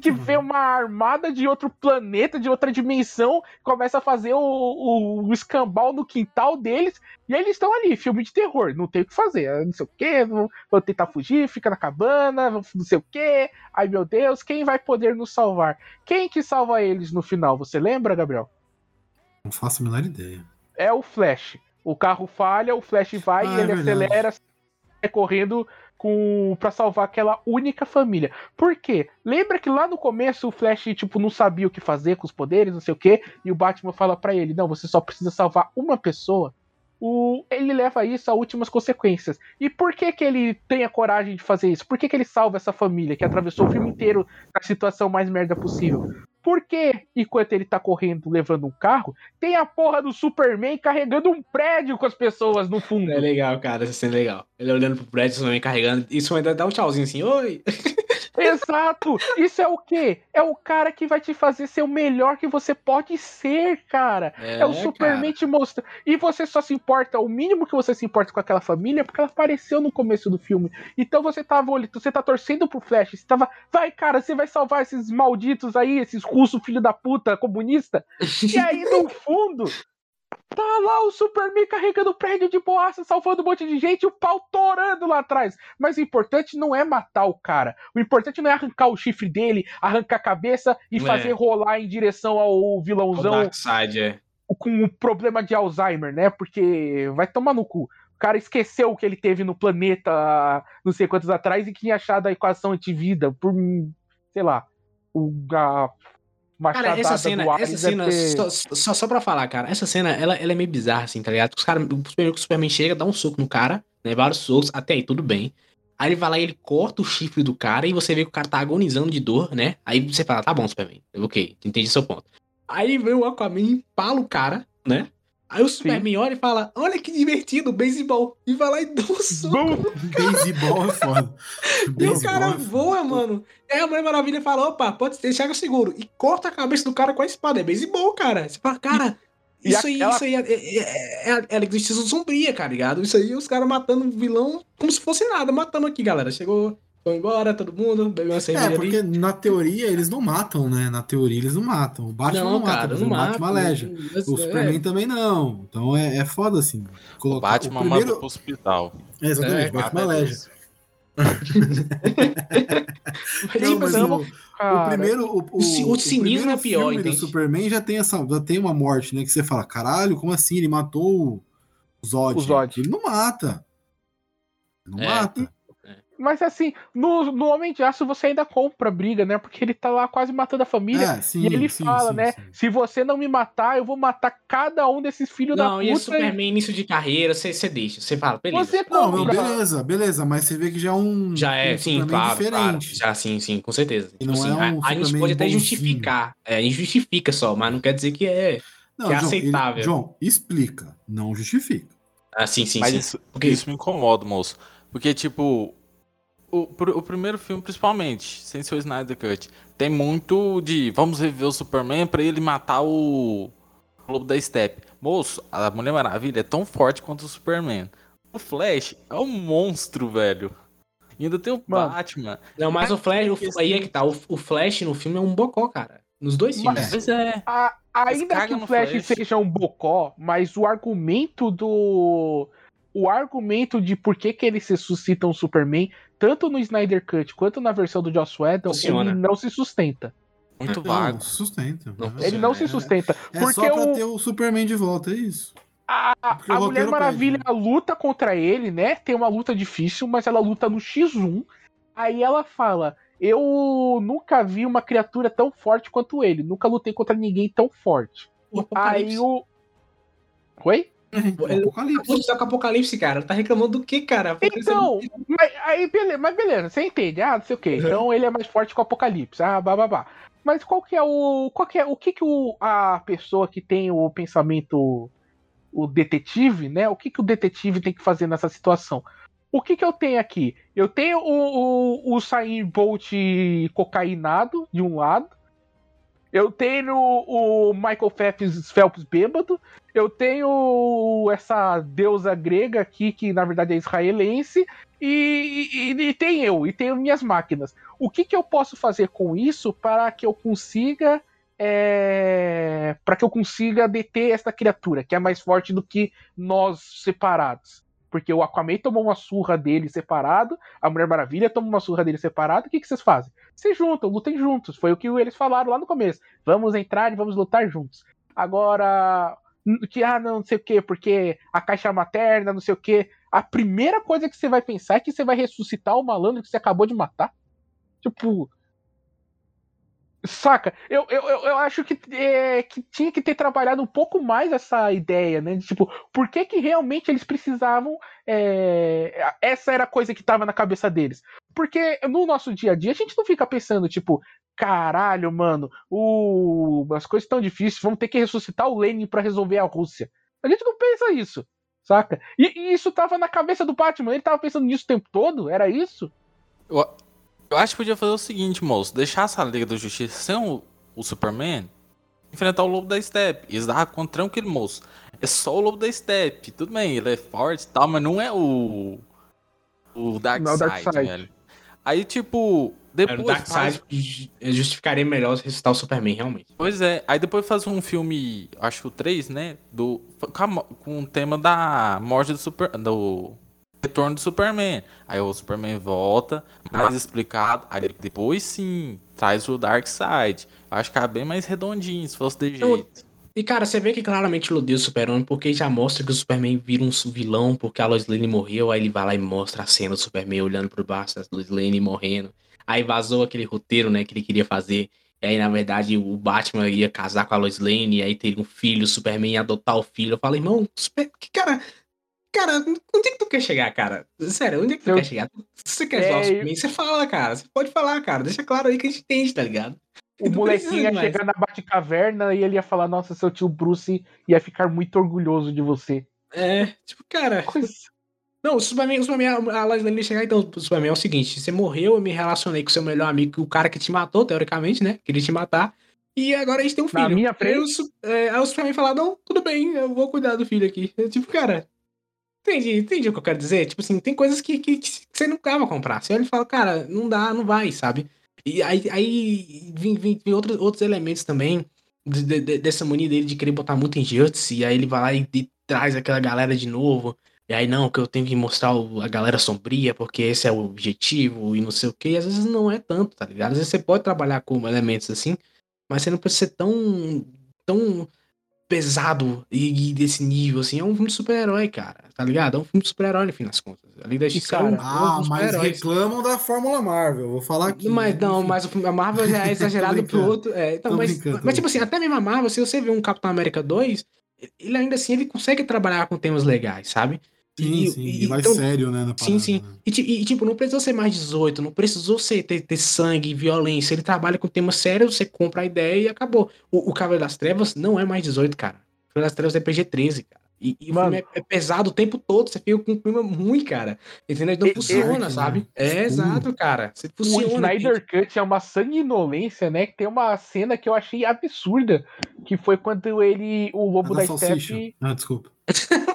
que ver uma armada de outro planeta, de outra dimensão, começa a fazer o, o, o escambau no quintal deles, e aí eles estão ali, filme de terror, não tem o que fazer, não sei o que, vão, vão tentar fugir, fica na cabana, não sei o que, ai meu Deus, quem vai poder nos salvar? Quem que salva eles no final, você lembra, Gabriel? Não faço a menor ideia. É o Flash. O carro falha, o Flash vai ah, e ele é acelera, correndo com para salvar aquela única família. Por quê? Lembra que lá no começo o Flash tipo não sabia o que fazer com os poderes, não sei o quê, e o Batman fala para ele: "Não, você só precisa salvar uma pessoa". O, ele leva isso a últimas consequências. E por que que ele tem a coragem de fazer isso? Por que que ele salva essa família que atravessou o filme inteiro na situação mais merda possível? Porque, enquanto ele tá correndo levando um carro, tem a porra do Superman carregando um prédio com as pessoas no fundo. É legal, cara, cena é legal. Ele olhando pro prédio, o Superman carregando, isso ainda dá um tchauzinho assim, oi! Exato! Isso é o quê? É o cara que vai te fazer ser o melhor que você pode ser, cara. É, é o Superman te mostra. E você só se importa, o mínimo que você se importa com aquela família, porque ela apareceu no começo do filme. Então você tava, você tá torcendo pro Flash, você tava, vai, cara, você vai salvar esses malditos aí, esses russos filho da puta comunista. E aí, no fundo, Tá lá o Superman carregando o prédio de boaça, salvando um monte de gente e o pau torando lá atrás. Mas o importante não é matar o cara. O importante não é arrancar o chifre dele, arrancar a cabeça e não fazer é. rolar em direção ao vilãozão. O Darkseid, é. com um problema de Alzheimer, né? Porque vai tomar no cu. O cara esqueceu o que ele teve no planeta não sei quantos atrás e que tinha achado a equação antivida por, sei lá, o, a Cara, essa cena, essa cena ter... só, só, só pra falar, cara, essa cena, ela, ela é meio bizarra, assim, tá ligado? Os cara, o Superman chega, dá um soco no cara, né? Vários socos, até aí tudo bem. Aí ele vai lá e ele corta o chifre do cara e você vê que o cara tá agonizando de dor, né? Aí você fala, tá bom, Superman, ok, entendi seu ponto. Aí vem o Aquaman e empala o cara, né? Aí o Superman olha e fala: Olha que divertido, beisebol. E vai lá e dá um soco. Beisebol é foda. e o cara é voa, mano. Aí a Mulher Maravilha fala: opa, pode deixar que eu seguro. E corta a cabeça do cara com a espada. É beisebol, cara. Você fala, cara. E isso aí, isso aí é, é, é, é, é sombria, cara, ligado? Isso aí, os caras matando o vilão como se fosse nada. Matamos aqui, galera. Chegou foi embora, todo mundo, bebeu uma cerveja É, porque ali. na teoria eles não matam, né? Na teoria eles não matam. O Batman não, não mata, cara, não mata, maleja. O Superman é. também não. Então é, é foda, assim. Colocar... O Batman o primeiro... mata pro hospital. É, exatamente, é, o Batman maleja. não, mas o, o, primeiro. O, o, o cinismo é pior. O Superman já tem, essa, já tem uma morte, né? Que você fala, caralho, como assim? Ele matou o Zod. O Zod. Ele não mata. Não é. mata. Mas assim, no, no Homem de Aço você ainda compra a briga, né? Porque ele tá lá quase matando a família. É, sim, e ele sim, fala, sim, né? Se você não me matar, eu vou matar cada um desses filhos da puta. Não, e é Superman início de carreira, você, você deixa. Você fala, beleza. Você não, não, beleza, beleza. Mas você vê que já é um. Já é, um sim, claro, diferente. Claro. Já, sim, sim, com certeza. Tipo não assim, é um a, a gente pode até justificar. É, a gente justifica só, mas não quer dizer que é, não, que é John, aceitável. Ele, João, explica, não justifica. Ah, sim, sim, mas sim. Isso, Porque... isso me incomoda, moço. Porque, tipo, o, o primeiro filme, principalmente, sem ser o Snyder Cut, tem muito de vamos reviver o Superman para ele matar o Lobo da Steppe. Moço, a Mulher Maravilha é tão forte quanto o Superman. O Flash é um monstro, velho. E ainda tem o Mano, Batman. Não, mas o Flash, o, aí é que tá. O, o, Flash no filme é um bocó, cara. Nos dois filmes. Mas, é. A, ainda que o Flash, Flash seja um bocó, mas o argumento do o argumento de por que, que eles ressuscitam o Superman, tanto no Snyder Cut quanto na versão do Joss Whedon, ele não se sustenta. Muito vago. Não, sustenta. Não, ele não se sustenta. É, porque só pra o... ter o Superman de volta, é isso. A, a Mulher Maravilha pede, né? luta contra ele, né? Tem uma luta difícil, mas ela luta no X1. Aí ela fala: Eu nunca vi uma criatura tão forte quanto ele. Nunca lutei contra ninguém tão forte. O Aí o. Oi? Ele Apocalipse. com Apocalipse, cara. Tá reclamando do que, cara? Então, mas, aí, beleza, mas beleza, você entende. Ah, não sei o que. Então ele é mais forte que o Apocalipse. Ah, babá. Mas qual que é o. Qual que é, o que, que o, a pessoa que tem o pensamento. O detetive, né? O que, que o detetive tem que fazer nessa situação? O que, que eu tenho aqui? Eu tenho o, o, o Sain Bolt cocainado de um lado. Eu tenho o Michael Phelps, Phelps bêbado. Eu tenho essa deusa grega aqui, que na verdade é israelense. E, e, e tem eu, e tenho minhas máquinas. O que, que eu posso fazer com isso para que eu consiga. É, para que eu consiga deter essa criatura, que é mais forte do que nós separados? Porque o Aquaman tomou uma surra dele separado, a Mulher Maravilha tomou uma surra dele separado. O que, que vocês fazem? Se juntam, lutem juntos. Foi o que eles falaram lá no começo. Vamos entrar e vamos lutar juntos. Agora, que ah, não, não sei o quê, porque a caixa materna, não sei o quê. A primeira coisa que você vai pensar é que você vai ressuscitar o malandro que você acabou de matar. Tipo, Saca? Eu, eu, eu acho que, é, que tinha que ter trabalhado um pouco mais essa ideia, né? De, tipo, por que, que realmente eles precisavam. É, essa era a coisa que tava na cabeça deles. Porque no nosso dia a dia a gente não fica pensando, tipo, caralho, mano, o, as coisas estão difíceis, vamos ter que ressuscitar o Lenin para resolver a Rússia. A gente não pensa isso, saca? E, e, isso tava na cabeça do Batman, ele tava pensando nisso o tempo todo? Era isso? Eu, eu acho que podia fazer o seguinte, moço. Deixar essa Liga da Justiça sem o, o Superman enfrentar o Lobo da Steppe. Eles davam contra tranquilo, moço. É só o Lobo da Steppe. Tudo bem, ele é forte e tal, mas não é o. O Darkseid, Dark velho. Aí, tipo. Depois. O Darkseid faz... justificaria melhor ressuscitar o Superman, realmente. Pois é. Aí depois faz um filme, acho que o 3, né? Do, com o tema da morte do Super. Do retorno do Superman. Aí o Superman volta, mais explicado. Aí depois sim, traz o Dark Side. Acho que é bem mais redondinho, se fosse de jeito. E, cara, você vê que claramente ele odeia o Super-Homem, porque já mostra que o Superman vira um vilão porque a Lois Lane morreu, aí ele vai lá e mostra a cena do Superman olhando pro baixo da Lois Lane morrendo. Aí vazou aquele roteiro, né, que ele queria fazer. E aí, na verdade, o Batman ia casar com a Lois Lane, e aí teria um filho, o Superman ia adotar o filho. Eu falei, irmão, que cara... Cara, onde é que tu quer chegar, cara? Sério, onde é que tu eu... quer chegar? Se você quer é, zoar o Superman, eu... você fala, cara. Você pode falar, cara. Deixa claro aí que a gente entende, tá ligado? O molequinho ia chegar na Batcaverna e ele ia falar: Nossa, seu tio Bruce ia ficar muito orgulhoso de você. É, tipo, cara. Coisa... Não, o Superman, o Superman, a Lois chegar, então, o Superman é o seguinte: você morreu, eu me relacionei com seu melhor amigo, o cara que te matou, teoricamente, né? Queria te matar. E agora a gente tem um filho. Na minha frente. Aí, é, aí o Superman fala: Não, tudo bem, eu vou cuidar do filho aqui. É, tipo, cara. Entendi, entendi o que eu quero dizer? Tipo assim, tem coisas que, que, que você não vai comprar. Você olha e fala, cara, não dá, não vai, sabe? E aí, aí vem, vem, vem outros, outros elementos também de, de, dessa mania dele de querer botar muito em Justice, e aí ele vai lá e, e, traz aquela galera de novo. E aí, não, que eu tenho que mostrar a galera sombria, porque esse é o objetivo e não sei o que. Às vezes não é tanto, tá ligado? Às vezes você pode trabalhar com elementos assim, mas você não precisa ser tão. tão pesado e, e, desse nível, assim, é um filme de super-herói, cara, tá ligado? É um filme de super-herói, no fim das contas. Ali da Justiça cara, é um, ah, mas reclamam da Fórmula Marvel, vou falar aqui. Mas não, enfim. mas a Marvel já é exagerado pro outro. É, então, mas, mas, tipo assim, até mesmo a Marvel, se você vê um Capitão América 2, ele ainda assim ele consegue trabalhar com temas legais, sabe? Sim, e, sim, e, vai então, sério, né? Na sim, sim. Né? E, e, tipo, não precisou ser mais 18, não precisou ser, ter, ter sangue, violência. Ele trabalha com temas sérios, você compra a ideia e acabou. O, o Cavaleiro das Trevas não é mais 18, cara. O Cavaleiro das Trevas é PG-13, cara. E, e o filme é, é, pesado o tempo todo, você fica com um clima ruim, cara. Entendeu? Não funciona, sabe? É, exato, cara. Você funciona. O Snyder Cut é uma sanguinolência, né? Que tem uma cena que eu achei absurda, que foi quando ele, o Lobo da, da Steppe... Ah, desculpa.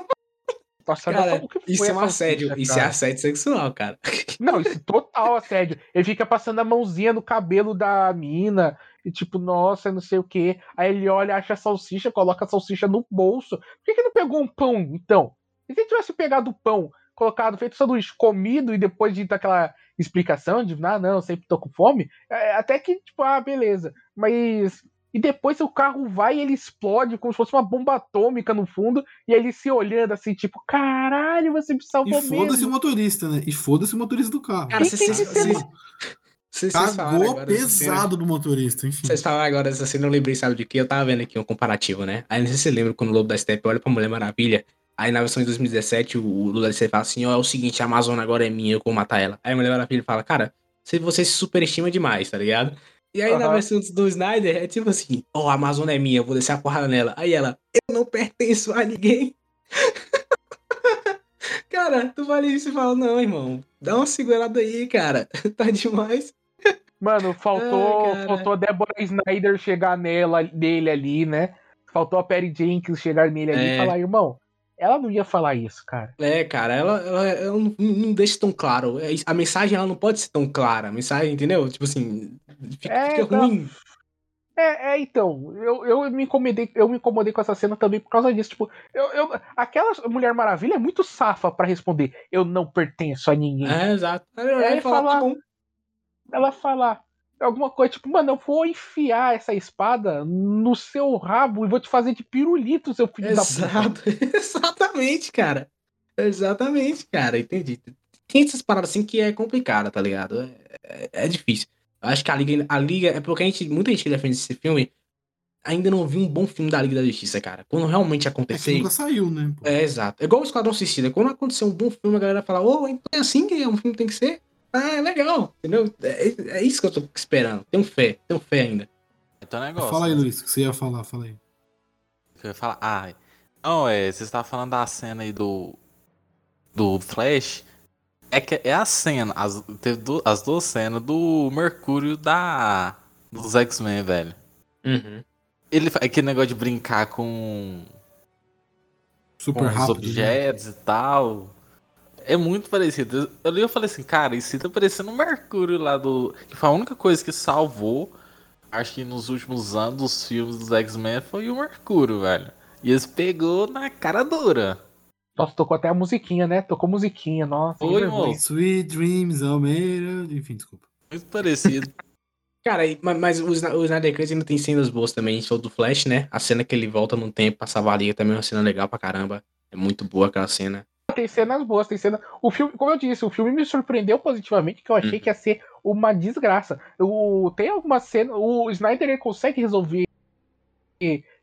Cara, isso é um assédio. Isso é assédio sexual, cara. Não, isso é total assédio. Ele fica passando a mãozinha no cabelo da mina. E tipo, nossa, não sei o que. Aí ele olha, acha a salsicha, coloca a salsicha no bolso. Por que, que não pegou um pão, então? E se ele tivesse pegado o pão, colocado, feito sanduíche, comido e depois de dar aquela explicação de, ah, não, sempre tô com fome, é, até que, tipo, ah, beleza. Mas e depois o carro vai e ele explode como se fosse uma bomba atômica no fundo, e ele se olhando assim, tipo, caralho, você me salvou E foda-se o motorista, né? E foda-se o motorista do carro. Cara, você, você, Cagou pesado no motorista, enfim. Vocês falaram agora cena, eu lembrei, sabe de que? Eu tava vendo aqui um comparativo, né? Aí não sei se você lembra quando o Lobo da Steppe olha pra Mulher Maravilha, aí na versão de 2017 o Steppe fala assim, ó, oh, é o seguinte, a Amazônia agora é minha, eu vou matar ela. Aí a Mulher Maravilha fala, cara, você se superestima demais, tá ligado? E aí, uhum. na versão do Snyder, é tipo assim: Ó, oh, a Amazônia é minha, eu vou descer a porrada nela. Aí ela, eu não pertenço a ninguém. cara, tu vale isso e fala: Não, irmão, dá uma segurada aí, cara. tá demais. Mano, faltou, faltou a Deborah Snyder chegar nela, nele ali, né? Faltou a Perry Jenkins chegar nele ali é. e falar: Irmão, ela não ia falar isso, cara. É, cara, ela, ela, ela não, não, deixa tão claro. É a mensagem ela não pode ser tão clara. A mensagem, entendeu? Tipo assim, Fica, é, fica ruim. É, é, então, eu, eu, me incomodei, eu me incomodei com essa cena também por causa disso. Tipo, eu, eu, aquela Mulher Maravilha é muito safa para responder, eu não pertenço a ninguém. É, exato. Ela fala, tá ela fala alguma coisa, tipo, mano, eu vou enfiar essa espada no seu rabo e vou te fazer de pirulito, seu filho Exato. da puta. Exatamente, cara. Exatamente, cara, entendi. Tem essas paradas assim que é complicada, tá ligado? É, é, é difícil. Acho que a Liga, a Liga é porque a gente, muita gente que defende esse filme ainda não viu um bom filme da Liga da Justiça, cara. Quando realmente acontecer. É nunca saiu, né? Pô. É, exato. É igual o Esquadrão Suicida. Quando acontecer um bom filme, a galera fala, ô, oh, então é assim que é um filme tem que ser. Ah, é legal. Entendeu? É, é isso que eu tô esperando. Tenho fé, tenho fé ainda. Então, negócio. Fala aí, né? Luiz, o que você ia falar, fala aí. Eu ia falar, ah, não, é, você estava falando da cena aí do. Do Flash. É que é a cena, as, teve du, as duas cenas do Mercúrio da. dos X-Men, velho. Uhum. Ele aquele negócio de brincar com. Super com rápido. Os né? objetos né? e tal. É muito parecido. Eu li e falei assim, cara, isso tá parecendo o Mercúrio lá do. Que foi a única coisa que salvou, acho que nos últimos anos, os filmes dos X-Men foi o Mercúrio, velho. E eles pegou na cara dura. Nossa, tocou até a musiquinha, né? Tocou musiquinha, nossa. Oi, irmão. Sweet Dreams, Almeida. Enfim, desculpa. Muito parecido. Cara, mas o, Snyder Cut ainda tem cenas boas também. Show do Flash, né? A cena que ele volta no tempo pra salvar a liga também é uma cena legal pra caramba. É muito boa aquela cena. Tem cenas boas, tem cena. O filme, como eu disse, o filme me surpreendeu positivamente, que eu achei hum. que ia ser uma desgraça. O, tem algumas cenas. O Snyder consegue resolver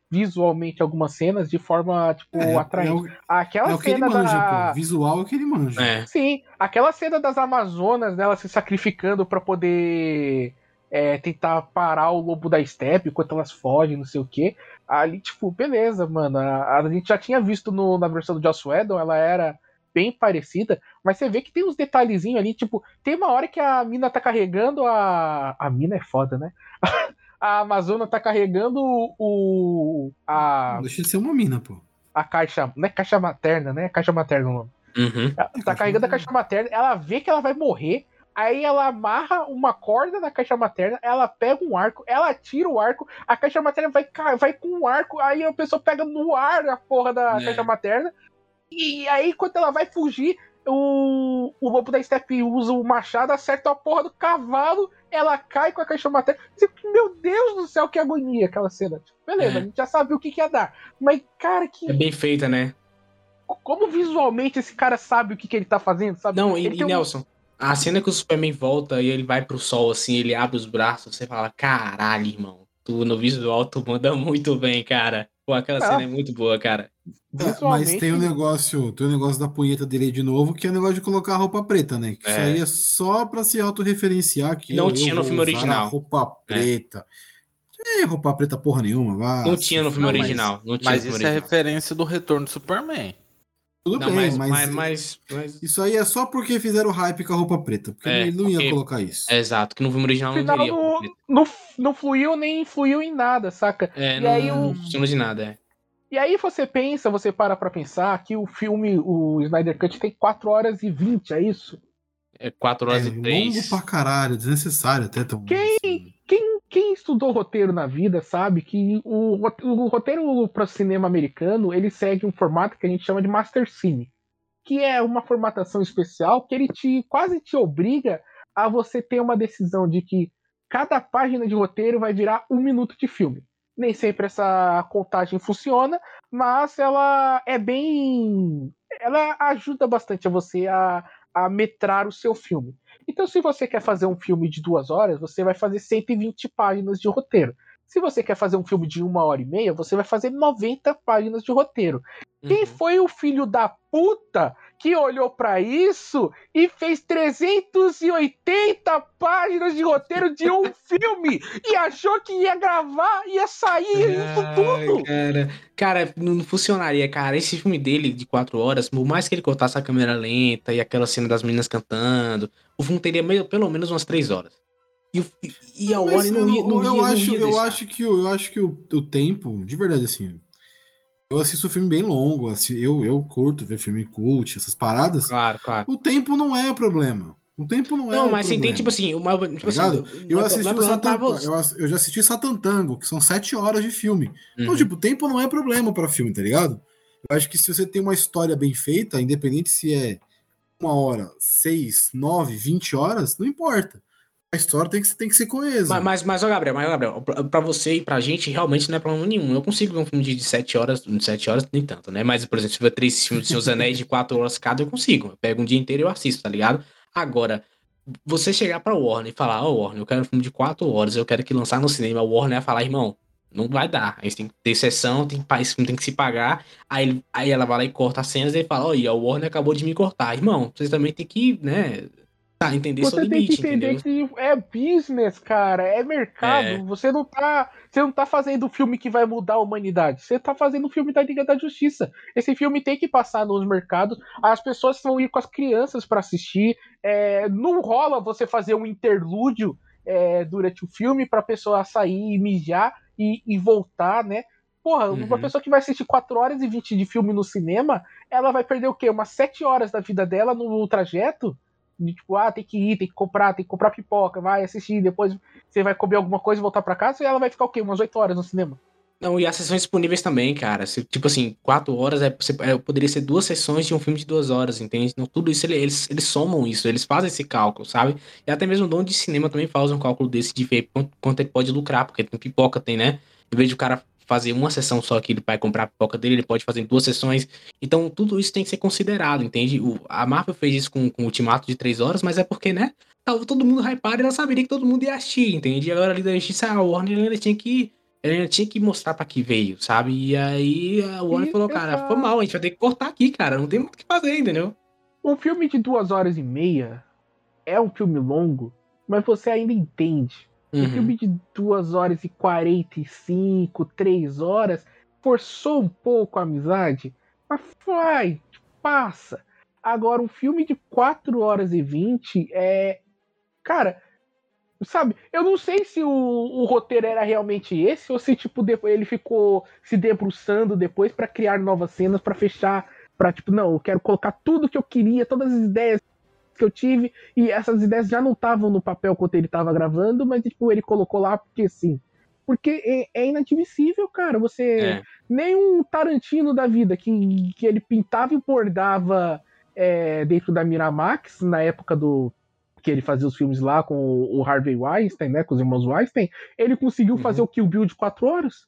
visualmente algumas cenas de forma, tipo, é, atraente. É o, aquela é o cena manja, da... Pô. Visual é o que ele manja. É. Sim, aquela cena das Amazonas, dela se sacrificando para poder é, tentar parar o lobo da steppe enquanto elas fogem, não sei o que. Ali, tipo, beleza, mano. A, a, gente já tinha visto no, na versão do Joss Whedon, ela era bem parecida, mas você vê que tem uns detalhezinhos ali, tipo, tem uma hora que a mina tá carregando a. A mina é foda, né? a Amazona tá carregando o. A... Deixa de ser uma mina, pô. A caixa. Não é caixa materna, né? Caixa materna o nome. Uhum. Tá carregando a caixa materna, ela vê que ela vai morrer. Aí ela amarra uma corda na caixa materna, ela pega um arco, ela tira o arco, a caixa materna vai, vai com o arco, aí a pessoa pega no ar a porra da é. caixa materna. E aí, quando ela vai fugir, o, o lobo da Steppe usa o machado, acerta a porra do cavalo, ela cai com a caixa materna. Meu Deus do céu, que agonia aquela cena. Beleza, é. a gente já sabia o que, que ia dar. Mas, cara, que. É bem feita, né? Como visualmente esse cara sabe o que, que ele tá fazendo, sabe? Não, e, e Nelson, um... A cena que o Superman volta e ele vai pro sol, assim, ele abre os braços, você fala, caralho, irmão, tu no visual tu manda muito bem, cara. Pô, aquela ah. cena é muito boa, cara. É, mas tem o um negócio, tem o um negócio da punheta dele de novo, que é o negócio de colocar a roupa preta, né? Que é. Isso aí é só pra se autorreferenciar que não tinha no filme original. roupa é. preta. É. roupa preta porra nenhuma, vá. Não tinha no filme não, original. Mas, mas isso é original. é referência do retorno do Superman. Tudo não, bem, mas, mas, mas, mas, Isso aí é só porque fizeram hype com a roupa preta. Porque é, ele não ia colocar isso. É, exato, que no filme original não teria. Não, não, não fluiu nem fluiu em nada, saca? É, e não, aí não funciona de nada, é. E aí você pensa, você para pra pensar que o filme, o Snyder Cut tem 4 horas e 20, é isso? É 4 horas é, e 3. longo pra caralho, desnecessário até tão. Quem, assim. Estudou roteiro na vida sabe que o, o roteiro para cinema americano ele segue um formato que a gente chama de Master Cine que é uma formatação especial que ele te quase te obriga a você ter uma decisão de que cada página de roteiro vai virar um minuto de filme. Nem sempre essa contagem funciona, mas ela é bem. Ela ajuda bastante a você a, a metrar o seu filme. Então, se você quer fazer um filme de duas horas, você vai fazer 120 páginas de roteiro. Se você quer fazer um filme de uma hora e meia, você vai fazer 90 páginas de roteiro. Uhum. Quem foi o filho da puta que olhou para isso e fez 380 páginas de roteiro de um filme e achou que ia gravar, ia sair isso tudo? Cara, cara, não funcionaria, cara. Esse filme dele de quatro horas, por mais que ele cortasse a câmera lenta e aquela cena das meninas cantando, o filme teria meio, pelo menos umas três horas. E, e a Warner não ia, não eu, ia, acho, não ia eu acho que eu acho que o, o tempo, de verdade assim, eu assisto filme bem longo, assim, eu, eu curto ver filme cult, essas paradas. Claro, claro. O tempo não é problema. O tempo não é. Não, mas você tem, tipo assim, uma. Tipo tá assim, eu assisti o Satan, eu, eu, já assisti Satantango, que são sete horas de filme. Então, uhum. Então, tipo, o tempo não é problema para filme, tá ligado? Eu acho que se você tem uma história bem feita, independente se é uma hora, seis, nove, vinte horas, não importa a história tem que, tem que ser coesa. Mas, mas, mas ó, Gabriel, mas, ó, Gabriel, pra, você e pra gente, realmente não é problema nenhum. Eu consigo ver um filme de 7 horas, de 7 horas, nem tanto, né? Mas, por exemplo, se tiver três filmes de Seus Anéis de 4 horas cada, eu consigo. Eu pego um dia inteiro e eu assisto, tá ligado? Agora, você chegar pra Warner e falar, ó, oh, Warner, eu quero um filme de 4 horas, eu quero que lançar no cinema, o Warner vai falar, irmão, não vai dar. A gente tem que ter sessão, tem, esse filme tem que se pagar. Aí, aí ela vai lá e corta as cenas e fala, olha, o Warner acabou de me cortar. Irmão, vocês também tem que, né, Tá, entender você limite, tem que entender entendeu? que é business, cara, é mercado. É. Você não tá, você não tá fazendo um filme que vai mudar a humanidade. Você tá fazendo um filme da Liga da Justiça. Esse filme tem que passar nos mercados. As pessoas vão ir com as crianças para assistir. É, não rola você fazer um interlúdio é, durante o filme para pessoa sair e mijar e, e voltar, né? Porra, uhum. uma pessoa que vai assistir 4 horas e 20 de filme no cinema, ela vai perder o quê? Umas 7 horas da vida dela no trajeto? De tipo, ah, tem que ir, tem que comprar, tem que comprar pipoca, vai assistir, depois você vai comer alguma coisa e voltar para casa, e ela vai ficar o quê? Umas 8 horas no cinema. Não, e as sessões disponíveis também, cara. Se, tipo assim, quatro horas é, é, poderia ser duas sessões de um filme de duas horas, entende? Então, tudo isso eles, eles somam isso, eles fazem esse cálculo, sabe? E até mesmo o dono de cinema também faz um cálculo desse de ver quanto, quanto ele pode lucrar, porque tem pipoca, tem, né? Em vez de o cara fazer uma sessão só que ele vai comprar a pipoca dele, ele pode fazer duas sessões. Então, tudo isso tem que ser considerado, entende? O, a Marvel fez isso com, com o Ultimato de três horas, mas é porque, né? Tava todo mundo hypado e ela saberia que todo mundo ia assistir, entende? E agora ali da justiça, a Warner ainda tinha que. Ele tinha que mostrar para que veio, sabe? E aí a Warner e falou, cara, foi mal, a gente vai ter que cortar aqui, cara. Não tem muito o que fazer, entendeu? Um filme de duas horas e meia é um filme longo, mas você ainda entende Uhum. Um filme de 2 horas e 45, 3 horas, forçou um pouco a amizade, mas vai, passa. Agora, um filme de 4 horas e 20 é. Cara, sabe? Eu não sei se o, o roteiro era realmente esse ou se, tipo, depois ele ficou se debruçando depois para criar novas cenas, para fechar. Pra, tipo, não, eu quero colocar tudo que eu queria, todas as ideias que eu tive, e essas ideias já não estavam no papel quando ele estava gravando, mas tipo, ele colocou lá porque sim. Porque é, é inadmissível, cara. Você. É. Nem um Tarantino da vida, que, que ele pintava e bordava é, dentro da Miramax, na época do. Que ele fazia os filmes lá com o, Harvey Weinstein, né? Com os irmãos Weinstein, ele conseguiu uhum. fazer o Kill Bill de quatro horas.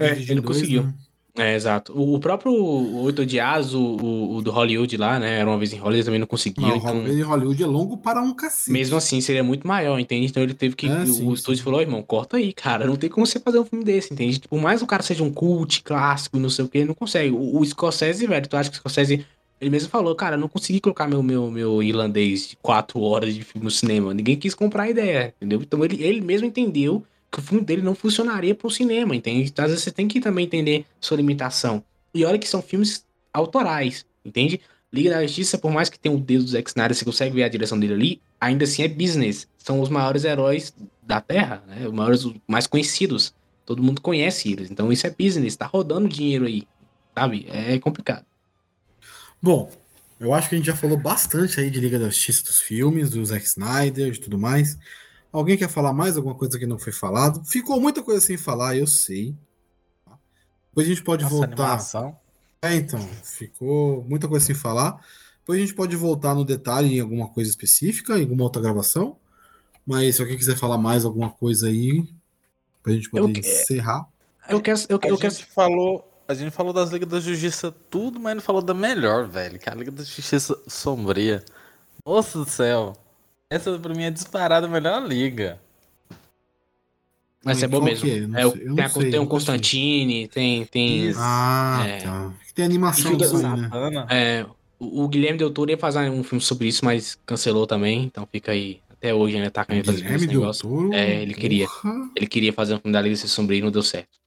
É, ele conseguiu. Né? É, exato. O, próprio Oito Dias, o, o, o, do Hollywood lá, né? Era uma vez em Hollywood, também não conseguiu. Não, então... em Hollywood é longo para um cacete. Mesmo assim, seria muito maior, entende? Então ele teve que. É, sim, o estúdio falou, irmão, corta aí, cara. Não tem como você fazer um filme desse, entende? Por mais o cara seja um cult clássico, não sei o que, não consegue. O, o Scorsese, velho, tu acha que o Scorsese. Ele mesmo falou, cara, não consegui colocar meu, meu, meu irlandês de quatro horas de filme no cinema. Ninguém quis comprar a ideia, entendeu? Então ele, ele mesmo entendeu que o filme dele não funcionaria para o cinema, entende? Então, às vezes você tem que também entender sua limitação. E olha que são filmes autorais, entende? Liga da Justiça, por mais que tenha o dedo do Zack Snyder, você consegue ver a direção dele ali, ainda assim é business. São os maiores heróis da Terra, né? Os maiores, os mais conhecidos. Todo mundo conhece eles. Então isso é business, tá rodando dinheiro aí, sabe? É complicado. Bom, eu acho que a gente já falou bastante aí de Liga da Justiça dos filmes, do Zack Snyder, de tudo mais. Alguém quer falar mais alguma coisa que não foi falado? Ficou muita coisa sem falar, eu sei. Depois a gente pode Nossa, voltar. Animação. É, então, ficou muita coisa sem falar. Depois a gente pode voltar no detalhe em alguma coisa específica, em alguma outra gravação. Mas se alguém quiser falar mais alguma coisa aí, pra gente poder eu, encerrar. Eu quero. Eu, eu a, quero... Gente falou, a gente falou das Ligas da Justiça tudo, mas não falou da melhor, velho. Que é a Liga da Justiça Sombria. Nossa do céu. Essa pra mim é disparada a melhor liga. Mas é bom mesmo. É? É, tem, a, sei, tem o Constantine, tem. tem ah, é, tá. Tem animação aí, né? É, o, o Guilherme Del Toro ia fazer um filme sobre isso, mas cancelou também, então fica aí. Até hoje ainda tá caneta Guilherme Del. Toro? É, ele queria. Ele queria fazer um filme da Liga Ser Sombrio e não deu certo.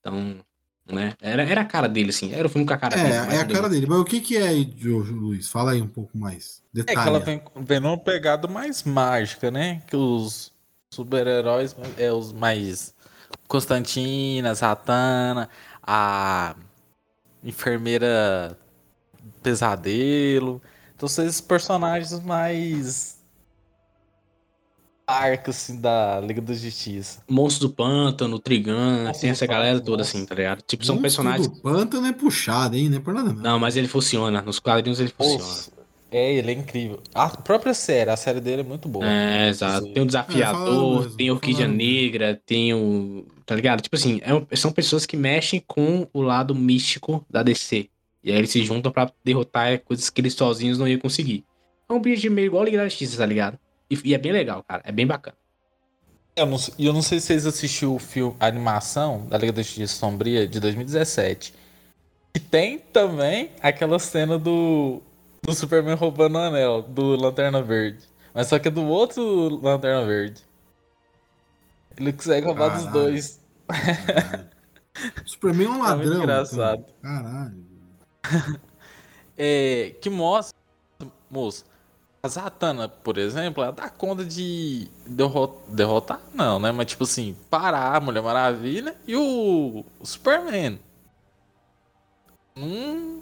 Então, né? Era, era a cara dele, assim. Era o filme com a cara é, dele. É, a cara dele. Mas o que, que é, Luiz? Fala aí um pouco mais. Detalhe. É que ela vem, vem numa pegada mais mágica, né? Que os super-heróis é os mais Constantina, Satana, a enfermeira Pesadelo. Então são esses personagens mais arco assim da Liga da Justiça. Monstro do Pântano, Trigun, tem essa galera toda assim, tá ligado? Tipo, são Monstro personagens. do Pântano é puxado, hein? Não é por nada não. Não, mas ele funciona. Nos quadrinhos ele funciona. É, ele é incrível. A própria série, a série dele é muito boa. É, exato. Tem o Desafiador, é, tem o Orquídea Negra, tem o. Tá ligado? Tipo assim, é, são pessoas que mexem com o lado místico da DC. E aí eles se juntam pra derrotar coisas que eles sozinhos não iam conseguir. É um objetivo meio igual a Liga da Justiça, tá ligado? E, e, é bem legal, cara. É bem bacana. Eu não, eu não sei se vocês assistiram o filme, a animação da Liga da Justiça Sombria de 2017. E tem também aquela cena do do Superman roubando o anel do Lanterna Verde. Mas só que é do outro Lanterna Verde. Ele consegue roubar Caralho. dos dois. Superman é um ladrão. É muito engraçado. Então. Caralho. é, que mostra, moço, a Zatanna, por exemplo, ela dá conta de derrotar, derrotar, não, né? Mas tipo assim, parar a Mulher Maravilha e o, o Superman. Um,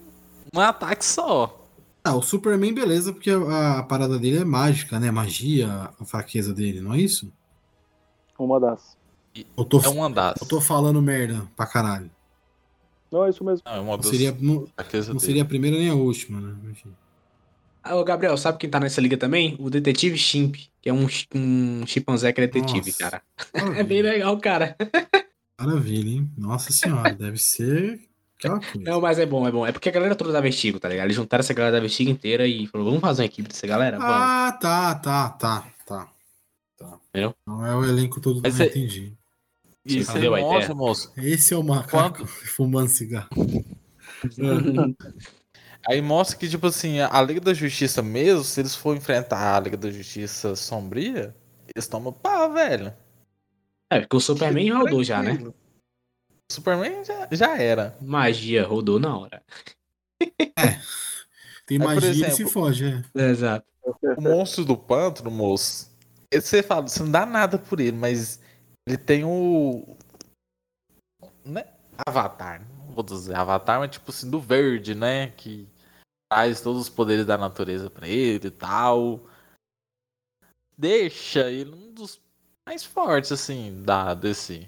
um ataque só. Ah, o Superman, beleza, porque a, a, parada dele é mágica, né? Magia, a fraqueza dele, não é isso? Uma das. Eu tô, é um andar. Eu tô falando merda pra caralho. Não, é isso mesmo. Não, é uma não, seria, não, não seria a primeira nem a última, né? Enfim. Ah, ô, Gabriel, sabe quem tá nessa liga também? O Detetive Shimp, que é um, um chimpanzé que é detetive, Nossa, cara. é bem legal, cara. Maravilha, hein? Nossa senhora, deve ser aquela coisa. Não, mas é bom, é bom. É porque a galera toda da Vertigo, tá ligado? Eles juntaram essa galera da Vertigo inteira e falaram, vamos fazer uma equipe dessa galera? Vamos. Ah, tá, tá, tá, tá. tá. Entendeu? Não é o elenco todo, mas não é... entendi. Isso é moço, moço. Esse é o macaco Quanto? fumando cigarro. Aí mostra que, tipo assim, a Liga da Justiça mesmo, se eles for enfrentar a Liga da Justiça sombria, eles tomam pá, velho. É, porque o Superman rodou já, né? O Superman já, já era. Magia rodou na hora. É. Tem magia e se foge, é. é. Exato. O monstro do pântano, moço. Você fala, você não dá nada por ele, mas ele tem o. Né? Avatar. Não vou dizer Avatar, mas tipo assim, do verde, né? Que traz todos os poderes da natureza para ele e tal. Deixa ele um dos mais fortes, assim, da DC.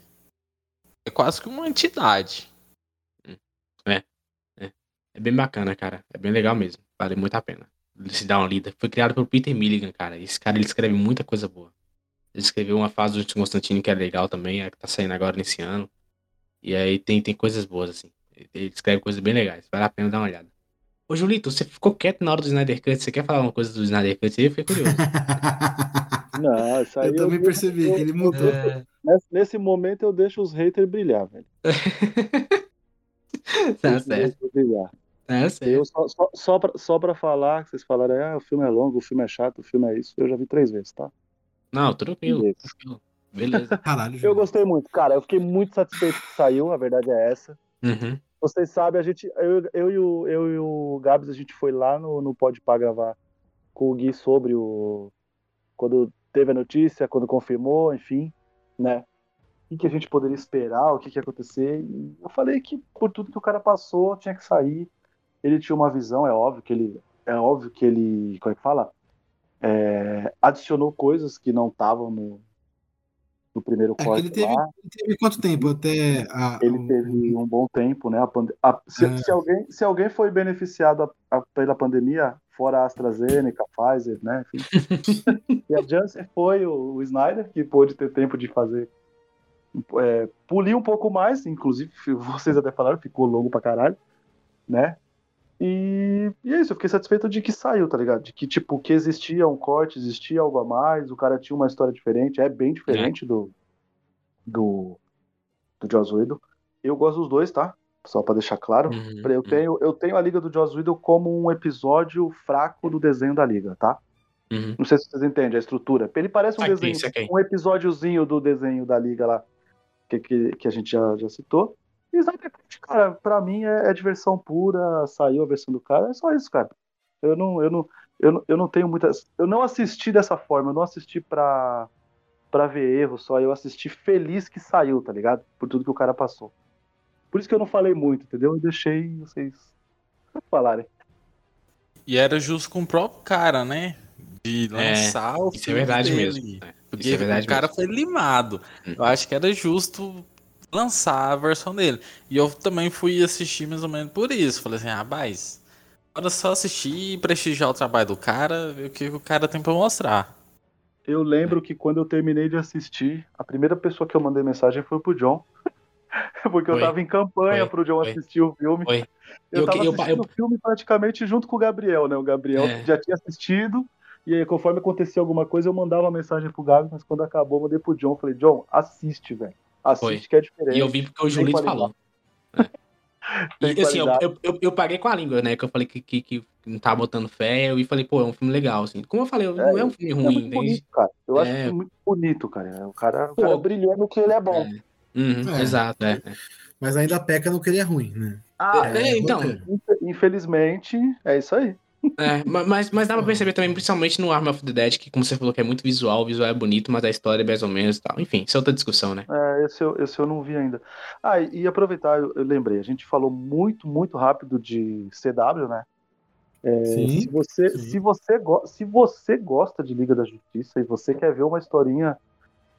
É quase que uma entidade. É. É, é bem bacana, cara. É bem legal mesmo. Vale muito a pena. Se dá uma lida. Foi criado por Peter Milligan, cara. Esse cara ele escreve muita coisa boa. Ele escreveu uma fase do Constantino que é legal também, é que tá saindo agora nesse ano. E aí tem, tem coisas boas, assim. Ele escreve coisas bem legais. Vale a pena dar uma olhada. Ô, Julito, você ficou quieto na hora do Snyder Cut. Você quer falar uma coisa do Snyder Cut aí? Eu fiquei curioso. Não, isso aí eu, eu também percebi que ele mudou. É... Nesse momento eu deixo os haters brilhar, velho. tá certo. Brilhar. Tá certo. Eu só, só, só, pra, só pra falar, que vocês falaram, ah, o filme é longo, o filme é chato, o filme é isso, eu já vi três vezes, tá? Não, tranquilo. Beleza. Beleza. Caralho, eu gostei muito, cara. Eu fiquei muito satisfeito que saiu, a verdade é essa. Uhum. Vocês sabem, a gente, eu, eu, e o, eu e o Gabs, a gente foi lá no, no Pode Pá gravar com o Gui sobre o. Quando teve a notícia, quando confirmou, enfim, né? O que a gente poderia esperar, o que, que ia acontecer. E eu falei que por tudo que o cara passou, tinha que sair. Ele tinha uma visão, é óbvio que ele. É óbvio que ele. Como é que fala? é, adicionou coisas que não estavam no, no primeiro é corte. Ele teve, ele teve, quanto tempo até a, Ele teve um bom tempo, né? A a, se, é. se, alguém, se alguém foi beneficiado pela pandemia, fora a AstraZeneca, Pfizer, né? E a Janssen foi o, o, Snyder, que pôde ter tempo de fazer. É, polir um pouco mais, inclusive, vocês até falaram, ficou longo pra caralho, né? E, e, é isso, eu fiquei satisfeito de que saiu, tá ligado? De que, tipo, que existia um corte, existia algo a mais, o cara tinha uma história diferente, é bem diferente é. do do, do Joss Whedon. Eu gosto dos dois, tá? Só para deixar claro. Uhum, eu, uhum. tenho, eu tenho a Liga do Joss Whedon como um episódio fraco do desenho da Liga, tá? Uhum. Não sei se vocês entendem a estrutura. Ele parece um desenho, um episódiozinho do desenho da Liga lá, que, que, que a gente já, já citou. E Sniper cara, pra mim é, é, diversão pura, saiu a versão do cara, é só isso, cara. Eu não, eu não, eu não, eu não tenho muitas. Eu não assisti dessa forma, eu não assisti pra, pra ver erro só, eu assisti feliz que saiu, tá ligado? Por tudo que o cara passou. Por isso que eu não falei muito, entendeu? Eu deixei vocês falarem. E era justo com o próprio cara, né? De é, lançar é, o filme. Isso é verdade dele. mesmo. Porque é verdade o cara mesmo. foi limado. Hum. Eu acho que era justo lançar a versão dele. E eu também fui assistir mais ou menos por isso. Falei assim, rapaz, bora só assistir e prestigiar o trabalho do cara, ver o que o cara tem pra mostrar. Eu lembro que quando eu terminei de assistir, a primeira pessoa que eu mandei mensagem foi pro John. Porque eu tava em campanha foi, pro John foi, assistir o filme. Foi. Eu, eu tava assistindo eu, o filme praticamente junto com o Gabriel, né? O Gabriel é. já tinha assistido. E aí, conforme acontecia alguma coisa, eu mandava uma mensagem pro Gabi, mas quando acabou, eu mandei pro John. Falei, John, assiste, velho. Assiste Foi. que é diferente. E eu vi porque o Julito falou. É. E assim, eu, eu, eu, eu, paguei com a língua, né? Que eu falei que, que, que não tava botando fé, e falei, pô, é um filme legal, assim. Como eu falei, é, não é um filme ruim, é muito bonito, cara. Eu é... acho muito bonito, cara. O cara, o cara brilhou no que ele é bom. É. Uhum, é. Exato, é. Mas ainda peca no que ele é ruim, né? Ah, é, então. Infelizmente, é isso aí. É, mas, mas dá pra perceber também, principalmente no Arm of the Dead, que como você falou que é muito visual, o visual é bonito, mas a história é mais ou menos e tal. Enfim, isso é outra discussão, né? É, esse eu, esse eu não vi ainda. Ah, e aproveitar, eu, eu lembrei, a gente falou muito, muito rápido de CW, né? É, sim, se, você, sim. Se, você se você gosta de Liga da Justiça e você quer ver uma historinha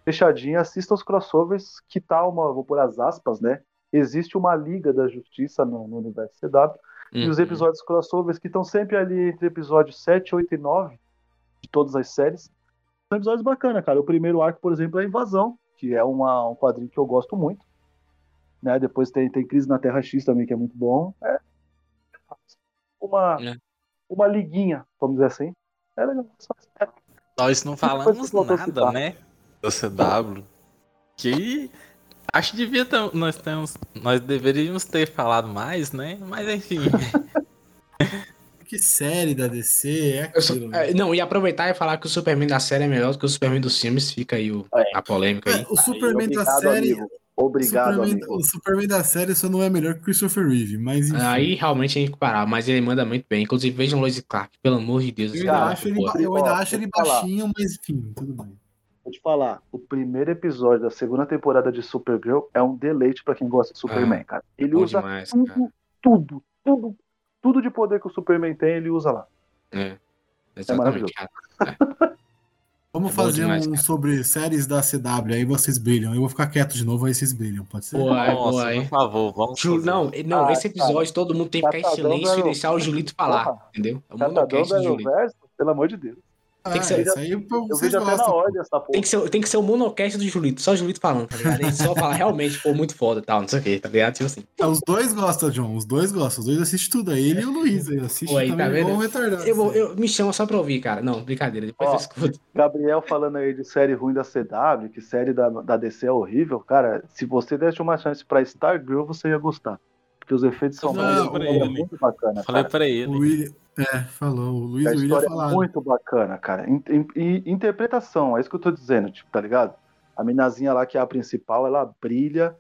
fechadinha, assista os crossovers, que tá uma, vou por as aspas, né? Existe uma Liga da Justiça no, no universo CW, uhum. e os uhum. episódios crossovers que estão sempre ali entre episódios 7, 8 e 9, de todas as séries, são episódios bacanas, cara. O primeiro arco, por exemplo, é a Invasão, que é uma, um quadrinho que eu gosto muito. Né? Depois tem, tem Crise na Terra X também, que é muito bom. É uma, é. uma liguinha, vamos dizer assim. É legal. Nós não falamos nada, né? Do CW. Que acho que devia ter, nós temos, nós deveríamos ter falado mais, né? Mas enfim. que série da DC é aquilo, sou, né? Não, e aproveitar e falar que o Superman da série é melhor do que o Superman dos filmes, fica aí o, é. a polêmica aí. É, o Superman aí, da série. Amigo. Obrigado, o Superman, amigo. O Superman da série só não é melhor que o Christopher Reeve, mas enfim. Aí realmente a gente parar, mas ele manda muito bem. Inclusive, vejam Lois Clark, pelo amor de Deus. Eu ainda acho ele, eu ainda acho ele baixinho, mas enfim, tudo bem. Vou te falar, o primeiro episódio da segunda temporada de Supergirl é um deleite para quem gosta de Superman, ah, cara. Ele usa demais, tudo, cara. tudo, tudo, tudo de poder que o Superman tem, ele usa lá. É, é maravilhoso. É. Vamos fazer demais, um cara. sobre séries da CW, aí vocês brilham. Eu vou ficar quieto de novo, aí vocês brilham, pode ser? Boa, Nossa, boa, por favor, vamos Ju, Não, não ah, esse episódio cara. todo mundo tem que ficar em silêncio e deixar o Julito falar, entendeu? É o monocast do Julito. Pelo amor de Deus. Tem que ser, isso aí, eu vejo até na ordem essa porra. Tem que, ser, tem que ser o monocast do Julito, só o Julito falando, tá ligado? Ele só fala realmente, pô, muito foda e tal, não sei o que, tá ligado? Tipo assim. É, os dois gostam, John, os dois gostam, os dois assistem tudo, é ele e o Luiz, ele assiste pô, aí, tá vendo? retardado. Eu, vou, eu, me chamo só pra ouvir, cara. Não, brincadeira, depois Ó, eu escuto. Gabriel falando aí de série ruim da CW, que série da, da DC é horrível, cara, se você desse uma chance pra Stargirl, você ia gostar. Porque os efeitos são não, muito, muito bacanas. Falei cara. pra ele. É, falou. O Luiz a história é muito bacana, cara. E interpretação, é isso que eu tô dizendo, tipo, tá ligado? A minazinha lá, que é a principal, ela brilha.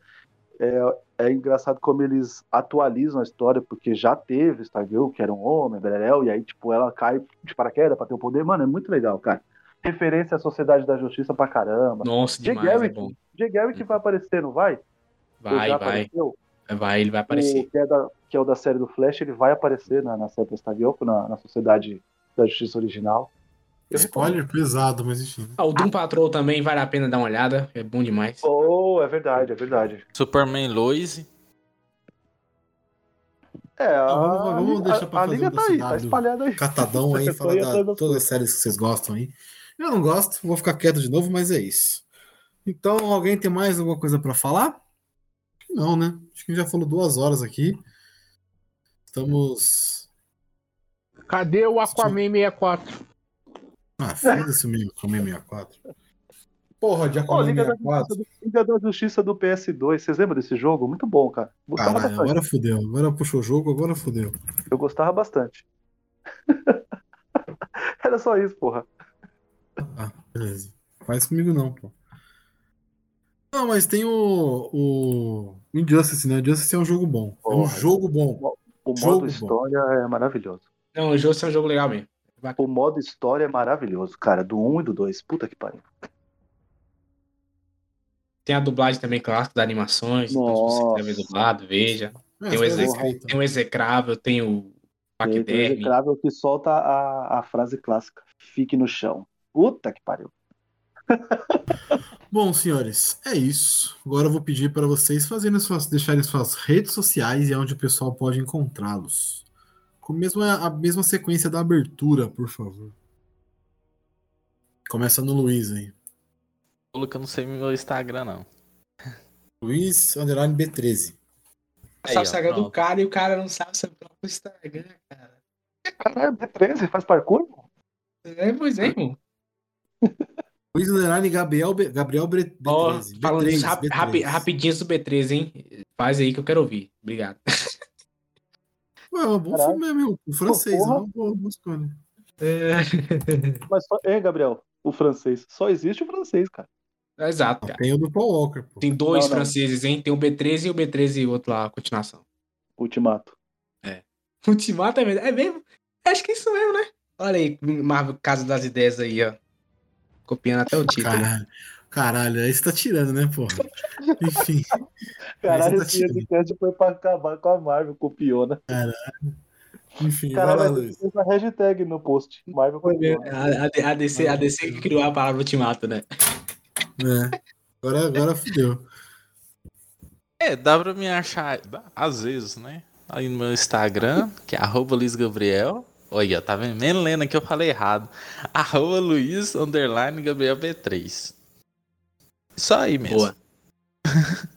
É, é engraçado como eles atualizam a história, porque já teve Stargirl, que era um homem, Berel, e aí, tipo, ela cai de paraquedas pra ter o poder. Mano, é muito legal, cara. Referência à Sociedade da Justiça pra caramba. Nossa, Jay demais, Garrick, é bom. Jay Garrick vai aparecer, não vai? Vai, vai. Apareceu? Vai, ele vai aparecer. Que, é da, que é o da série do Flash, ele vai aparecer na, na série do na, na Sociedade da Justiça Original. Eu Spoiler pesado, mas enfim. Ah, o Doom Patrol também vale a pena dar uma olhada, é bom demais. Oh, é verdade, é verdade. Superman Lois. É, a, vamos, vamos deixar pra a, a liga tá aí, tá espalhada aí. Catadão aí, falar da, todas as séries que vocês gostam aí. Eu não gosto, vou ficar quieto de novo, mas é isso. Então, alguém tem mais alguma coisa para falar? Não, né? Acho que já falou duas horas aqui. Estamos. Cadê o Aquaman 64? Ah, foda-se o Aquaman 64. Porra, de Aquaman oh, Liga 64. Da Liga da Justiça do PS2. Vocês lembram desse jogo? Muito bom, cara. Caralho, agora fodeu. Agora puxou o jogo, agora fodeu. Eu gostava bastante. Era só isso, porra. Ah, beleza. Faz comigo não, pô. Não, mas tem o, o Injustice, né? Injustice é um jogo bom. É um jogo bom. O modo história bom. é maravilhoso. Não, o Injustice é um jogo legal mesmo. O modo história é maravilhoso, cara. Do 1 e do 2. Puta que pariu. Tem a dublagem também clássica das animações. Então, se você quer ver dublado, veja. É, tem, o exec... tem o Execrável, tem o Paquiderme. Tem o Execrável que solta a, a frase clássica. Fique no chão. Puta que pariu. Bom, senhores, é isso. Agora eu vou pedir para vocês fazerem suas, deixarem suas redes sociais e onde o pessoal pode encontrá-los. Com a mesma, a mesma sequência da abertura, por favor. Começa no Luiz aí. que eu não sei meu Instagram, não. Luiz Underline B13. Sabe o Instagram do cara e o cara não sabe seu próprio Instagram, cara. Caralho, B13, faz parkour? É, pois é, irmão. Luiz Underline Gabriel, B, Gabriel B13. Oh, falando B3, rap, B3. rapidinho do B13, hein? Faz aí que eu quero ouvir. Obrigado. Ué, é um bom Caralho. filme mesmo. O francês, Pô, é uma boa escolha. É... Mas, só, é, Gabriel, o francês. Só existe o francês, cara. Exato, cara. Tem o do Paul Walker. Pô. Tem dois não, franceses, não. hein? Tem o B13 e o B13 e o outro lá, a continuação. Ultimato. É. Ultimato é mesmo? É mesmo? Acho que é isso mesmo, né? Olha aí, Marvel Casa das Ideias aí, ó. Copiando até o título. Caralho, caralho aí você tá tirando, né, porra? Enfim. Caralho, tá esse podcast foi pra acabar com a Marvel, copiou, né? Caralho. Enfim, Caralho, vai lá, Luiz. a hashtag no post. Marvel foi A, a, a, DC, a DC que criou a palavra ultimato, né? É. Agora, agora fudeu. É, dá pra me achar, às vezes, né? Aí no meu Instagram, que é arroba Luiz Gabriel. Olha, tá vendo? Lendo que eu falei errado. Arroba Luiz, underline, Gabriel B3. Só aí mesmo. Boa.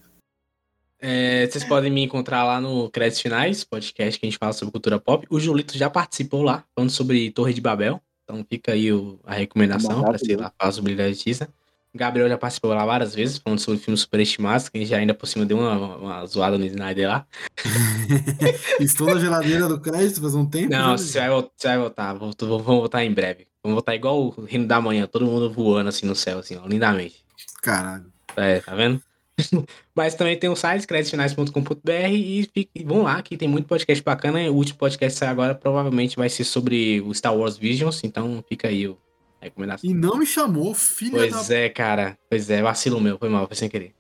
é, vocês podem me encontrar lá no Créditos Finais, podcast que a gente fala sobre cultura pop. O Julito já participou lá, falando sobre Torre de Babel. Então fica aí o, a recomendação para você lá falar sobre Justiça. Gabriel já participou lá várias vezes, falando sobre filmes superestimados, que já ainda por cima deu uma, uma zoada no Snyder lá. Estou na geladeira do crédito faz um tempo? Não, né? você vai, você vai voltar, vamos voltar em breve. Vamos voltar igual o Reino da Manhã, todo mundo voando assim no céu, assim, ó, lindamente. Caralho. É, tá vendo? Mas também tem o site creditfinais.com.br e, e vão lá que tem muito podcast bacana. O último podcast sai agora provavelmente vai ser sobre o Star Wars Visions, então fica aí o recomendação. E não me chamou, filha Pois da... é, cara. Pois é, vacilo meu, foi mal, foi sem querer.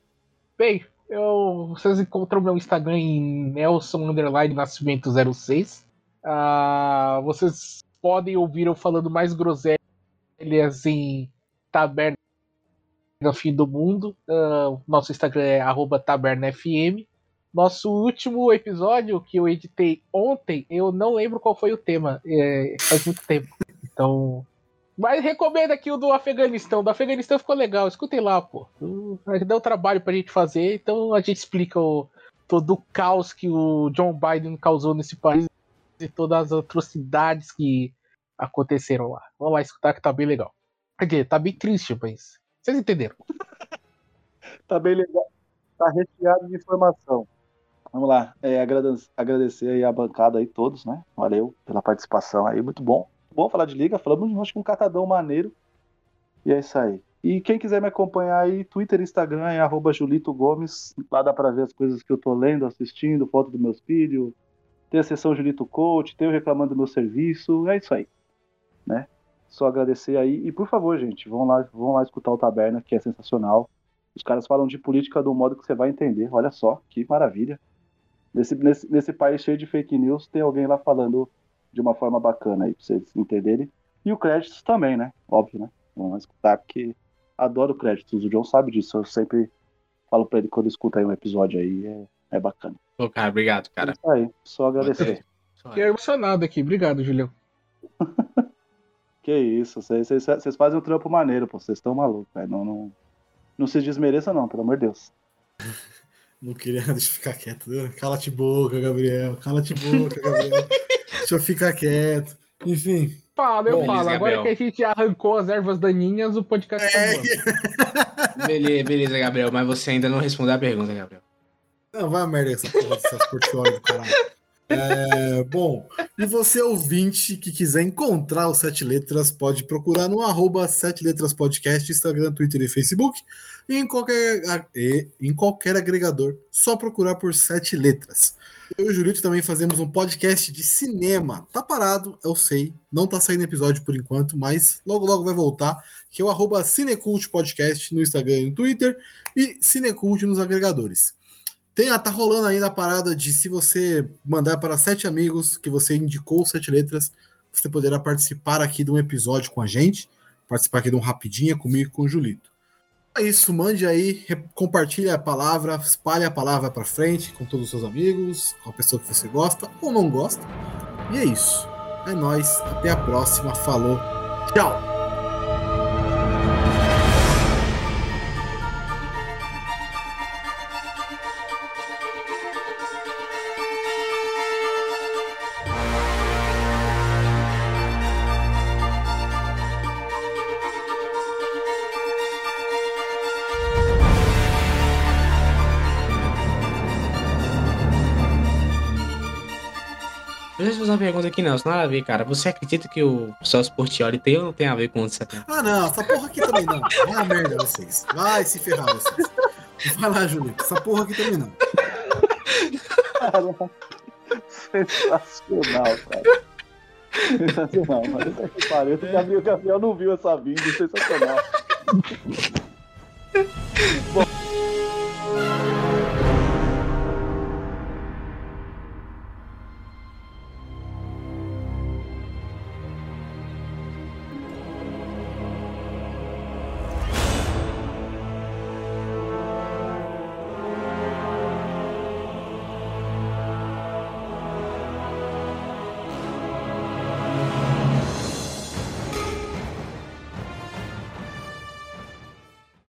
Bem, eu, vocês encontram meu Instagram em Nelson Underline Nascimento 06. Uh, vocês podem ouvir eu falando mais groselhas em Taberna no fim do mundo. Uh, nosso Instagram é tabernafm. Nosso último episódio que eu editei ontem, eu não lembro qual foi o tema. É, faz muito tempo. Então. Mas recomendo aqui o do Afeganistão. Do Afeganistão ficou legal. Escutem lá, pô. Deu trabalho pra gente fazer, então a gente explica o, todo o caos que o John Biden causou nesse país e todas as atrocidades que aconteceram lá. Vamos lá escutar que tá bem legal. Aqui, tá bem triste, mas vocês entenderam? tá bem legal. Tá recheado de informação. Vamos lá. É, agradecer aí a bancada aí todos, né? Valeu pela participação aí, muito bom. Bom falar de liga, falamos acho que um catadão maneiro. E é isso aí. E quem quiser me acompanhar aí, Twitter, Instagram é arroba Julito Gomes. Lá dá pra ver as coisas que eu tô lendo, assistindo, foto dos meus filhos. Tem a sessão Julito Coach, tem o reclamando do meu serviço. É isso aí. Né? Só agradecer aí. E por favor, gente, vão lá, vão lá escutar o Taberna, que é sensacional. Os caras falam de política um modo que você vai entender. Olha só, que maravilha. Nesse, nesse, nesse país cheio de fake news, tem alguém lá falando de uma forma bacana aí, pra vocês entenderem. E o créditos também, né? Óbvio, né? Vamos escutar, porque adoro créditos. O John sabe disso. Eu sempre falo pra ele quando escuta aí um episódio aí. É, é bacana. Pô, cara, obrigado, cara. É isso aí, só agradecer. Fiquei emocionado aqui. Obrigado, Julião. Que isso, vocês fazem um trampo maneiro, pô. Vocês estão malucos, velho. Não, não, não se desmereça, não, pelo amor de Deus. Não queria deixa eu ficar quieto. Cala-te boca, Gabriel. Cala-te boca, Gabriel. deixa eu ficar quieto. Enfim. Fala, eu Bom, falo. Agora que a gente arrancou as ervas daninhas, o podcast tá é... tá beleza, beleza, Gabriel. Mas você ainda não respondeu a pergunta, Gabriel. Não, vai a merda essa porra dessas portiórias do caralho. É, bom, e você ouvinte que quiser encontrar o Sete Letras, pode procurar no arroba Sete Letras Podcast, Instagram, Twitter e Facebook, e em qualquer, em qualquer agregador, só procurar por Sete Letras. Eu e o Julito também fazemos um podcast de cinema. Tá parado, eu sei, não tá saindo episódio por enquanto, mas logo logo vai voltar, que é o arroba Cinecult Podcast no Instagram e no Twitter, e Cinecult nos agregadores. Tem, tá rolando ainda a parada de se você mandar para sete amigos que você indicou sete letras, você poderá participar aqui de um episódio com a gente, participar aqui de um rapidinho comigo com o Julito. É isso, mande aí, compartilhe a palavra, espalhe a palavra para frente com todos os seus amigos, com a pessoa que você gosta ou não gosta. E é isso. É nós, até a próxima, falou. Tchau. Uma pergunta aqui, não. Isso nada a ver, cara. Você acredita que o Celso Portioli tem ou não tem a ver com o Ah, não. Essa porra aqui também não. Vai a merda vocês. Vai se ferrar vocês. Vai lá, Julito. Essa porra aqui também não. Sensacional, cara. Sensacional, mano. O Gabriel, Gabriel não viu essa vinda. Sensacional. Bom.